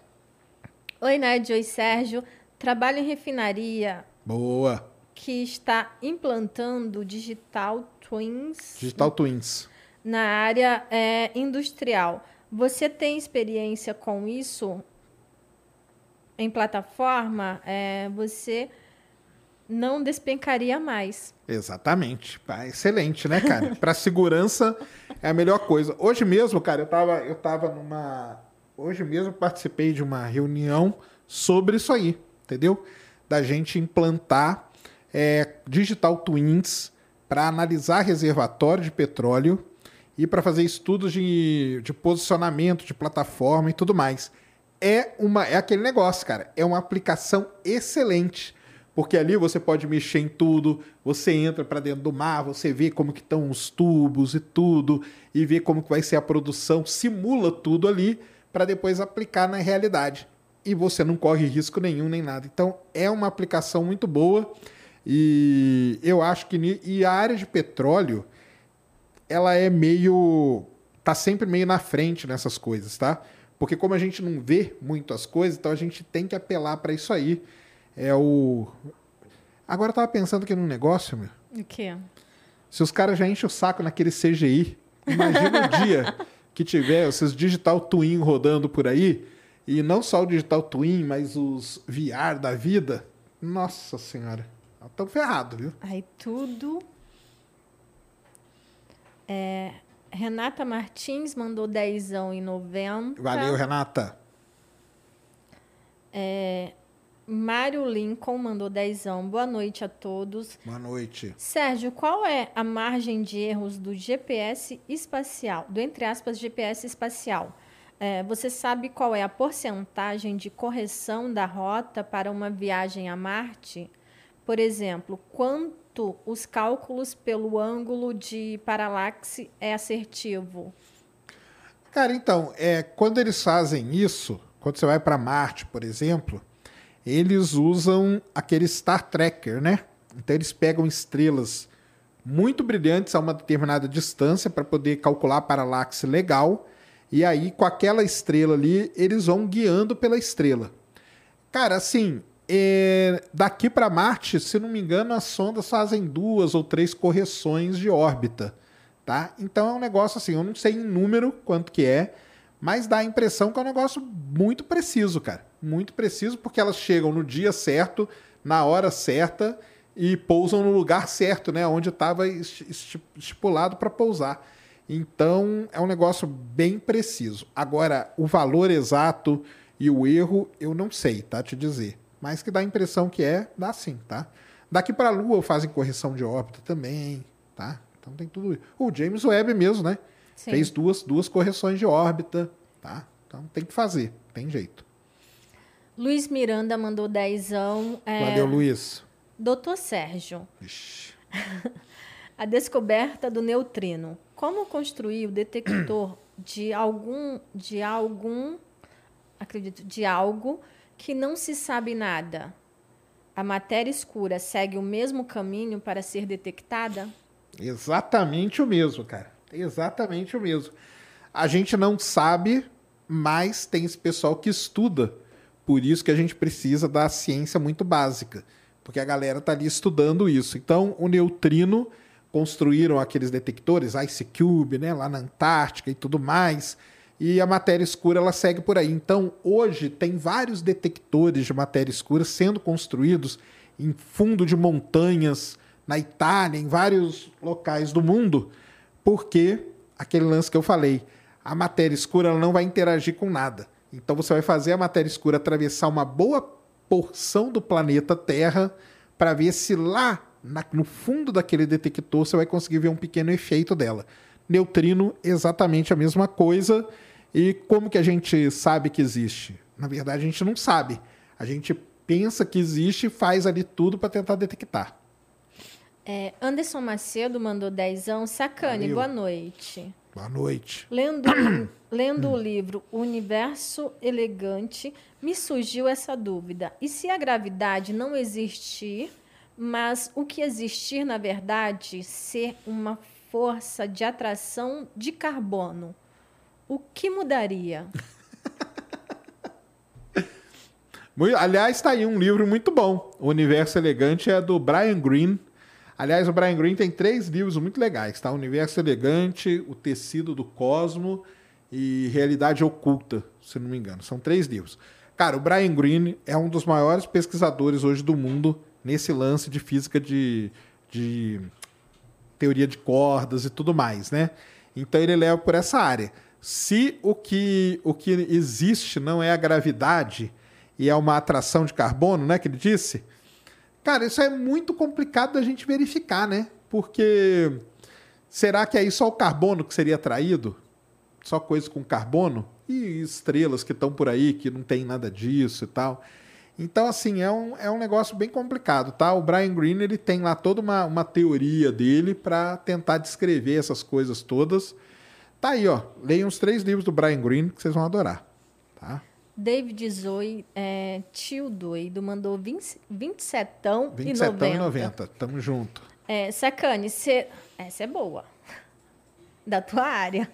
Oi, Nádia. Oi, Sérgio. Trabalho em refinaria Boa. que está implantando digital twins Digital Twins. na área é, industrial. Você tem experiência com isso em plataforma? É, você não despencaria mais. Exatamente. Excelente, né, cara? Para segurança é a melhor coisa. Hoje mesmo, cara, eu tava, eu tava numa. Hoje mesmo participei de uma reunião sobre isso aí, entendeu? da gente implantar é, digital twins para analisar reservatório de petróleo e para fazer estudos de, de posicionamento de plataforma e tudo mais. É, uma, é aquele negócio, cara. É uma aplicação excelente. Porque ali você pode mexer em tudo, você entra para dentro do mar, você vê como que estão os tubos e tudo, e vê como que vai ser a produção, simula tudo ali para depois aplicar na realidade. E você não corre risco nenhum nem nada. Então é uma aplicação muito boa e eu acho que e a área de petróleo ela é meio. tá sempre meio na frente nessas coisas, tá? Porque como a gente não vê muito as coisas, então a gente tem que apelar para isso aí. É o. Agora eu tava pensando aqui num negócio, meu. O quê? Se os caras já enchem o saco naquele CGI, imagina o dia que tiver esses digital twin rodando por aí, e não só o digital twin, mas os VR da vida. Nossa senhora. Estão ferrados, viu? Aí tudo é, Renata Martins mandou dezão em novembro. Valeu, Renata. É, Mário Lincoln mandou dezão. Boa noite a todos. Boa noite. Sérgio, qual é a margem de erros do GPS espacial, do entre aspas GPS espacial? É, você sabe qual é a porcentagem de correção da rota para uma viagem a Marte? Por exemplo, quanto os cálculos pelo ângulo de paralaxe é assertivo? Cara, então, é, quando eles fazem isso, quando você vai para Marte, por exemplo, eles usam aquele Star Tracker, né? Então eles pegam estrelas muito brilhantes a uma determinada distância para poder calcular a paralaxe legal. E aí, com aquela estrela ali, eles vão guiando pela estrela. Cara, assim, é, daqui para Marte, se não me engano, as sondas fazem duas ou três correções de órbita, tá? Então é um negócio assim, eu não sei em número quanto que é, mas dá a impressão que é um negócio muito preciso, cara. Muito preciso, porque elas chegam no dia certo, na hora certa e pousam no lugar certo, né? Onde estava estipulado para pousar. Então é um negócio bem preciso. Agora, o valor exato e o erro, eu não sei, tá? Te dizer mas que dá a impressão que é, dá sim, tá? Daqui para a Lua fazem correção de órbita também, tá? Então tem tudo isso. O James Webb mesmo, né? Sim. Fez duas, duas correções de órbita, tá? Então tem que fazer, tem jeito. Luiz Miranda mandou dezão. É... Valeu, Luiz. Doutor Sérgio. a descoberta do neutrino. Como construir o detector de algum, de algum, acredito, de algo que não se sabe nada, a matéria escura segue o mesmo caminho para ser detectada? Exatamente o mesmo, cara. Exatamente o mesmo. A gente não sabe, mas tem esse pessoal que estuda. Por isso que a gente precisa da ciência muito básica, porque a galera está ali estudando isso. Então, o neutrino construíram aqueles detectores, Ice Cube, né, lá na Antártica e tudo mais e a matéria escura ela segue por aí. Então, hoje tem vários detectores de matéria escura sendo construídos em fundo de montanhas na Itália, em vários locais do mundo, porque aquele lance que eu falei, a matéria escura ela não vai interagir com nada. Então você vai fazer a matéria escura atravessar uma boa porção do planeta Terra para ver se lá na, no fundo daquele detector você vai conseguir ver um pequeno efeito dela. Neutrino, exatamente a mesma coisa. E como que a gente sabe que existe? Na verdade, a gente não sabe. A gente pensa que existe e faz ali tudo para tentar detectar. É, Anderson Macedo mandou dezão. Sacane, Valeu. boa noite. Boa noite. Lendo, lendo o livro Universo Elegante, me surgiu essa dúvida. E se a gravidade não existir, mas o que existir, na verdade, ser uma força de atração de carbono? o que mudaria? Aliás, está aí um livro muito bom. O Universo Elegante é do Brian Greene. Aliás, o Brian Greene tem três livros muito legais, tá? O Universo Elegante, O Tecido do Cosmo e Realidade Oculta, se não me engano. São três livros. Cara, o Brian Greene é um dos maiores pesquisadores hoje do mundo nesse lance de física de, de teoria de cordas e tudo mais, né? Então ele leva por essa área. Se o que, o que existe não é a gravidade e é uma atração de carbono, né, que ele disse? Cara, isso é muito complicado da gente verificar, né? Porque será que aí só o carbono que seria traído? Só coisa com carbono? E estrelas que estão por aí que não tem nada disso e tal. Então, assim, é um, é um negócio bem complicado, tá? O Brian Greene, ele tem lá toda uma, uma teoria dele para tentar descrever essas coisas todas. Tá aí, ó. Leiam os três livros do Brian Greene que vocês vão adorar, tá? David Zoe, é, tio doido, mandou 20, 27 e 90. e 90. Tamo junto. É, Sacane, cê, essa é boa. Da tua área.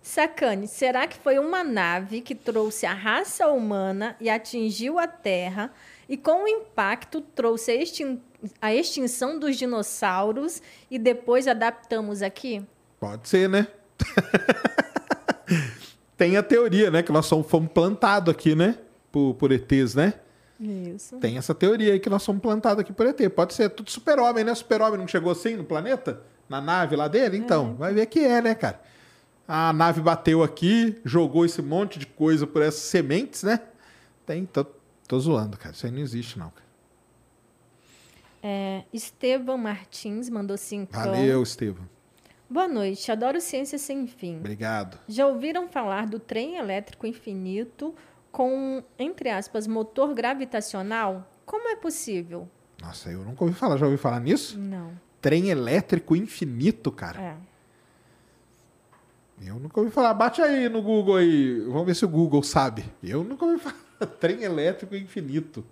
Sacane, será que foi uma nave que trouxe a raça humana e atingiu a Terra e com o impacto trouxe a, extin a extinção dos dinossauros e depois adaptamos aqui? Pode ser, né? Tem a teoria, né? Que nós fomos plantados aqui, né? Por, por ETs, né? Isso. Tem essa teoria aí que nós fomos plantados aqui por ET. Pode ser tudo super-homem, né? Super-homem não chegou assim no planeta? Na nave lá dele? Então, é. vai ver que é, né, cara? A nave bateu aqui, jogou esse monte de coisa por essas sementes, né? Tem, tô, tô zoando, cara. Isso aí não existe, não. Cara. É, Estevam Martins mandou cinco. Valeu, Estevam. Boa noite, adoro ciência sem fim. Obrigado. Já ouviram falar do trem elétrico infinito com, entre aspas, motor gravitacional? Como é possível? Nossa, eu nunca ouvi falar. Já ouvi falar nisso? Não. Trem elétrico infinito, cara. É. Eu nunca ouvi falar. Bate aí no Google aí. Vamos ver se o Google sabe. Eu nunca ouvi falar. Trem elétrico infinito.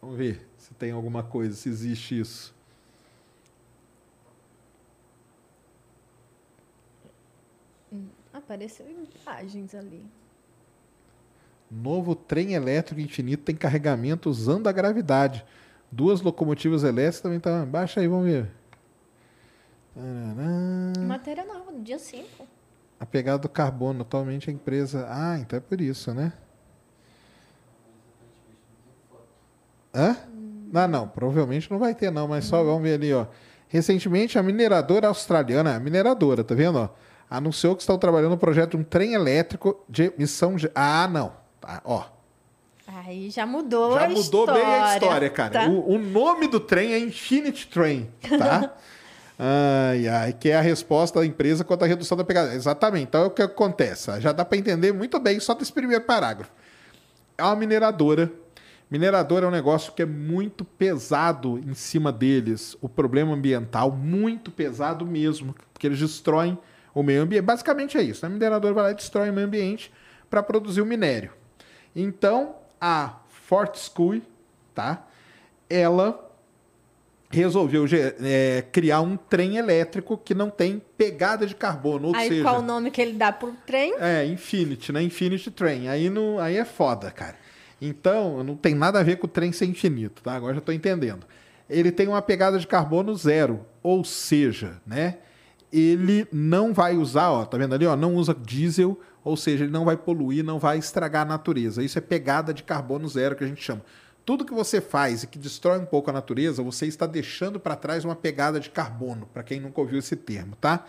Vamos ver se tem alguma coisa, se existe isso. Hum, apareceu imagens ali. Novo trem elétrico infinito tem carregamento usando a gravidade. Duas locomotivas elétricas também estão. Tá... Baixa aí, vamos ver. Matéria nova, no dia 5. A pegada do carbono. Atualmente a empresa. Ah, então é por isso, né? Hã? Hum. Não, não, provavelmente não vai ter, não, mas hum. só vamos ver ali, ó. Recentemente, a mineradora australiana, a mineradora, tá vendo? Ó, anunciou que estão trabalhando no projeto de um trem elétrico de emissão de. Ah, não. Tá, ó. Aí já mudou já a mudou história. bem a história, cara. Tá? O, o, nome do trem é Infinity Train, tá? Ai, ai, que é a resposta da empresa quanto à redução da pegada. Exatamente. Então, é o que acontece? Já dá para entender muito bem só desse primeiro parágrafo. É uma mineradora. Mineradora é um negócio que é muito pesado em cima deles. O problema ambiental, muito pesado mesmo. Porque eles destroem o meio ambiente. Basicamente é isso. A mineradora vai lá e destrói o meio ambiente para produzir o minério. Então, a Fortescue, tá? Ela resolveu é, criar um trem elétrico que não tem pegada de carbono. Ou aí seja, qual o nome que ele dá pro trem? É, Infinity, né? Infinity Train. Aí, não, aí é foda, cara. Então, não tem nada a ver com o trem ser infinito, tá? Agora já estou entendendo. Ele tem uma pegada de carbono zero, ou seja, né? Ele não vai usar, ó, tá vendo ali, ó, não usa diesel, ou seja, ele não vai poluir, não vai estragar a natureza. Isso é pegada de carbono zero que a gente chama. Tudo que você faz e que destrói um pouco a natureza, você está deixando para trás uma pegada de carbono, para quem nunca ouviu esse termo, tá?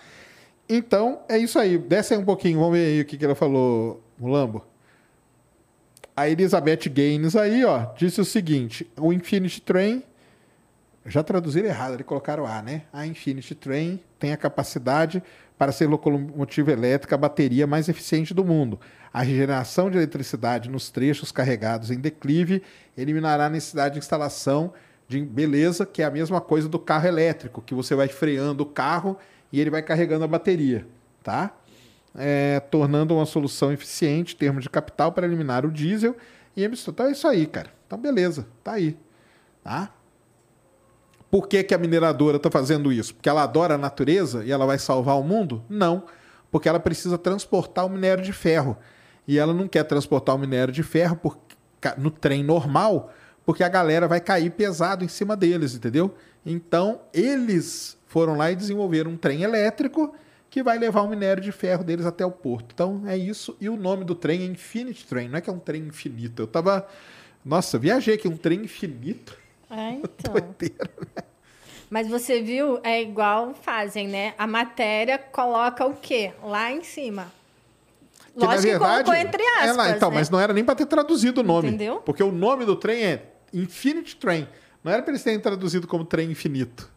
Então, é isso aí. Desce aí um pouquinho, vamos ver aí o que, que ela falou, Mulambo. A Elizabeth Gaines aí, ó, disse o seguinte: o Infinity Train. Já traduziram errado, eles colocaram A, né? A Infinity Train tem a capacidade para ser locomotiva elétrica a bateria mais eficiente do mundo. A regeneração de eletricidade nos trechos carregados em declive eliminará a necessidade de instalação de beleza, que é a mesma coisa do carro elétrico, que você vai freando o carro e ele vai carregando a bateria, tá? É, tornando uma solução eficiente em termos de capital para eliminar o diesel e emissão. Então é isso aí, cara. Então beleza, tá aí, tá? Por que, que a mineradora está fazendo isso? Porque ela adora a natureza e ela vai salvar o mundo? Não, porque ela precisa transportar o minério de ferro. E ela não quer transportar o minério de ferro por, no trem normal, porque a galera vai cair pesado em cima deles, entendeu? Então, eles foram lá e desenvolveram um trem elétrico que vai levar o minério de ferro deles até o porto. Então, é isso. E o nome do trem é Infinite Train, não é que é um trem infinito. Eu tava. Nossa, viajei aqui, um trem infinito. É, então. né? Mas você viu, é igual fazem, né? A matéria coloca o quê? Lá em cima. Que, Lógico verdade, que colocou entre aspas. É lá, então, né? mas não era nem para ter traduzido o nome. Entendeu? Porque o nome do trem é Infinity Train. Não era para eles terem traduzido como trem infinito.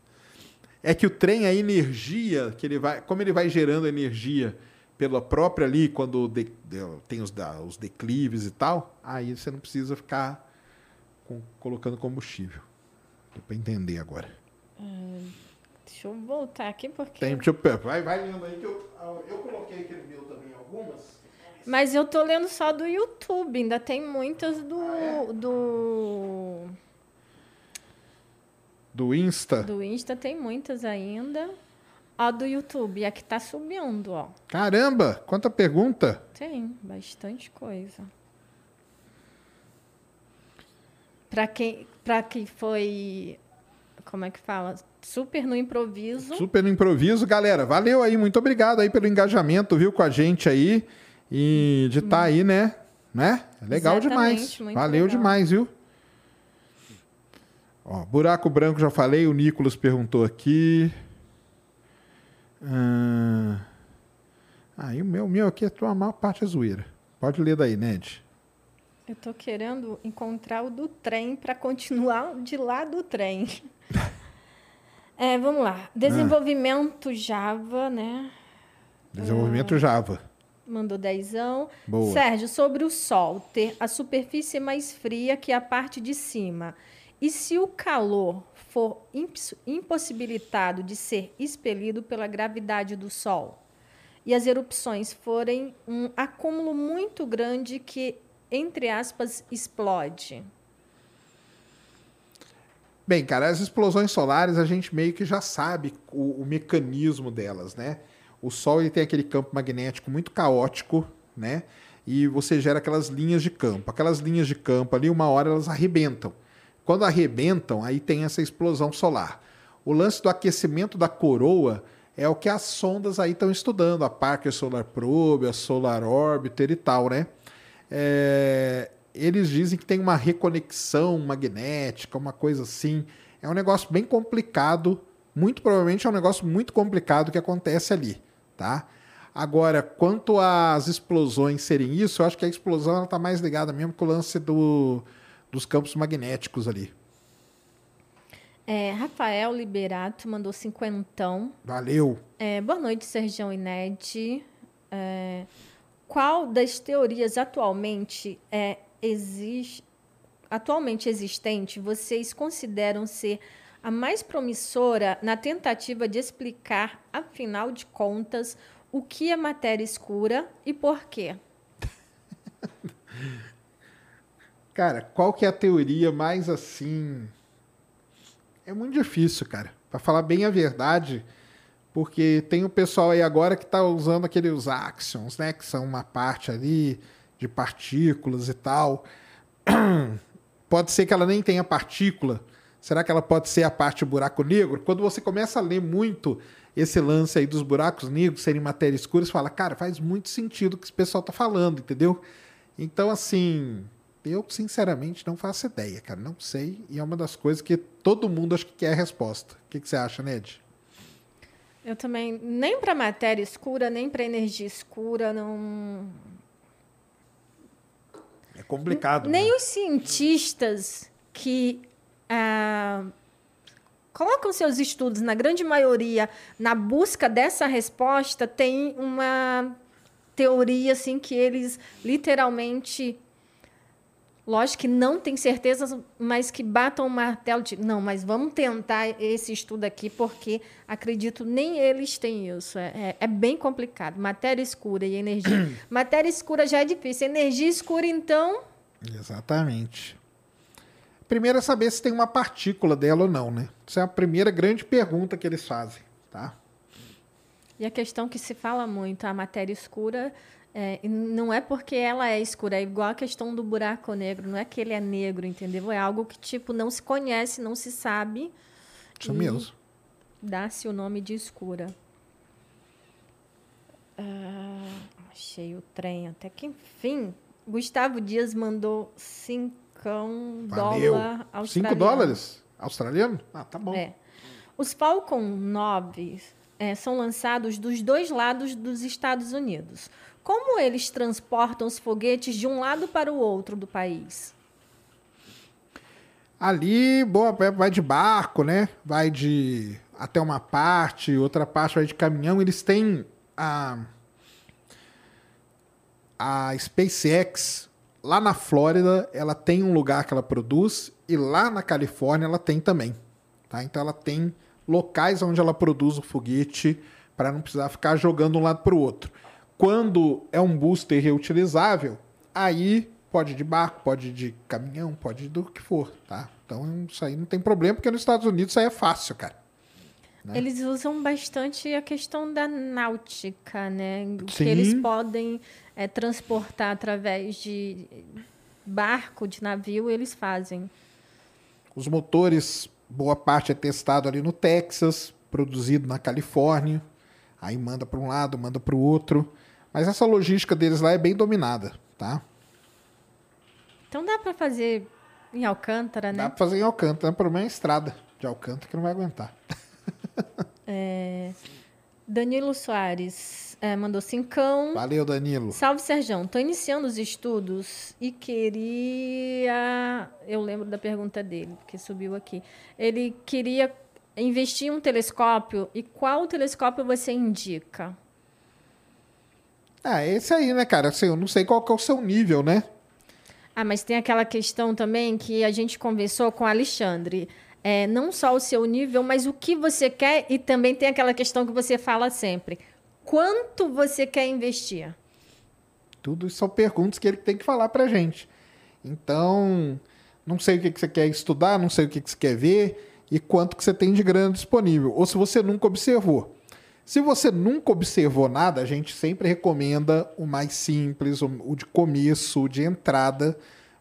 É que o trem, a energia que ele vai, como ele vai gerando energia pela própria ali, quando de, de, tem os, da, os declives e tal, aí você não precisa ficar com, colocando combustível. Deu para entender agora. Hum, deixa eu voltar aqui porque. Tem, deixa eu, vai, vai lendo aí que eu, eu coloquei aquele meu também algumas. Mas eu tô lendo só do YouTube, ainda tem muitas do. Ah, é? Do. Do Insta? Do Insta tem muitas ainda. Ó, do YouTube, aqui tá subindo, ó. Caramba, quanta pergunta! Tem, bastante coisa. Para quem, para quem foi, como é que fala? Super no improviso. Super no improviso, galera. Valeu aí, muito obrigado aí pelo engajamento, viu, com a gente aí. E de estar tá aí, né? Né? É legal Exatamente, demais. Valeu legal. demais, viu? Ó, buraco branco já falei, o Nicolas perguntou aqui. Ah, aí o meu, meu aqui é a maior parte é zoeira. Pode ler daí, Ned. Eu tô querendo encontrar o do trem para continuar de lá do trem. é, vamos lá. Desenvolvimento ah. Java, né? Desenvolvimento ah. Java. Mandou dezão. Boa. Sérgio, sobre o Sol ter a superfície mais fria que a parte de cima. E se o calor for impossibilitado de ser expelido pela gravidade do Sol? E as erupções forem um acúmulo muito grande que, entre aspas, explode? Bem, cara, as explosões solares a gente meio que já sabe o, o mecanismo delas, né? O Sol ele tem aquele campo magnético muito caótico, né? E você gera aquelas linhas de campo. Aquelas linhas de campo ali, uma hora elas arrebentam. Quando arrebentam, aí tem essa explosão solar. O lance do aquecimento da coroa é o que as sondas aí estão estudando, a Parker Solar Probe, a Solar Orbiter e tal, né? É... Eles dizem que tem uma reconexão magnética, uma coisa assim. É um negócio bem complicado. Muito provavelmente é um negócio muito complicado que acontece ali tá? Agora, quanto às explosões serem isso, eu acho que a explosão está mais ligada mesmo com o lance do, dos campos magnéticos ali. É, Rafael Liberato mandou cinquentão. Valeu. É, boa noite, Sergião e Ned. É, qual das teorias atualmente é, existe, atualmente existente vocês consideram ser a mais promissora na tentativa de explicar, afinal de contas, o que é matéria escura e por quê. Cara, qual que é a teoria mais assim? É muito difícil, cara. Para falar bem a verdade, porque tem o pessoal aí agora que está usando aqueles axons, né, que são uma parte ali de partículas e tal. Pode ser que ela nem tenha partícula, Será que ela pode ser a parte buraco negro? Quando você começa a ler muito esse lance aí dos buracos negros serem matéria escura, você fala, cara, faz muito sentido o que esse pessoal está falando, entendeu? Então, assim, eu sinceramente não faço ideia, cara, não sei. E é uma das coisas que todo mundo acho que quer a resposta. O que, que você acha, Ned? Eu também, nem para matéria escura, nem para energia escura, não. É complicado. Nem né? os cientistas que ah, colocam seus estudos, na grande maioria, na busca dessa resposta, tem uma teoria assim que eles literalmente lógico que não tem certeza, mas que batam o martelo de não, mas vamos tentar esse estudo aqui, porque acredito nem eles têm isso. É, é, é bem complicado. Matéria escura e energia. Matéria escura já é difícil. Energia escura, então. Exatamente. Primeiro é saber se tem uma partícula dela ou não, né? Essa é a primeira grande pergunta que eles fazem, tá? E a questão que se fala muito, a matéria escura, é, não é porque ela é escura, é igual a questão do buraco negro, não é que ele é negro, entendeu? É algo que, tipo, não se conhece, não se sabe. Isso mesmo. Dá-se o nome de escura. Ah, achei o trem, até que enfim. Gustavo Dias mandou cinco Falcão dólar australiano. 5 dólares australiano? Ah, tá bom. É. Os Falcon 9 é, são lançados dos dois lados dos Estados Unidos. Como eles transportam os foguetes de um lado para o outro do país? Ali, boa, vai de barco, né? Vai de até uma parte, outra parte vai de caminhão. Eles têm a a SpaceX lá na Flórida, ela tem um lugar que ela produz e lá na Califórnia ela tem também, tá? Então ela tem locais onde ela produz o foguete para não precisar ficar jogando um lado para o outro. Quando é um booster reutilizável, aí pode de barco, pode de caminhão, pode do que for, tá? Então isso aí não tem problema, porque nos Estados Unidos isso aí é fácil, cara. Né? Eles usam bastante a questão da náutica, né? O que eles podem é, transportar através de barco, de navio, eles fazem. Os motores, boa parte é testado ali no Texas, produzido na Califórnia. Aí manda para um lado, manda para o outro. Mas essa logística deles lá é bem dominada, tá? Então dá para fazer em Alcântara, né? Dá para fazer em Alcântara, o problema é a estrada de Alcântara que não vai aguentar. É... Danilo Soares é, mandou cincão. Valeu, Danilo. Salve, Serjão. Estou iniciando os estudos e queria. Eu lembro da pergunta dele, que subiu aqui. Ele queria investir em um telescópio e qual telescópio você indica? Ah, esse aí, né, cara? Assim, eu não sei qual que é o seu nível, né? Ah, mas tem aquela questão também que a gente conversou com o Alexandre. É, não só o seu nível, mas o que você quer e também tem aquela questão que você fala sempre. Quanto você quer investir? Tudo isso são perguntas que ele tem que falar pra gente. Então, não sei o que, que você quer estudar, não sei o que, que você quer ver e quanto que você tem de grana disponível. Ou se você nunca observou. Se você nunca observou nada, a gente sempre recomenda o mais simples, o de começo, o de entrada,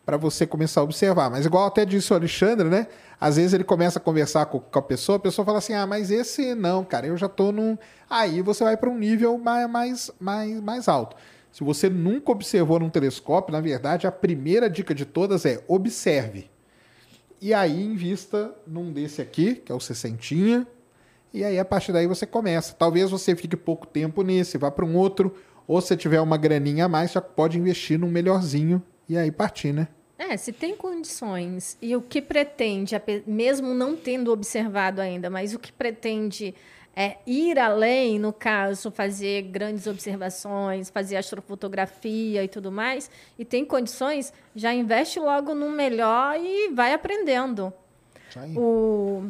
para você começar a observar. Mas igual até disse o Alexandre, né? Às vezes ele começa a conversar com, a pessoa, a pessoa fala assim: ah, mas esse não, cara, eu já tô num. Aí você vai para um nível mais, mais, mais, mais alto. Se você nunca observou num telescópio, na verdade, a primeira dica de todas é observe. E aí invista num desse aqui, que é o 60. E aí a partir daí você começa. Talvez você fique pouco tempo nesse, vá para um outro, ou se tiver uma graninha a mais, já pode investir num melhorzinho e aí partir, né? É, se tem condições e o que pretende, mesmo não tendo observado ainda, mas o que pretende é ir além, no caso, fazer grandes observações, fazer astrofotografia e tudo mais, e tem condições, já investe logo no melhor e vai aprendendo. O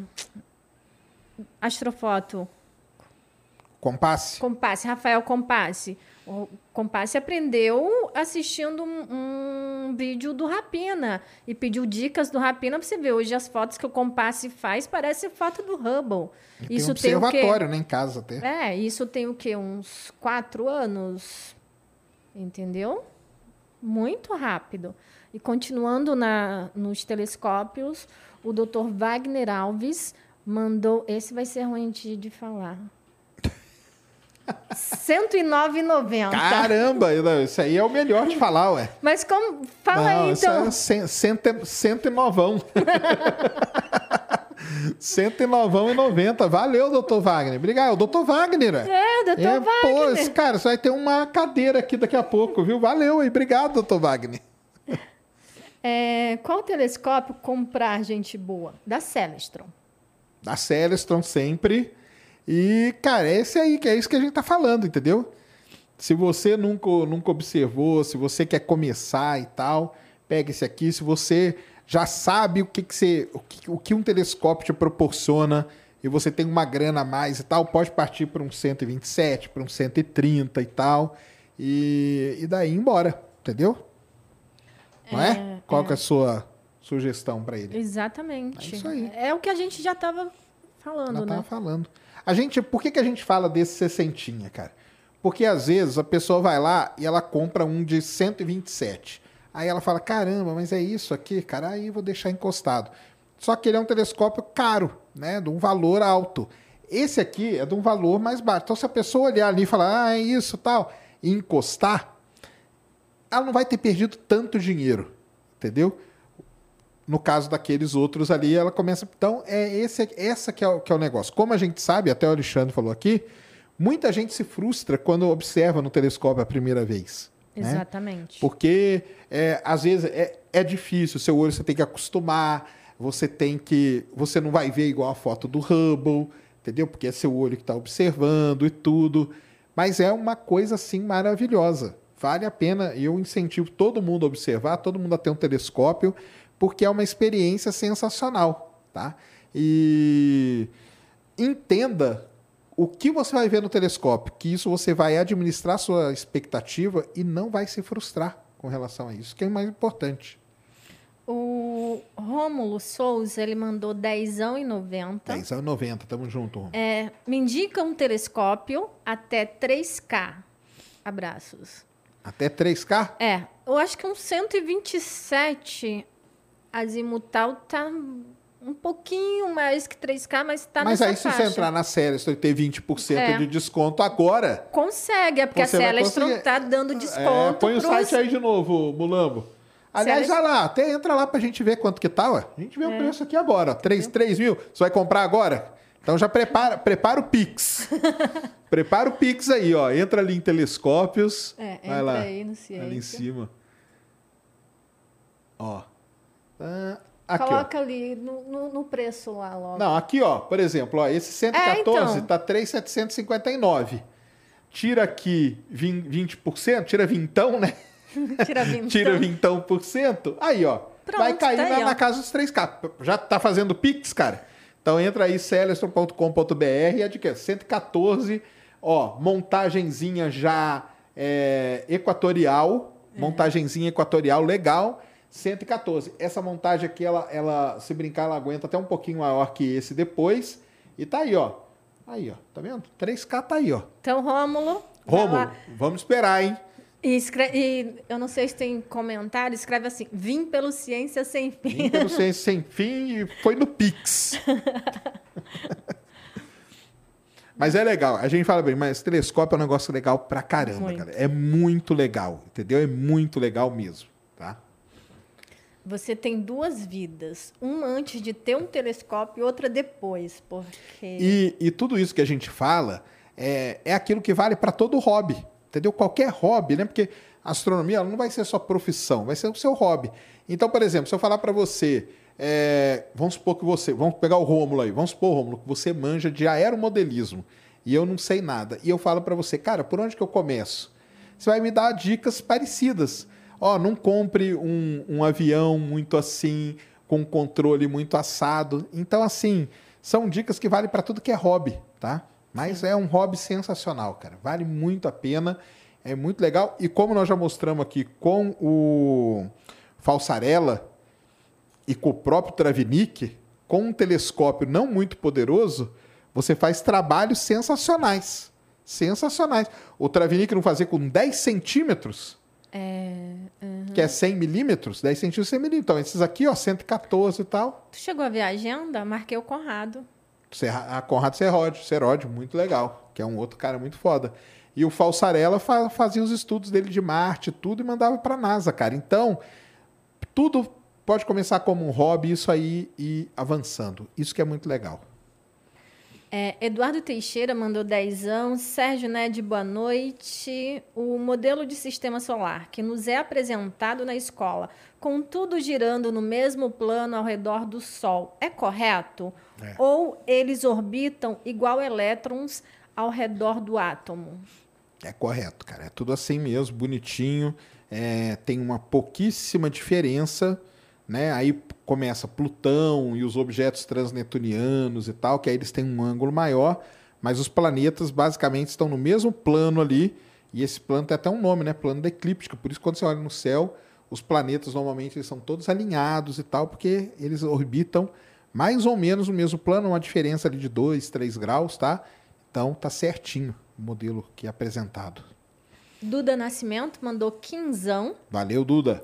astrofoto. Compasse. Compasse, Rafael Compasse. O Compasse aprendeu assistindo um, um, vídeo do Rapina e pediu dicas do Rapina para você ver. Hoje as fotos que o Compasse faz parece foto do Hubble. Tem isso um tem observatório, né, em casa até. É, isso tem o quê? Uns quatro anos, entendeu? Muito rápido. E continuando na, nos telescópios, o Dr. Wagner Alves mandou. Esse vai ser ruim de, de falar. 109,90. Caramba, isso aí é o melhor de falar, ué. Mas como. Fala Não, aí, então. Isso é cento, cento e novão. 109,90. Valeu, doutor Wagner. Obrigado, doutor Wagner. É, doutor é, Wagner. Pô, cara, você vai ter uma cadeira aqui daqui a pouco, viu? Valeu aí. Obrigado, doutor Wagner. É, qual telescópio comprar, gente boa? Da Celestron. Da Celestron sempre. E, cara, é esse aí, que é isso que a gente tá falando, entendeu? Se você nunca, nunca observou, se você quer começar e tal, pega esse aqui. Se você já sabe o que, que, você, o que, o que um telescópio te proporciona e você tem uma grana a mais e tal, pode partir para um 127, para um 130 e tal. E, e daí embora, entendeu? Não é? é Qual é. que é a sua sugestão para ele? Exatamente. É isso aí. É o que a gente já estava falando, já né? Tava falando. A gente, por que, que a gente fala desse sessentinha, cara? Porque às vezes a pessoa vai lá e ela compra um de 127. Aí ela fala: caramba, mas é isso aqui, cara, aí vou deixar encostado. Só que ele é um telescópio caro, né? De um valor alto. Esse aqui é de um valor mais baixo. Então, se a pessoa olhar ali e falar, ah, é isso tal, e encostar, ela não vai ter perdido tanto dinheiro, entendeu? No caso daqueles outros ali, ela começa. Então, é esse, essa que é, o, que é o negócio. Como a gente sabe, até o Alexandre falou aqui, muita gente se frustra quando observa no telescópio a primeira vez. Né? Exatamente. Né? Porque, é, às vezes, é, é difícil, seu olho você tem que acostumar, você tem que. Você não vai ver igual a foto do Hubble, entendeu? Porque é seu olho que está observando e tudo. Mas é uma coisa assim maravilhosa. Vale a pena. Eu incentivo todo mundo a observar, todo mundo a ter um telescópio, porque é uma experiência sensacional, tá? E entenda o que você vai ver no telescópio, que isso você vai administrar sua expectativa e não vai se frustrar com relação a isso, que é o mais importante. O Rômulo Souza, ele mandou 10,90. 10,90, tamo junto, Rômulo. É, me indica um telescópio até 3K. Abraços. Até 3K? É, eu acho que um 127 azimutal tá um pouquinho mais que 3K, mas tá Mas aí, se faixa. você entrar na Celestron e ter 20% É. de desconto agora. Consegue, é porque a Celestron conseguir. tá dando É, desconto põe o pros- site aí de novo, Mulambo. Aliás, olha lá, até entra lá pra gente ver quanto que tá, ué. A gente É. vê o preço aqui agora, ó. 3, 3 mil. Você vai comprar agora? Então já prepara, prepara o Pix. prepara o Pix aí, ó. Entra ali em telescópios. É, vai entra lá. aí no Ciência. Ali em cima. Ó. Tá. Aqui, ó. Coloca ali no, no, preço lá logo. Não, aqui, ó, por exemplo, ó, esse 114 É, então. tá 3,759. Tira aqui vin- 20%, tira vintão, né? Tira vintão. Tira vintão por cento. Aí, ó. Pronto, vai cair tá aí, na, ó. na casa dos 3K. Já tá fazendo Pix, cara? Então entra aí, celestron.com.br e adquire. 114, ó, montagenzinha já é, equatorial. É. Montagenzinha equatorial legal. 114. Essa montagem aqui, ela, ela, se brincar, ela aguenta até um pouquinho maior que esse depois. E tá aí, ó. Aí, ó. Tá vendo? 3K tá aí, ó. Então, Rômulo. Rômulo, vamos esperar, hein? E, escre- e eu não sei se tem comentário, escreve assim: vim pelo Ciência Sem Fim. Vim pelo Ciência Sem Fim e foi no Pix. Mas é legal. A gente fala bem, mas telescópio é um negócio legal pra caramba, Muito. cara. É muito legal, entendeu? É muito legal mesmo? Você tem duas vidas. Uma antes de ter um telescópio e outra depois. Porque. E, e tudo isso que a gente fala é, é aquilo que vale para todo hobby, entendeu? Qualquer hobby, né? Porque astronomia ela não vai ser só profissão, vai ser o seu hobby. Então, por exemplo, se eu falar para você, é, vamos supor que você, vamos pegar o Rômulo aí, vamos supor, Rômulo, que você manja de aeromodelismo e eu não sei nada. E eu falo para você, cara, por onde que eu começo? Você vai me dar dicas parecidas. Ó, não compre um, um avião muito assim, com controle muito assado. Então, assim, são dicas que valem para tudo que é hobby, tá? Mas é um hobby sensacional, cara. Vale muito a pena. É muito legal. E como nós já mostramos aqui com o Falsarella e com o próprio Travnik, com um telescópio não muito poderoso, você faz trabalhos sensacionais. Sensacionais. O Travnik não fazia com 10 centímetros, que é 100 milímetros, 10 centímetros, 100 milímetros. Então, esses aqui, ó, 114 e tal. Tu chegou a ver a agenda? Marquei o Conrado. A Conrado Serródio, Serródio, muito legal, que é um outro cara muito foda. E o Falsarella fa- fazia os estudos dele de Marte, tudo, e mandava para NASA, cara. Então, tudo pode começar como um hobby, isso aí e avançando. Isso que é muito legal. É, Eduardo Teixeira mandou dezão. Sérgio Ned, boa noite. O modelo de sistema solar que nos é apresentado na escola, com tudo girando no mesmo plano ao redor do Sol, é correto? É. Ou eles orbitam igual elétrons ao redor do átomo? É correto, cara. É tudo assim mesmo, bonitinho. É, tem uma pouquíssima diferença, né? Aí começa Plutão e os objetos transnetunianos e tal, que aí eles têm um ângulo maior, mas os planetas basicamente estão no mesmo plano ali. E esse plano tem até um nome, né? Plano da eclíptica. Por isso, quando você olha no céu, os planetas normalmente eles são todos alinhados e tal, porque eles orbitam mais ou menos no mesmo plano, uma diferença ali de 2, 3 graus, tá? Então tá certinho o modelo que é apresentado. Duda Nascimento mandou quinzão. Valeu, Duda.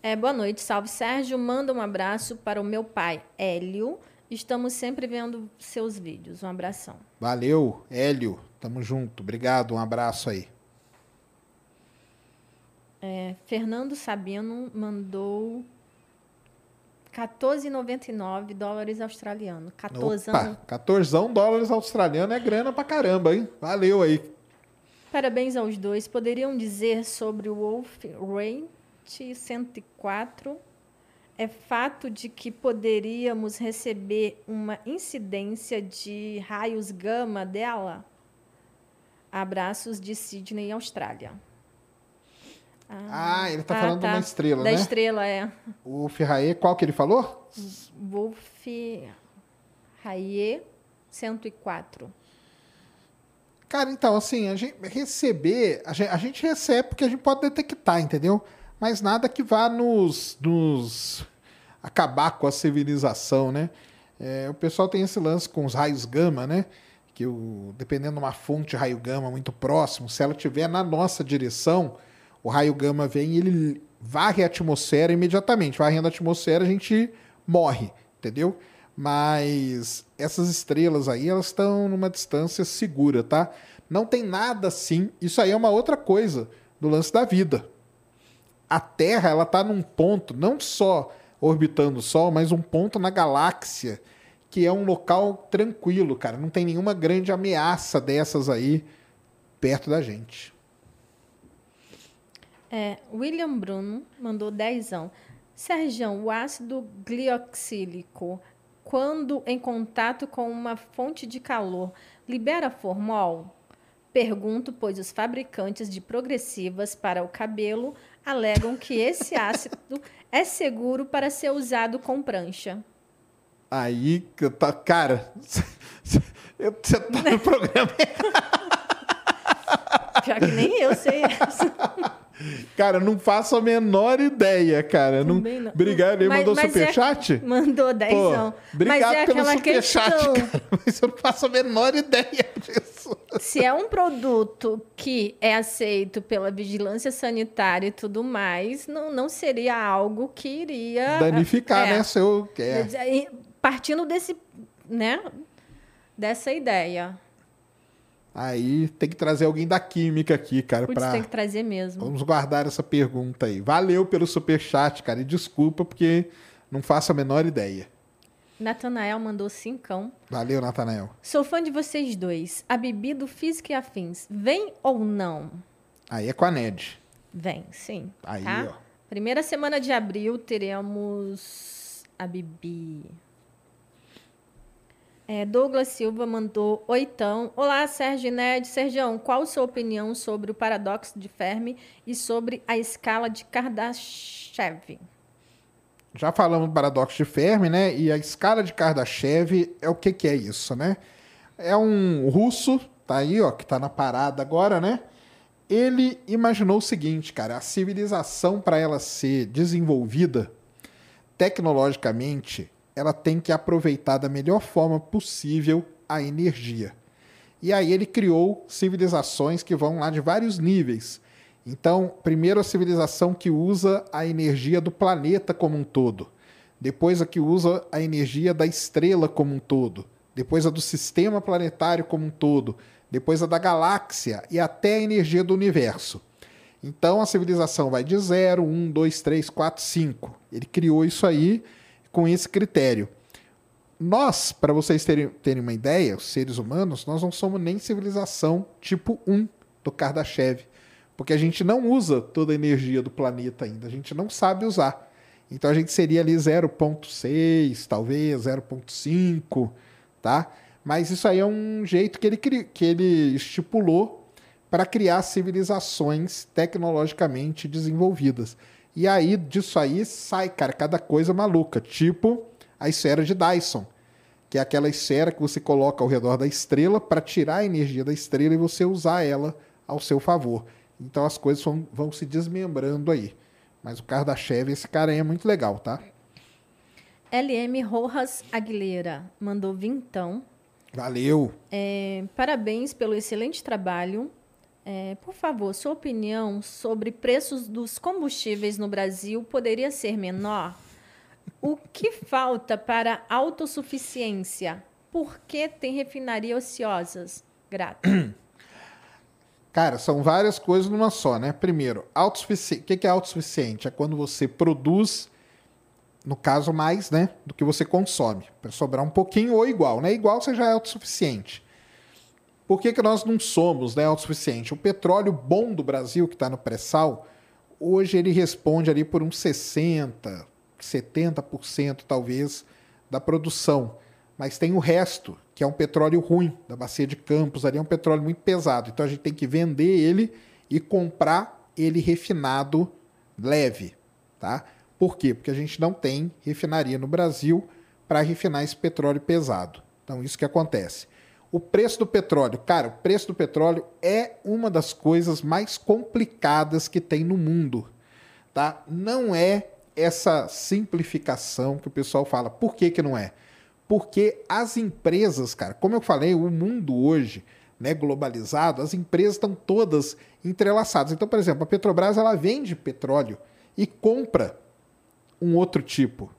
É, boa noite, salve Sérgio. Manda um abraço para o meu pai, Hélio. Estamos sempre vendo seus vídeos. Um abração. Valeu, Hélio. Tamo junto. Obrigado, um abraço aí. É, Fernando Sabino mandou 14,99 dólares australianos. 14 Opa, 14 dólares australiano é grana pra caramba, hein? Valeu aí. Parabéns aos dois. Poderiam dizer sobre o Wolf Rate 104? é fato de que poderíamos receber uma incidência de raios gama dela? Abraços de Sydney, Austrália. Ah, ele está ah, falando tá. de uma estrela, da né? Da estrela, é. O Ferraê, qual que ele falou? Wolf Raie 104. Cara, então, assim, a gente receber, a gente, a gente recebe porque a gente pode detectar, entendeu? Mas nada que vá nos, nos acabar com a civilização, né? É, o pessoal tem esse lance com os raios gama, né? Que o, dependendo de uma fonte de raio gama muito próximo, se ela estiver na nossa direção, o raio gama vem e ele varre a atmosfera imediatamente. Varrendo a atmosfera, a gente morre, entendeu? Mas essas estrelas aí, elas estão numa distância segura, tá? Não tem nada assim. Isso aí é uma outra coisa do lance da vida. A Terra, ela tá num ponto, não só orbitando o Sol, mas um ponto na galáxia que é um local tranquilo, cara. Não tem nenhuma grande ameaça dessas aí perto da gente. É, William Bruno mandou dezão. Sérgio, o ácido glioxílico, quando em contato com uma fonte de calor, libera formol? Pergunto, pois os fabricantes de progressivas para o cabelo alegam que esse ácido é seguro para ser usado com prancha. Aí, cara, você tá no programa. Já que nem eu sei essa. Cara, não faço a menor ideia, cara. Não... não. Obrigado, ele mas, mandou mas superchat? É... Mandou 10. Obrigado mas é pelo superchat, questão... cara. Mas eu não faço a menor ideia disso. Se é um produto que é aceito pela vigilância sanitária e tudo mais, não, não seria algo que iria... Danificar, é, né? Seu... É. Partindo desse, né? Dessa ideia. Aí tem que trazer alguém da química aqui, cara. Putz, pra... tem que trazer mesmo. Vamos guardar essa pergunta aí. Valeu pelo super chat, cara. E desculpa porque não faço a menor ideia. Natanael mandou cincão. Valeu, Natanael. Sou fã de vocês dois. A Bibi do Física e Afins. Vem ou não? Aí é com a Ned. Vem, sim. Aí, tá? ó. Primeira semana de abril teremos a Bibi. É, Douglas Silva mandou oitão. Olá, Sérgio Ned. Sergião, qual sua opinião sobre o paradoxo de Fermi e sobre a escala de Kardashev? Já falamos do paradoxo de Fermi, né? E a escala de Kardashev é o que, que é isso, né? É um russo, tá aí, ó, que tá na parada agora, né? Ele imaginou o seguinte, cara, a civilização para ela ser desenvolvida tecnologicamente, ela tem que aproveitar da melhor forma possível a energia. E aí ele criou civilizações que vão lá de vários níveis. Então, primeiro a civilização que usa a energia do planeta como um todo, depois a que usa a energia da estrela como um todo, depois a do sistema planetário como um todo, depois a da galáxia e até a energia do universo. Então a civilização vai de 0, 1, 2, 3, 4, 5. Ele criou isso aí com esse critério. Nós, para vocês terem, terem uma ideia, os seres humanos, nós não somos nem civilização tipo 1 do Kardashev, porque a gente não usa toda a energia do planeta ainda, a gente não sabe usar. Então a gente seria ali 0.6, talvez 0.5, tá? Mas isso aí é um jeito que ele, que ele estipulou para criar civilizações tecnologicamente desenvolvidas. E aí, disso aí, sai, cara, cada coisa maluca. Tipo a esfera de Dyson, que é aquela esfera que você coloca ao redor da estrela para tirar a energia da estrela e você usar ela ao seu favor. Então as coisas vão, vão se desmembrando aí. Mas o Kardashev, esse cara aí é muito legal, tá? LM Rojas Aguilera mandou vintão. Valeu! É, parabéns pelo excelente trabalho. É, por favor, sua opinião sobre preços dos combustíveis no Brasil poderia ser menor? O que falta para autossuficiência? Por que tem refinaria ociosas? Grato. Cara, são várias coisas numa só, né? Primeiro, autossuficiente. O que é autossuficiente? É quando você produz, no caso, mais, né? Do que você consome. Para sobrar um pouquinho ou igual, né? Igual você já é autossuficiente. Por que, que nós não somos né, autossuficiente? O petróleo bom do Brasil, que está no pré-sal, hoje ele responde ali por uns 60%, 70% talvez da produção. Mas tem o resto, que é um petróleo ruim, da bacia de Campos, ali é um petróleo muito pesado. Então a gente tem que vender ele e comprar ele refinado leve, tá? Por quê? Porque a gente não tem refinaria no Brasil para refinar esse petróleo pesado. Então isso que acontece. O preço do petróleo, cara, o preço do petróleo é uma das coisas mais complicadas que tem no mundo, tá? Não é essa simplificação que o pessoal fala. Por que, que não é? Porque as empresas, cara, como eu falei, o mundo hoje, né, globalizado, as empresas estão todas entrelaçadas. Então, por exemplo, a Petrobras ela vende petróleo e compra um outro tipo.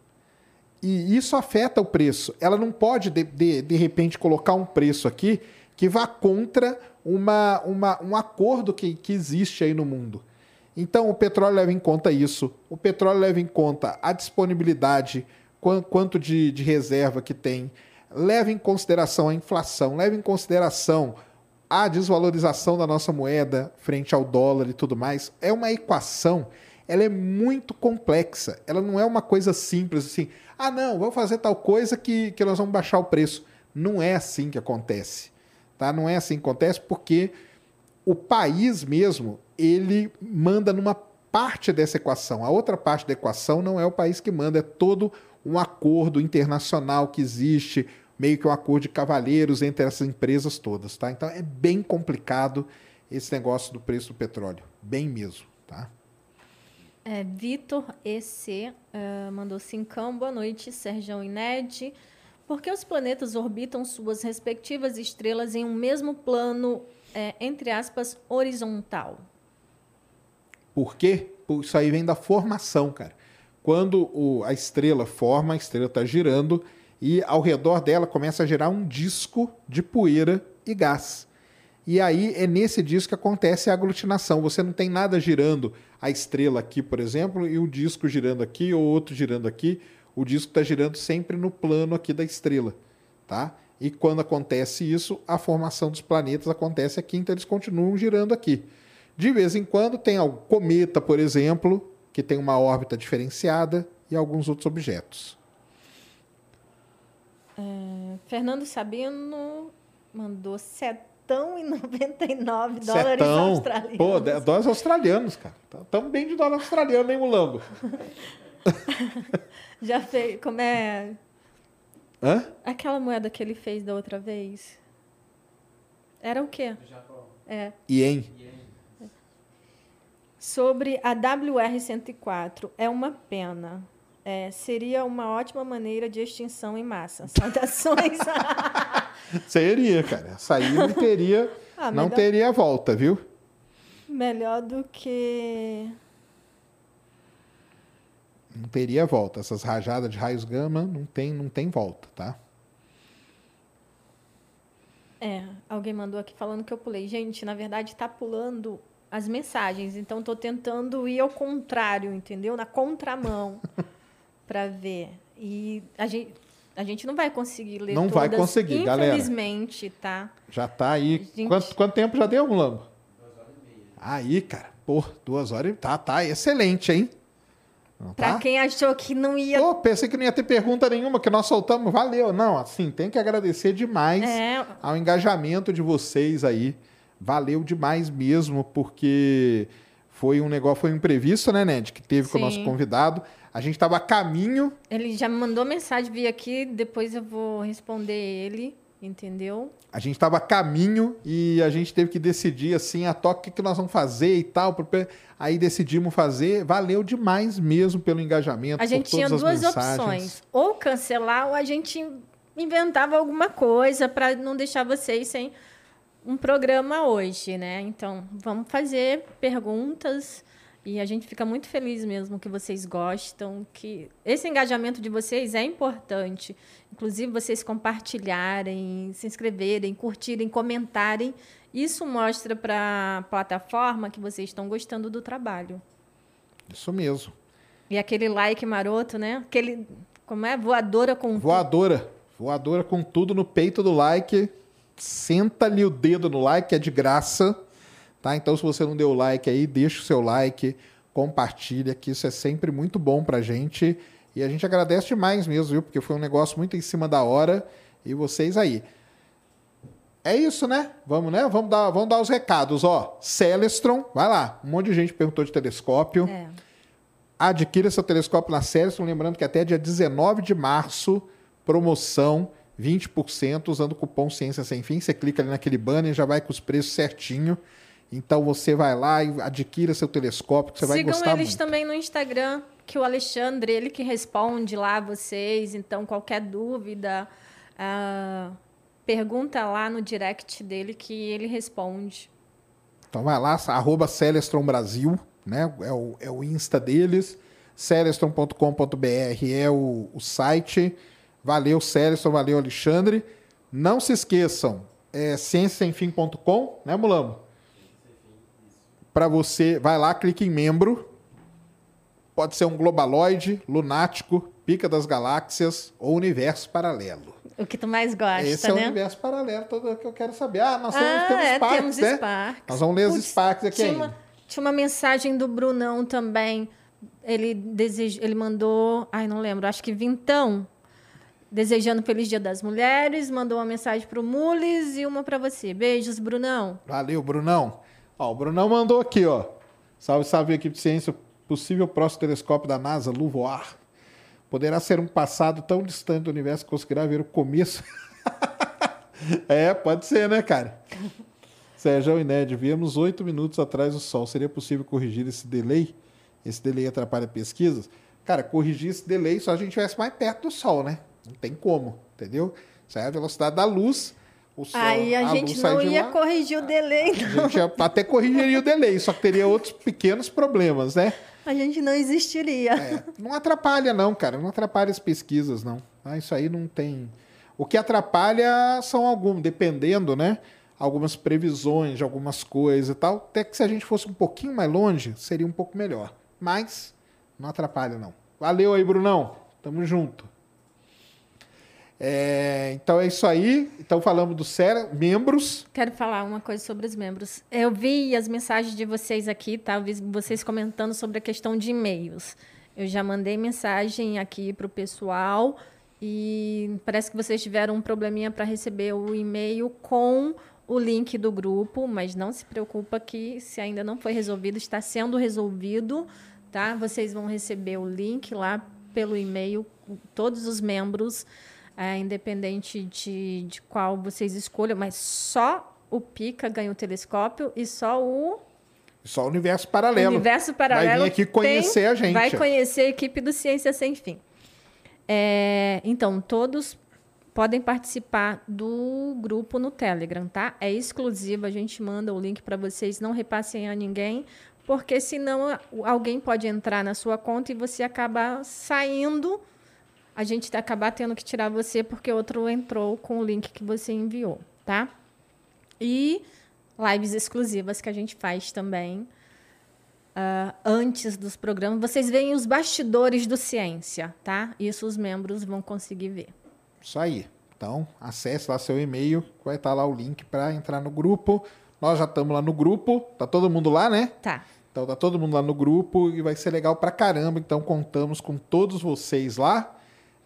E isso afeta o preço. Ela não pode, de, de, de repente, colocar um preço aqui que vá contra uma, uma, um acordo que, que existe aí no mundo. Então, o petróleo leva em conta isso. O petróleo leva em conta a disponibilidade, quanto de, de reserva que tem. Leva em consideração a inflação, leva em consideração a desvalorização da nossa moeda frente ao dólar e tudo mais. É uma equação, ela é muito complexa. Ela não é uma coisa simples assim ah, não, vou fazer tal coisa que, que nós vamos baixar o preço. Não é assim que acontece. Tá? Não é assim que acontece porque o país mesmo, ele manda numa parte dessa equação. A outra parte da equação não é o país que manda, é todo um acordo internacional que existe, meio que um acordo de cavalheiros entre essas empresas todas, tá? Então é bem complicado esse negócio do preço do petróleo, bem mesmo, tá? É, Vitor EC uh, mandou cincão. Boa noite, Sérgio e Ned. Por que os planetas orbitam suas respectivas estrelas em um mesmo plano, é, entre aspas, horizontal? Por quê? Isso aí vem da formação, cara. Quando o, a estrela forma, a estrela está girando e ao redor dela começa a gerar um disco de poeira e gás. E aí é nesse disco que acontece a aglutinação. Você não tem nada girando a estrela aqui, por exemplo, e o disco girando aqui ou outro girando aqui. O disco está girando sempre no plano aqui da estrela, tá? E quando acontece isso, a formação dos planetas acontece aqui, então eles continuam girando aqui. De vez em quando tem algum cometa, por exemplo, que tem uma órbita diferenciada e alguns outros objetos. É, Fernando Sabino mandou e 99 dólares Setão. australianos. Pô, dólares australianos, cara. Estamos bem de dólar australiano, hein, Mulambo? Já fez. Como é. Hã? Aquela moeda que ele fez da outra vez. Era o quê? Japão. É. Ien. Sobre a WR-104, é uma pena. É, seria uma ótima maneira de extinção em massa. Saudações. seria, cara. Aí não teria, ah, não teria volta, viu? Melhor do que. Não teria volta. Essas rajadas de raios gama não tem, não tem volta, tá? É, alguém mandou aqui falando que eu pulei. Gente, na verdade está pulando as mensagens, então estou tentando ir ao contrário, entendeu? Na contramão para ver. E a gente, a gente não vai conseguir ler não todas, vai conseguir, infelizmente, galera. tá? Já está aí. Gente... Quanto, quanto tempo já deu, Mulambo? Aí, cara, pô, duas horas. Tá, tá, excelente, hein? Não, pra tá? quem achou que não ia. Pô, pensei que não ia ter pergunta nenhuma, que nós soltamos, valeu. Não, assim, tem que agradecer demais é... ao engajamento de vocês aí. Valeu demais mesmo, porque foi um negócio, foi um imprevisto, né, Ned? Que teve Sim. com o nosso convidado. A gente estava a caminho. Ele já me mandou mensagem, vi aqui, depois eu vou responder ele. Entendeu? A gente estava a caminho e a gente teve que decidir assim, a toque o que nós vamos fazer e tal. Aí decidimos fazer. Valeu demais mesmo pelo engajamento. A gente tinha duas opções: ou cancelar ou a gente inventava alguma coisa para não deixar vocês sem um programa hoje, né? Então, vamos fazer perguntas e a gente fica muito feliz mesmo que vocês gostam, que esse engajamento de vocês é importante. Inclusive, vocês compartilharem, se inscreverem, curtirem, comentarem. Isso mostra para a plataforma que vocês estão gostando do trabalho. Isso mesmo. E aquele like maroto, né? Aquele, como é? Voadora com Voadora. Voadora com tudo no peito do like. Senta-lhe o dedo no like, é de graça. Tá? Então, se você não deu like aí, deixa o seu like, compartilha, que isso é sempre muito bom para a gente. E a gente agradece demais mesmo, viu? Porque foi um negócio muito em cima da hora. E vocês aí. É isso, né? Vamos, né? Vamos dar, vamos dar os recados, ó. Celestron, vai lá. Um monte de gente perguntou de telescópio. É. Adquira seu telescópio na Celestron, lembrando que até dia 19 de março, promoção 20% usando o cupom Ciência Sem Fim. Você clica ali naquele banner, já vai com os preços certinho. Então você vai lá e adquira seu telescópio, que você vai Sigam gostar eles muito. também no Instagram, que o Alexandre, ele que responde lá vocês. Então, qualquer dúvida, ah, pergunta lá no direct dele que ele responde. Então vai lá, arroba Celestron Brasil, né? É o, é o Insta deles. Celestron.com.br é o, o site. Valeu, Celestron, valeu, Alexandre. Não se esqueçam, é cienciasemfim.com, né, Mulamo? Para você, vai lá, clique em membro. Pode ser um globaloide, lunático, pica das galáxias ou universo paralelo. O que tu mais gosta, Esse é o né? universo paralelo todo que eu quero saber. Ah, nós temos, Ah, temos é, Sparks, temos né? Sparks. Nós vamos ler os Putz, Sparks aqui tinha ainda. uma, tinha uma mensagem do Brunão também. Ele, deseja, ele mandou, ai, não lembro, acho que vintão. Desejando Feliz Dia das Mulheres, mandou uma mensagem pro Mules e uma para você. Beijos, Brunão. Valeu, Brunão. Ó, o Brunão mandou aqui, ó. Salve, salve, equipe de ciência. Possível próximo telescópio da NASA, LUVOIR. Poderá ser um passado tão distante do universo que conseguirá ver o começo. é, pode ser, né, cara? Sérgio e Ned, viemos oito minutos atrás do Sol. Seria possível corrigir esse delay? Esse delay atrapalha pesquisas? Cara, corrigir esse delay só a gente estivesse mais perto do Sol, né? Não tem como, entendeu? Isso é a velocidade da luz. O sol, Aí a, gente luz sai não ia lá. corrigir o delay, não. A gente até corrigiria o delay, só que teria outros pequenos problemas, né? A gente não existiria. É, não atrapalha, não, cara. Não atrapalha as pesquisas, não. Ah, isso aí não tem. O que atrapalha são alguns, dependendo, né? Algumas previsões de algumas coisas e tal. Até que se a gente fosse um pouquinho mais longe, seria um pouco melhor. Mas não atrapalha, não. Valeu aí, Brunão. Tamo junto. É, então é isso aí. Então falamos do Sera, membros. Quero falar uma coisa sobre os membros. Eu vi as mensagens de vocês aqui, tá? Vocês comentando sobre a questão de e-mails. Eu já mandei mensagem aqui para o pessoal e parece que vocês tiveram um probleminha para receber o e-mail com o link do grupo, mas não se preocupa que se ainda não foi resolvido, está sendo resolvido, tá? Vocês vão receber o link lá pelo e-mail, todos os membros é, independente de, de qual vocês escolham, mas só o Pica ganha o telescópio e só o Só o universo paralelo. Universo Paralelo Vai vir aqui conhecer tem- a gente. Vai conhecer a equipe do Ciência Sem Fim. É, então, todos podem participar do grupo no Telegram, tá? É exclusivo, a gente manda o link para vocês, não repassem a ninguém, porque senão alguém pode entrar na sua conta e você acabar saindo, a gente acabar tendo que tirar você porque outro entrou com o link que você enviou, tá? E lives exclusivas que a gente faz também ah, antes dos programas. Vocês veem os bastidores do Ciência, tá? Isso os membros vão conseguir ver. Isso aí. Então, acesse lá seu e-mail, vai estar lá o link para entrar no grupo. Nós já estamos lá no grupo, tá todo mundo lá, né? Tá. Então tá todo mundo lá no grupo e vai ser legal pra caramba. Então contamos com todos vocês lá.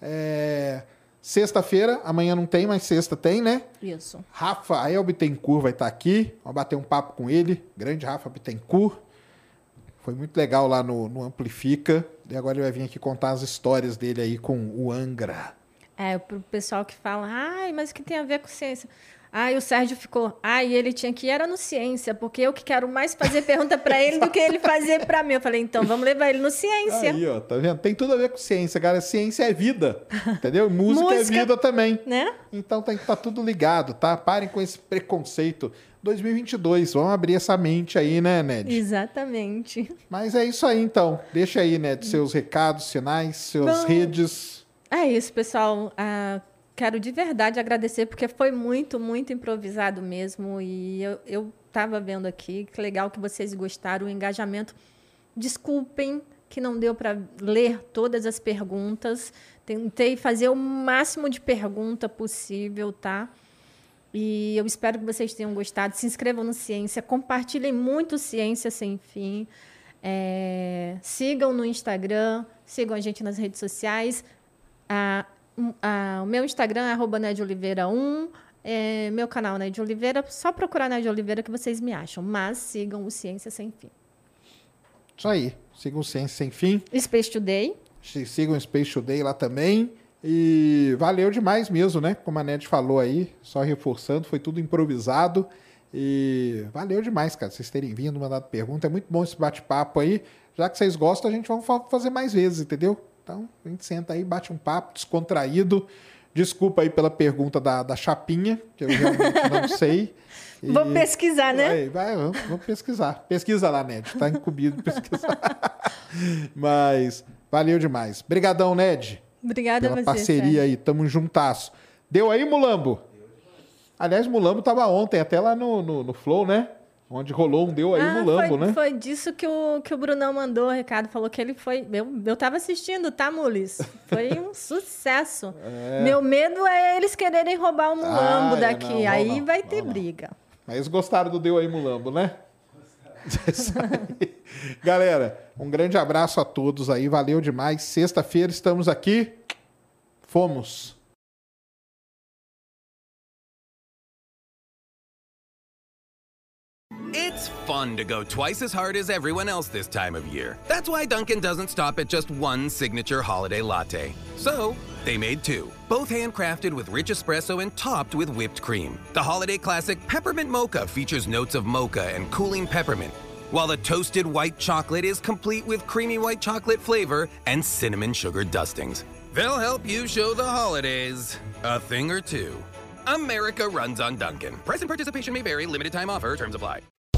É, Sexta-feira, amanhã não tem, mas sexta tem, né? Isso. Rafael Bittencourt vai estar aqui. Vamos bater um papo com ele. Grande Rafa Bittencourt. Foi muito legal lá no, no Amplifica. E agora ele vai vir aqui contar as histórias dele aí com o Angra. É, pro pessoal que fala, ai, mas o que tem a ver com ciência? Ai, o Sérgio ficou, ai, ele tinha que ir era no ciência, porque eu que quero mais fazer pergunta para ele do que ele fazer para mim. Eu falei, então vamos levar ele no ciência, Aí, ó, tá vendo? Tem tudo a ver com ciência, cara. Ciência é vida, entendeu? Música, é Música. vida também. né? Então tem que estar tudo ligado, tá? Parem com esse preconceito. 2022, vamos abrir essa mente aí, né, Ned? Exatamente. Mas é isso aí, então. Deixa aí, Ned, seus recados, sinais, suas Bom. redes. É isso, pessoal. Ah, quero de verdade agradecer, porque foi muito, muito improvisado mesmo. E eu estava vendo aqui, que legal que vocês gostaram, o engajamento. Desculpem que não deu para ler todas as perguntas. Tentei fazer o máximo de pergunta possível, tá? E eu espero que vocês tenham gostado. Se inscrevam no Ciência, compartilhem muito Ciência Sem Fim. É, sigam no Instagram, sigam a gente nas redes sociais. A, a, o meu Instagram é arroba Oliveira1. É, meu canal Ned Oliveira, só procurar Ned Oliveira que vocês me acham. Mas sigam o Ciência Sem Fim. Isso aí. Sigam o Ciência Sem Fim. Space Today. Sigam o Space Today lá também. E valeu demais mesmo, né? Como a Ned falou aí, só reforçando, foi tudo improvisado. E valeu demais, cara, vocês terem vindo, mandado pergunta. É muito bom esse bate-papo aí. Já que vocês gostam, a gente vai fazer mais vezes, entendeu? Então, a gente senta aí, bate um papo descontraído. Desculpa aí pela pergunta da, da chapinha, que eu realmente não sei. E... Vamos pesquisar, né? Vai, vai vamos, vamos, pesquisar. Pesquisa lá, Ned. Tá incumbido de pesquisar. Mas valeu demais. Obrigadão, Ned. Obrigada pela a você. parceria aí. Tamo juntasso. Deu aí, Mulambo? Aliás, Mulambo tava ontem, até lá no, no, no Flow, né? Onde rolou um deu aí ah, Mulambo, foi, né? Foi disso que o, que o Brunão mandou, o Ricardo falou que ele foi. Eu, eu tava assistindo, tá, Mules? Foi um sucesso. É. Meu medo é eles quererem roubar o Mulambo ah, daqui. Não, não, aí não, vai ter briga. Mas eles gostaram do Deu aí Mulambo, né? Galera, um grande abraço a todos aí, valeu demais. Sexta-feira estamos aqui. Fomos. Fun to go twice as hard as everyone else this time of year. That's why Dunkin' doesn't stop at just one signature holiday latte. So, they made two, both handcrafted with rich espresso and topped with whipped cream. The holiday classic Peppermint Mocha features notes of mocha and cooling peppermint, while the toasted white chocolate is complete with creamy white chocolate flavor and cinnamon sugar dustings. They'll help you show the holidays a thing or two. America runs on Duncan. Price and participation may vary. Limited time offer. Terms apply.